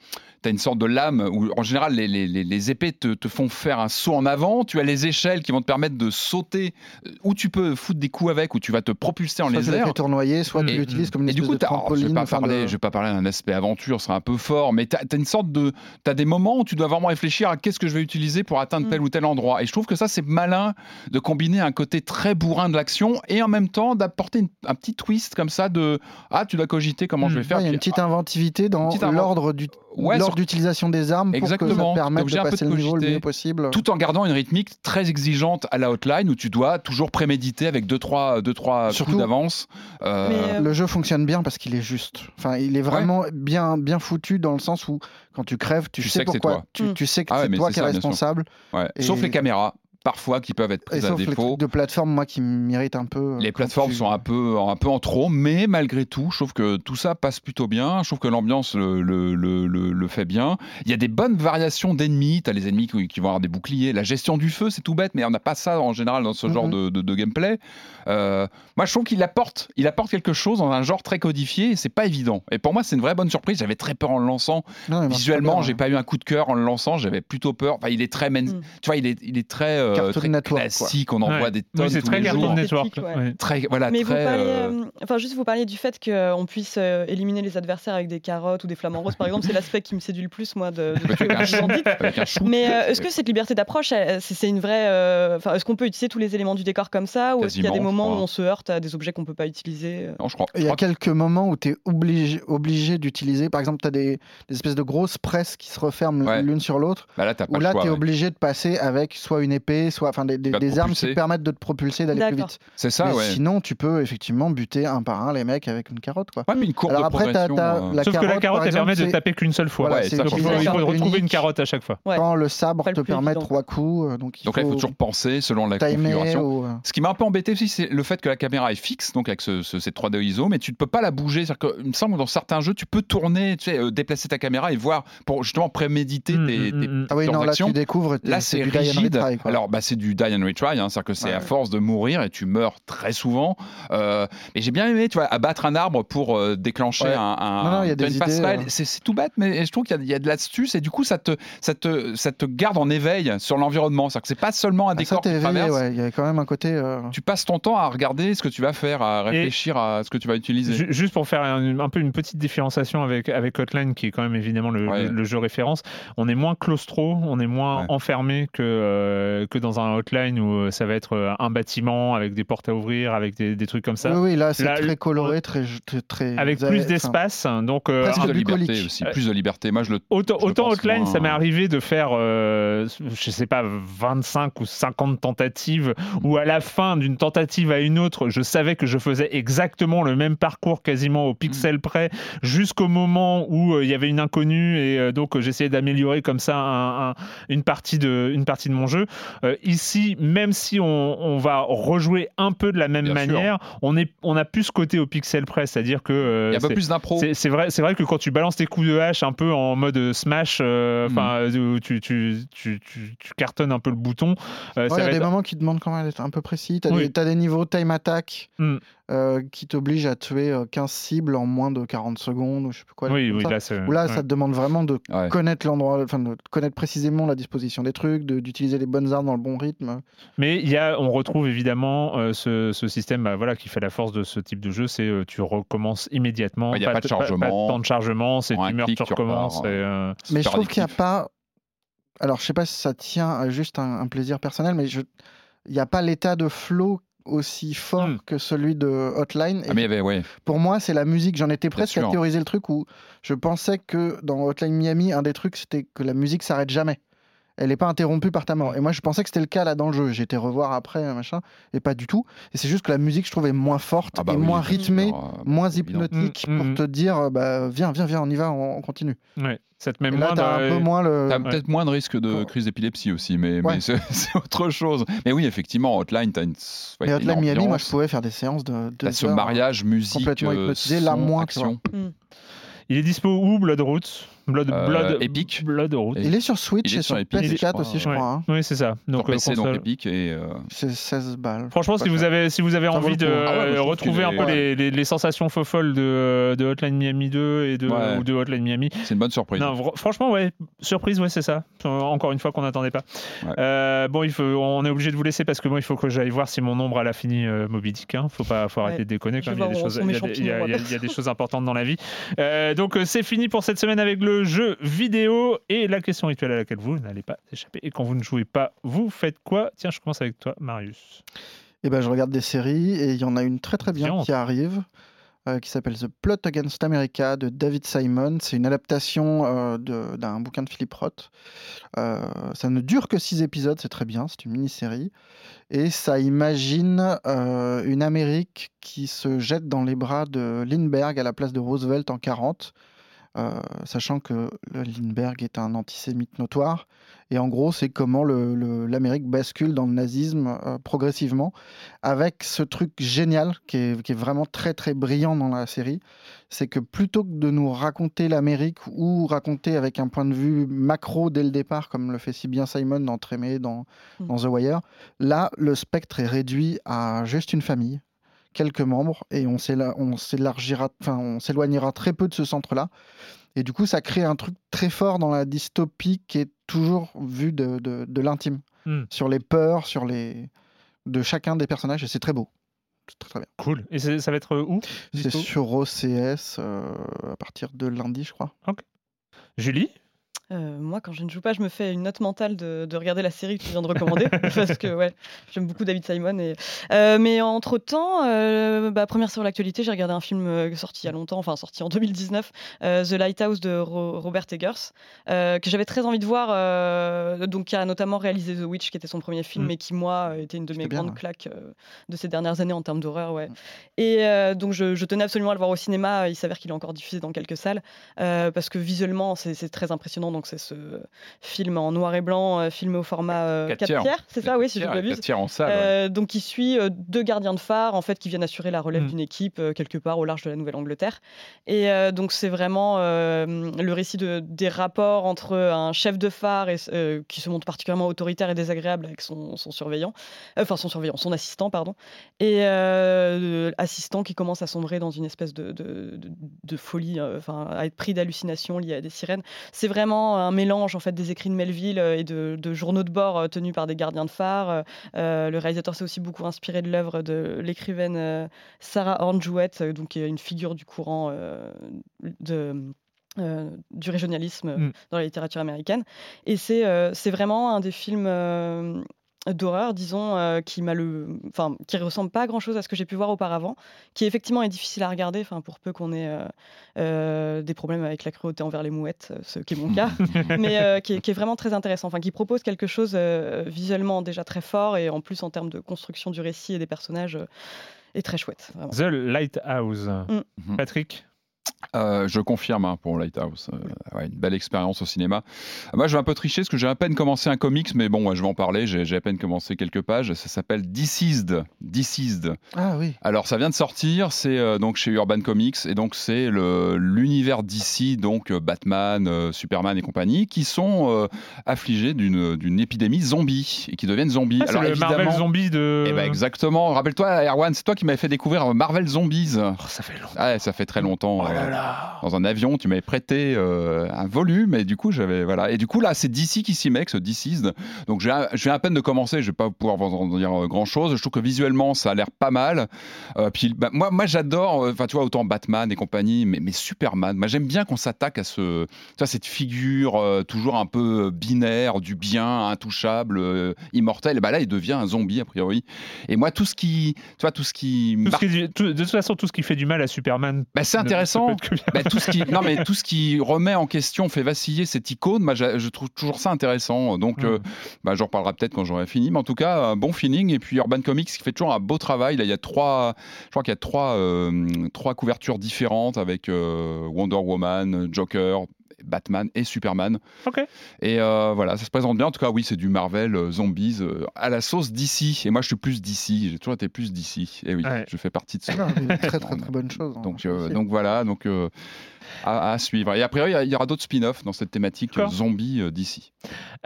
une sorte de lame où, en général, les, les- les- les épées te, te font faire un saut en avant. Tu as les échelles qui vont te permettre de sauter, euh, où tu peux foutre des coups avec, où tu vas te propulser en Soit les tu les airs. fais tournoyer, soit tu l'utilises comme une Et du espèce coup, de alors, je trampoline. vais pas enfin, parler, de- je vais pas parler d'un aspect aventure, ce sera un peu fort, mais tu as, une sorte de, t'as des moments où tu dois vraiment réfléchir à qu'est-ce que je vais utiliser pour atteindre Mm. tel ou tel endroit. Et je trouve que ça c'est malin de combiner un côté très bourrin de l'action et en même temps d'apporter un petit twist comme ça de ah tu dois cogiter comment Mm. je vais faire. Ouais, il y a une petite inventivité dans l'ordre du- Ouais, sur- d'utilisation des armes pour que ça permette de passer de le niveau le mieux possible. tout en gardant une rythmique très exigeante à la hotline où tu dois toujours préméditer avec deux trois deux trois Surtout- coups d'avance. Euh, Mais, euh, Le jeu fonctionne bien parce qu'il est juste. Enfin, il est vraiment bien, bien foutu dans le sens où quand tu crèves, tu, Tu sais, sais que c'est pourquoi. toi. Tu, tu sais que Ah ouais, c'est toi qui es responsable. ouais. Et- Sauf les caméras parfois qui peuvent être prises à les défaut. trucs de plateforme, moi, qui m'irritent un peu. euh, Les plateformes tu- sont un peu, un peu en trop, mais malgré tout, je trouve que tout ça passe plutôt bien. Je trouve que l'ambiance le, le, le, le- le fait bien. Il y a des bonnes variations d'ennemis. Tu as les ennemis qui, qui vont avoir des boucliers. La gestion du feu, c'est tout bête, mais on n'a pas ça en général dans ce genre Mhm. de, de- de gameplay. Euh, moi, je trouve qu'il apporte, il apporte quelque chose dans un genre très codifié et c'est pas évident. Et pour moi, c'est une vraie bonne surprise. J'avais très peur en le lançant. Non, Visuellement, j'ai bien, pas eu un coup de cœur en le lançant. J'avais plutôt peur. Enfin, il est très, main- Mm. tu vois, il est, il est très, euh, Cartoon très Network, quoi. classique. On en Ouais. voit des Oui, tonnes c'est tous très les jours. Network. Ouais. Très, voilà, Mais vous très, parliez, euh, euh, enfin juste vous parliez du fait qu'on puisse euh, éliminer les adversaires avec des carottes ou des flamants roses, par exemple, c'est l'aspect qui me séduit le plus moi de, de que vous en dites. Mais euh, est-ce que cette liberté d'approche, c'est une vraie, euh, enfin est-ce qu'on peut utiliser tous les éléments du décor comme ça, ou est-ce qu'il y a des moments où on se heurte à des objets qu'on peut pas utiliser euh Non, je crois. Il y a quelques moments où tu es obligé, obligé d'utiliser. Par exemple, tu as des, des espèces de grosses presses qui se referment Ouais. l'une sur l'autre. Bah là, t'as pas Où là, choix, tu es ouais. obligé de passer avec soit une épée, soit enfin, des, des- te des armes qui te permettent de te propulser, d'aller plus vite. C'est ça, Mais ouais. Sinon, tu peux effectivement buter un par un les mecs avec une carotte. Quoi. Ouais, mais une courbe Alors de après, progression. euh, la Sauf que la carotte, elle permet de taper qu'une seule fois. Voilà, Ouais, ça, il, faut, il faut retrouver une carotte à chaque fois. Ouais. Quand le sabre te permet évident. trois coups, euh, donc il Donc faut là, il faut toujours penser selon la configuration. ou, euh, Ce qui m'a un peu embêté aussi, c'est le fait que la caméra est fixe, donc avec ce, ce- cette 3D ISO, mais tu ne peux pas la bouger. Que, il me semble que dans certains jeux, tu peux tourner, tu sais, euh, déplacer ta caméra et voir pour justement préméditer Mm, tes, mm, tes mm. Ah oui, non, là actions. tu découvres. Là, c'est rigide. Alors, bah, c'est du die and retry, hein, c'est-à-dire que c'est Ouais, à force de mourir et tu meurs très souvent. Euh, mais j'ai bien aimé, tu vois, abattre un arbre pour euh, déclencher Ouais. un, un- Non, non, il y a tu vois, des une passerelle. C'est c'est tout bête, mais je trouve qu'il y a- il y, a de l'astuce et du coup, ça te, ça te, ça te garde en éveil sur l'environnement. C'est-à-dire que c'est pas seulement un Ah, ça, décor tu éveillé, traverses. ouais. Il y a quand même un côté. euh, Tu passes ton temps à regarder ce que tu vas faire, à réfléchir à ce que tu vas utiliser. Ju- Juste pour faire un, un peu une petite différenciation avec, avec Hotline, qui est quand même évidemment le, Ouais. le- le jeu référence, on est moins claustro, on est moins Ouais. enfermé que, euh, que dans un Hotline où euh, ça va être euh, un bâtiment avec des portes à ouvrir, avec des, des trucs comme ça. Oui, oui, là c'est très coloré, très. très, Avec plus d'espace, donc euh, plus de liberté bucolique. aussi, plus de liberté. Moi, je le. Autant, Je autant moins- ça m'est arrivé de faire, euh, je sais pas, 25 ou 50 tentatives, où à la fin d'une tentative à une autre, je savais que je faisais exactement le même parcours, quasiment au pixel Mm. près, jusqu'au moment où euh, il y avait une inconnue, et euh, donc j'essayais d'améliorer comme ça un- un- une, partie de, une partie de mon jeu. Euh, ici, même si on, on va rejouer un peu de la même Bien sûr. manière, on, est, on a plus ce côté au pixel près, c'est-à-dire que. euh, Il y a c'est- plus d'impro. c'est vrai, c'est vrai que quand tu balances tes coups de hache un peu en mode smash, euh, Hmm. enfin, tu, tu, tu, tu, tu cartonnes un peu le bouton. euh, Ouais, Il y a des être- moments qui demandent quand même d'être un peu précis. Tu as, Oui. des niveaux time attack Mm. Euh, qui t'obligent à tuer euh, 15 cibles en moins de 40 secondes ou je sais plus quoi. Oui, oui, ça. là. Où là, ouais. ça te demande vraiment de Ouais. connaître l'endroit, enfin de connaître précisément la disposition des trucs, de- d'utiliser les bonnes armes dans le bon rythme. Mais il y a, on retrouve évidemment euh, ce, ce système bah, voilà, qui fait la force de ce type de jeu, c'est euh, tu recommences immédiatement. Ouais, il y a pas de chargement. temps de chargement, c'est tu meurs, tu recommences. repars, et, euh, Mais je trouve qu'il n'y a pas. Alors, je sais pas si ça tient à juste un, un plaisir personnel, mais je... il n'y a pas l'état de flow aussi fort Mm. que celui de Hotline. Ah, mais ouais. Pour moi, c'est la musique. J'en étais presque à théoriser le truc où je pensais que dans Hotline Miami, un des trucs, c'était que la musique s'arrête jamais. Elle n'est pas interrompue par ta mort. Et moi, je pensais que c'était le cas là dans le jeu. J'ai été revoir après, machin, et pas du tout. Et c'est juste que la musique, je trouvais moins forte Ah bah et oui, moins rythmée, sûr, euh, moins hypnotique Mm, mm, pour mm. te dire, euh, bah, viens, viens, viens, on y va, on, on continue. ouais, ça te met Et là, t'as un peu moins le. T'as peut-être moins de risque de crise d'épilepsie aussi, mais, Ouais. mais c'est autre chose. Mais oui, effectivement, Hotline, t'as une, ouais, Mais t'as une Hotline Miami, moi, je pouvais faire des séances de. Deux ce mariage musique, complètement euh, hypnotisé, là, son, moins, action. Il est dispo où Blood, Euh, Blood, Epic. Bloodroot. Et- Il est sur Switch et sur sur Epic, je PS4 crois, aussi, je ouais. crois. hein. Oui, c'est ça. Donc, euh, PC, donc console. Epic et euh, C'est 16 balles. Franchement, si vous avez, si vous avez envie de. Ah euh, retrouver un peu ouais. les, les- les sensations faux folles de, de Hotline Miami 2 et de, Ouais. ou de Hotline Miami, c'est une bonne surprise. Franchement, ouais, surprise, ouais, c'est ça. Euh, Encore une fois qu'on n'attendait pas. Ouais. Euh, bon, il faut, on est obligé de vous laisser parce que moi, il faut que j'aille voir si mon ombre elle a fini euh, Moby Dick. Hein. Faut pas, faut arrêter de déconner. Quand même. Il y a des choses, importantes dans la vie. Euh, donc, euh, c'est fini pour cette semaine avec le jeu vidéo et la question rituelle à laquelle vous n'allez pas échapper. Et quand vous ne jouez pas, vous faites quoi? Tiens, je commence avec toi, Marius. Et ben, je regarde des séries et il y en a une très très bien qui arrive. euh, qui s'appelle The Plot Against America de David Simon. C'est une adaptation euh, d'un bouquin de Philip Roth. Euh, ça ne dure que six épisodes, c'est très bien, c'est une mini-série. Et ça imagine une Amérique qui se jette dans les bras de Lindbergh à la place de Roosevelt en 40, euh, sachant que Lindbergh est un antisémite notoire. Et en gros, c'est comment l'Amérique bascule dans le nazisme euh, progressivement, avec ce truc génial qui est, qui est vraiment très très brillant dans la série. C'est que plutôt que de nous raconter l'Amérique ou raconter avec un point de vue macro dès le départ, comme le fait si bien Simon dans Trémé, dans, Mm. dans The Wire, là, le spectre est réduit à juste une famille quelques membres et on s'éla- on s'élargira, enfin on s'éloignera très peu de ce centre-là. Et du coup, ça crée un truc très fort dans la dystopie qui est toujours vu de, de, de l'intime, Hmm. sur les peurs, sur les de chacun des personnages, et c'est très beau. C'est très, très bien. Cool. Et ça va être où C'est sur OCS euh, à partir de lundi, je crois. Julie? Euh, moi, quand je ne joue pas, je me fais une note mentale de, de regarder la série que tu viens de recommander, parce que ouais, j'aime beaucoup David Simon. Et... Euh, mais entre temps, bah, première sur l'actualité, j'ai regardé un film euh, sorti il y a longtemps, enfin sorti en 2019, euh, The Lighthouse de Ro- Robert Eggers, euh, que j'avais très envie de voir, euh, donc qui a notamment réalisé The Witch, qui était son premier film, Mm. et qui moi était une de mes bien, grandes ouais. claques euh, de ces dernières années en termes d'horreur, ouais. Et euh, donc je, je tenais absolument à le voir au cinéma. Il s'avère qu'il est encore diffusé dans quelques salles euh, parce que visuellement c'est c'est très impressionnant. Donc c'est ce film en noir et blanc, euh, filmé au format euh, 4 4 tiers. c'est ça, oui, si je ne m'abuse. quatre tiers en salle. Euh, donc qui suit euh, deux gardiens de phare en fait qui viennent assurer la relève Mm. d'une équipe euh, quelque part au large de la Nouvelle-Angleterre. Et euh, donc c'est vraiment euh, le récit de, des rapports entre un chef de phare et, euh, qui se montre particulièrement autoritaire et désagréable avec son, son surveillant, euh, enfin son surveillant, son assistant pardon, et euh, assistant qui commence à sombrer dans une espèce de, de, de- de folie, euh, enfin à être pris d'hallucinations liées à des sirènes. C'est vraiment un mélange en fait des écrits de Melville euh, et de, de journaux de bord euh, tenus par des gardiens de phare. Euh, le réalisateur s'est aussi beaucoup inspiré de l'œuvre de l'écrivaine Sarah Horn Jewett, euh, donc qui est une figure du courant de euh, du régionalisme Mm. dans la littérature américaine. Et c'est euh, c'est vraiment un des films d'horreur, disons, euh, qui m'a le, enfin, qui ressemble pas à grand chose à ce que j'ai pu voir auparavant, qui effectivement est difficile à regarder, enfin, pour peu qu'on ait euh, euh, des problèmes avec la cruauté envers les mouettes, ce qui est mon cas, mais qui, est, qui est vraiment très intéressant, enfin, qui propose quelque chose visuellement déjà très fort et en plus en termes de construction du récit et des personnages est très chouette. Vraiment. The Lighthouse. Mm. Patrick Euh, je confirme hein, pour Lighthouse. Euh, ouais, une belle expérience au cinéma. Moi, je vais un peu tricher parce que j'ai à peine commencé un comics, mais bon, ouais, je vais en parler. J'ai à peine commencé quelques pages. Ça s'appelle Deceased. Deceased. Ah oui. Alors, ça vient de sortir. C'est euh, donc chez Urban Comics et donc c'est l'univers d'ici, donc Batman, Superman et compagnie, qui sont affligés d'une épidémie zombie et qui deviennent zombies. Ah, c'est le Marvel Zombie de. eh ben exactement. Rappelle-toi, Erwan, c'est toi qui m'avais fait découvrir Marvel Zombies. Oh, ça fait longtemps. Ouais, ça fait très longtemps. Oh là euh. Dans un avion, tu m'avais prêté euh, un volume et du coup, j'avais voilà. Et du coup, là, c'est DC qui s'y met, ce Deceased. Donc, je viens à peine de commencer. Je vais pas pouvoir vous en dire grand chose. Je trouve que visuellement, ça a l'air pas mal. Euh, puis, bah, moi, moi, j'adore. euh, Enfin, tu vois, autant Batman et compagnie, mais, mais Superman. Moi, j'aime bien qu'on s'attaque à ce, tu cette figure euh, toujours un peu binaire, du bien, intouchable, euh, immortel. Et bah là, il devient un zombie a priori. Et moi, tout ce qui, tu vois, tout ce qui Tout ce marque- qui- tout- de toute façon, tout ce qui fait du mal à Superman. bah, c'est ne- intéressant. Bah, tout ce qui, non mais tout ce qui remet en question, fait vaciller cette icône, je, je trouve toujours ça intéressant. Donc, euh, bah, j'en reparlerai peut-être quand j'aurai fini. Mais en tout cas, un bon feeling. Et puis Urban Comics qui fait toujours un beau travail. Là, il y a trois, je crois qu'il y a trois, euh, trois couvertures différentes avec euh, Wonder Woman, Joker. Batman et Superman. Ok. Et euh, voilà, ça se présente bien. En tout cas, oui, c'est du Marvel euh, Zombies euh, à la sauce d'ici. Et moi, je suis plus d'ici. J'ai toujours été plus d'ici. Et oui, Ouais. je fais partie de ça. Très très très bonne chose. hein. Donc, euh, voilà, donc euh, à, à suivre. Et après, il y a- il y, aura d'autres spin-offs dans cette thématique euh, zombie euh, d'ici.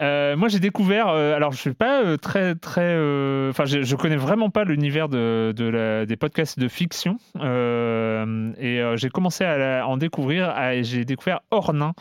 Euh, moi, j'ai découvert. euh, alors, je suis pas euh, très, très. euh, Enfin, je, je connais vraiment pas l'univers de, de la- des podcasts de fiction. Euh, et euh, j'ai commencé à la- en découvrir. J'ai découvert Ornin.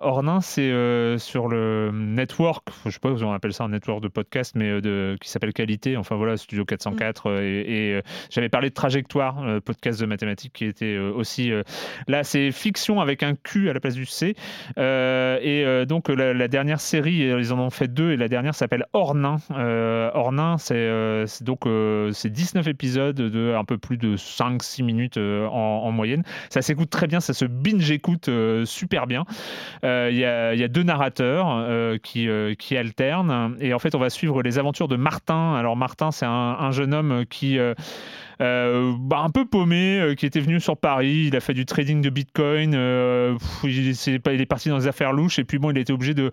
Ornin, c'est euh, sur le network, je sais pas si on appelle ça un network de podcast, mais euh, de, qui s'appelle Qualité. Enfin voilà, Studio 404. euh, et et, j'avais parlé de Trajectoire, podcast de mathématiques qui était aussi. là, c'est fiction avec un Q à la place du C. Et donc la, la dernière série, ils en ont fait deux, et la dernière s'appelle Ornin. Ornin, c'est donc c'est 19 épisodes de un peu plus de 5-6 minutes en, en moyenne. Ça s'écoute très bien, ça se binge-écoute super bien. Euh, Il y, a, il y a deux narrateurs euh, qui, euh, qui alternent, et en fait on va suivre les aventures de Martin. Alors Martin, c'est un, un jeune homme qui... euh, euh, bah, un peu paumé, euh, qui était venu sur Paris, il a fait du trading de Bitcoin, euh, il, est parti dans des affaires louches, et puis bon, il était obligé de,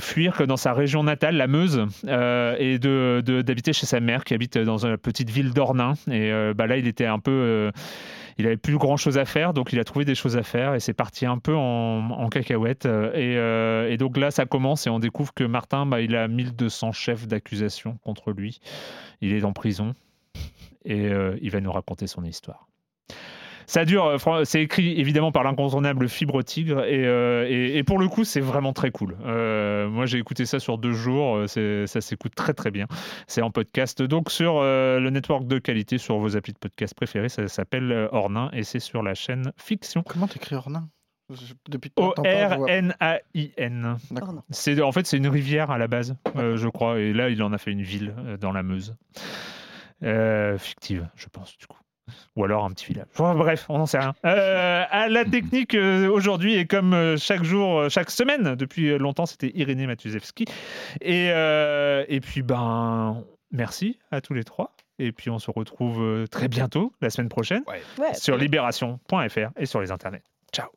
fuir dans sa région natale, la Meuse, euh, et d'habiter chez sa mère qui habite dans une petite ville d'Ornain. Et euh, bah, là, il était un peu... il avait plus grand chose à faire, donc il a trouvé des choses à faire et c'est parti un peu en, cacahuète. Euh, Et, euh, et donc là, ça commence et on découvre que Martin, bah, il a 1200 chefs d'accusation contre lui. Il est en prison et euh, il va nous raconter son histoire. Ça dure, euh, c'est écrit évidemment par l'incontournable Fibre Tigre et, euh, et- et pour le coup c'est vraiment très cool. Euh, moi j'ai écouté ça sur deux jours, ça s'écoute très très bien. C'est en podcast donc sur euh, le network de qualité sur vos applis de podcast préférés, ça s'appelle Ornin et c'est sur la chaîne Fiction. Comment t'écris Ornain Je- Depuis tout le temps, je vois- O-R-N-A-I-N. D'accord. C'est en fait c'est une rivière à la base, euh, je crois, et là il en a fait une ville euh, dans la Meuse, Euh, fictive, je pense du coup. Ou alors un petit village. Enfin, bref, on n'en sait rien. Euh, à la technique euh, aujourd'hui, et comme euh, chaque jour, euh, chaque semaine, depuis longtemps, c'était Irénée Matuzewski. Et, euh, et puis, ben, merci à tous les trois. Et puis, on se retrouve très bientôt, la semaine prochaine, Ouais. sur libération.fr et sur les internets. Ciao.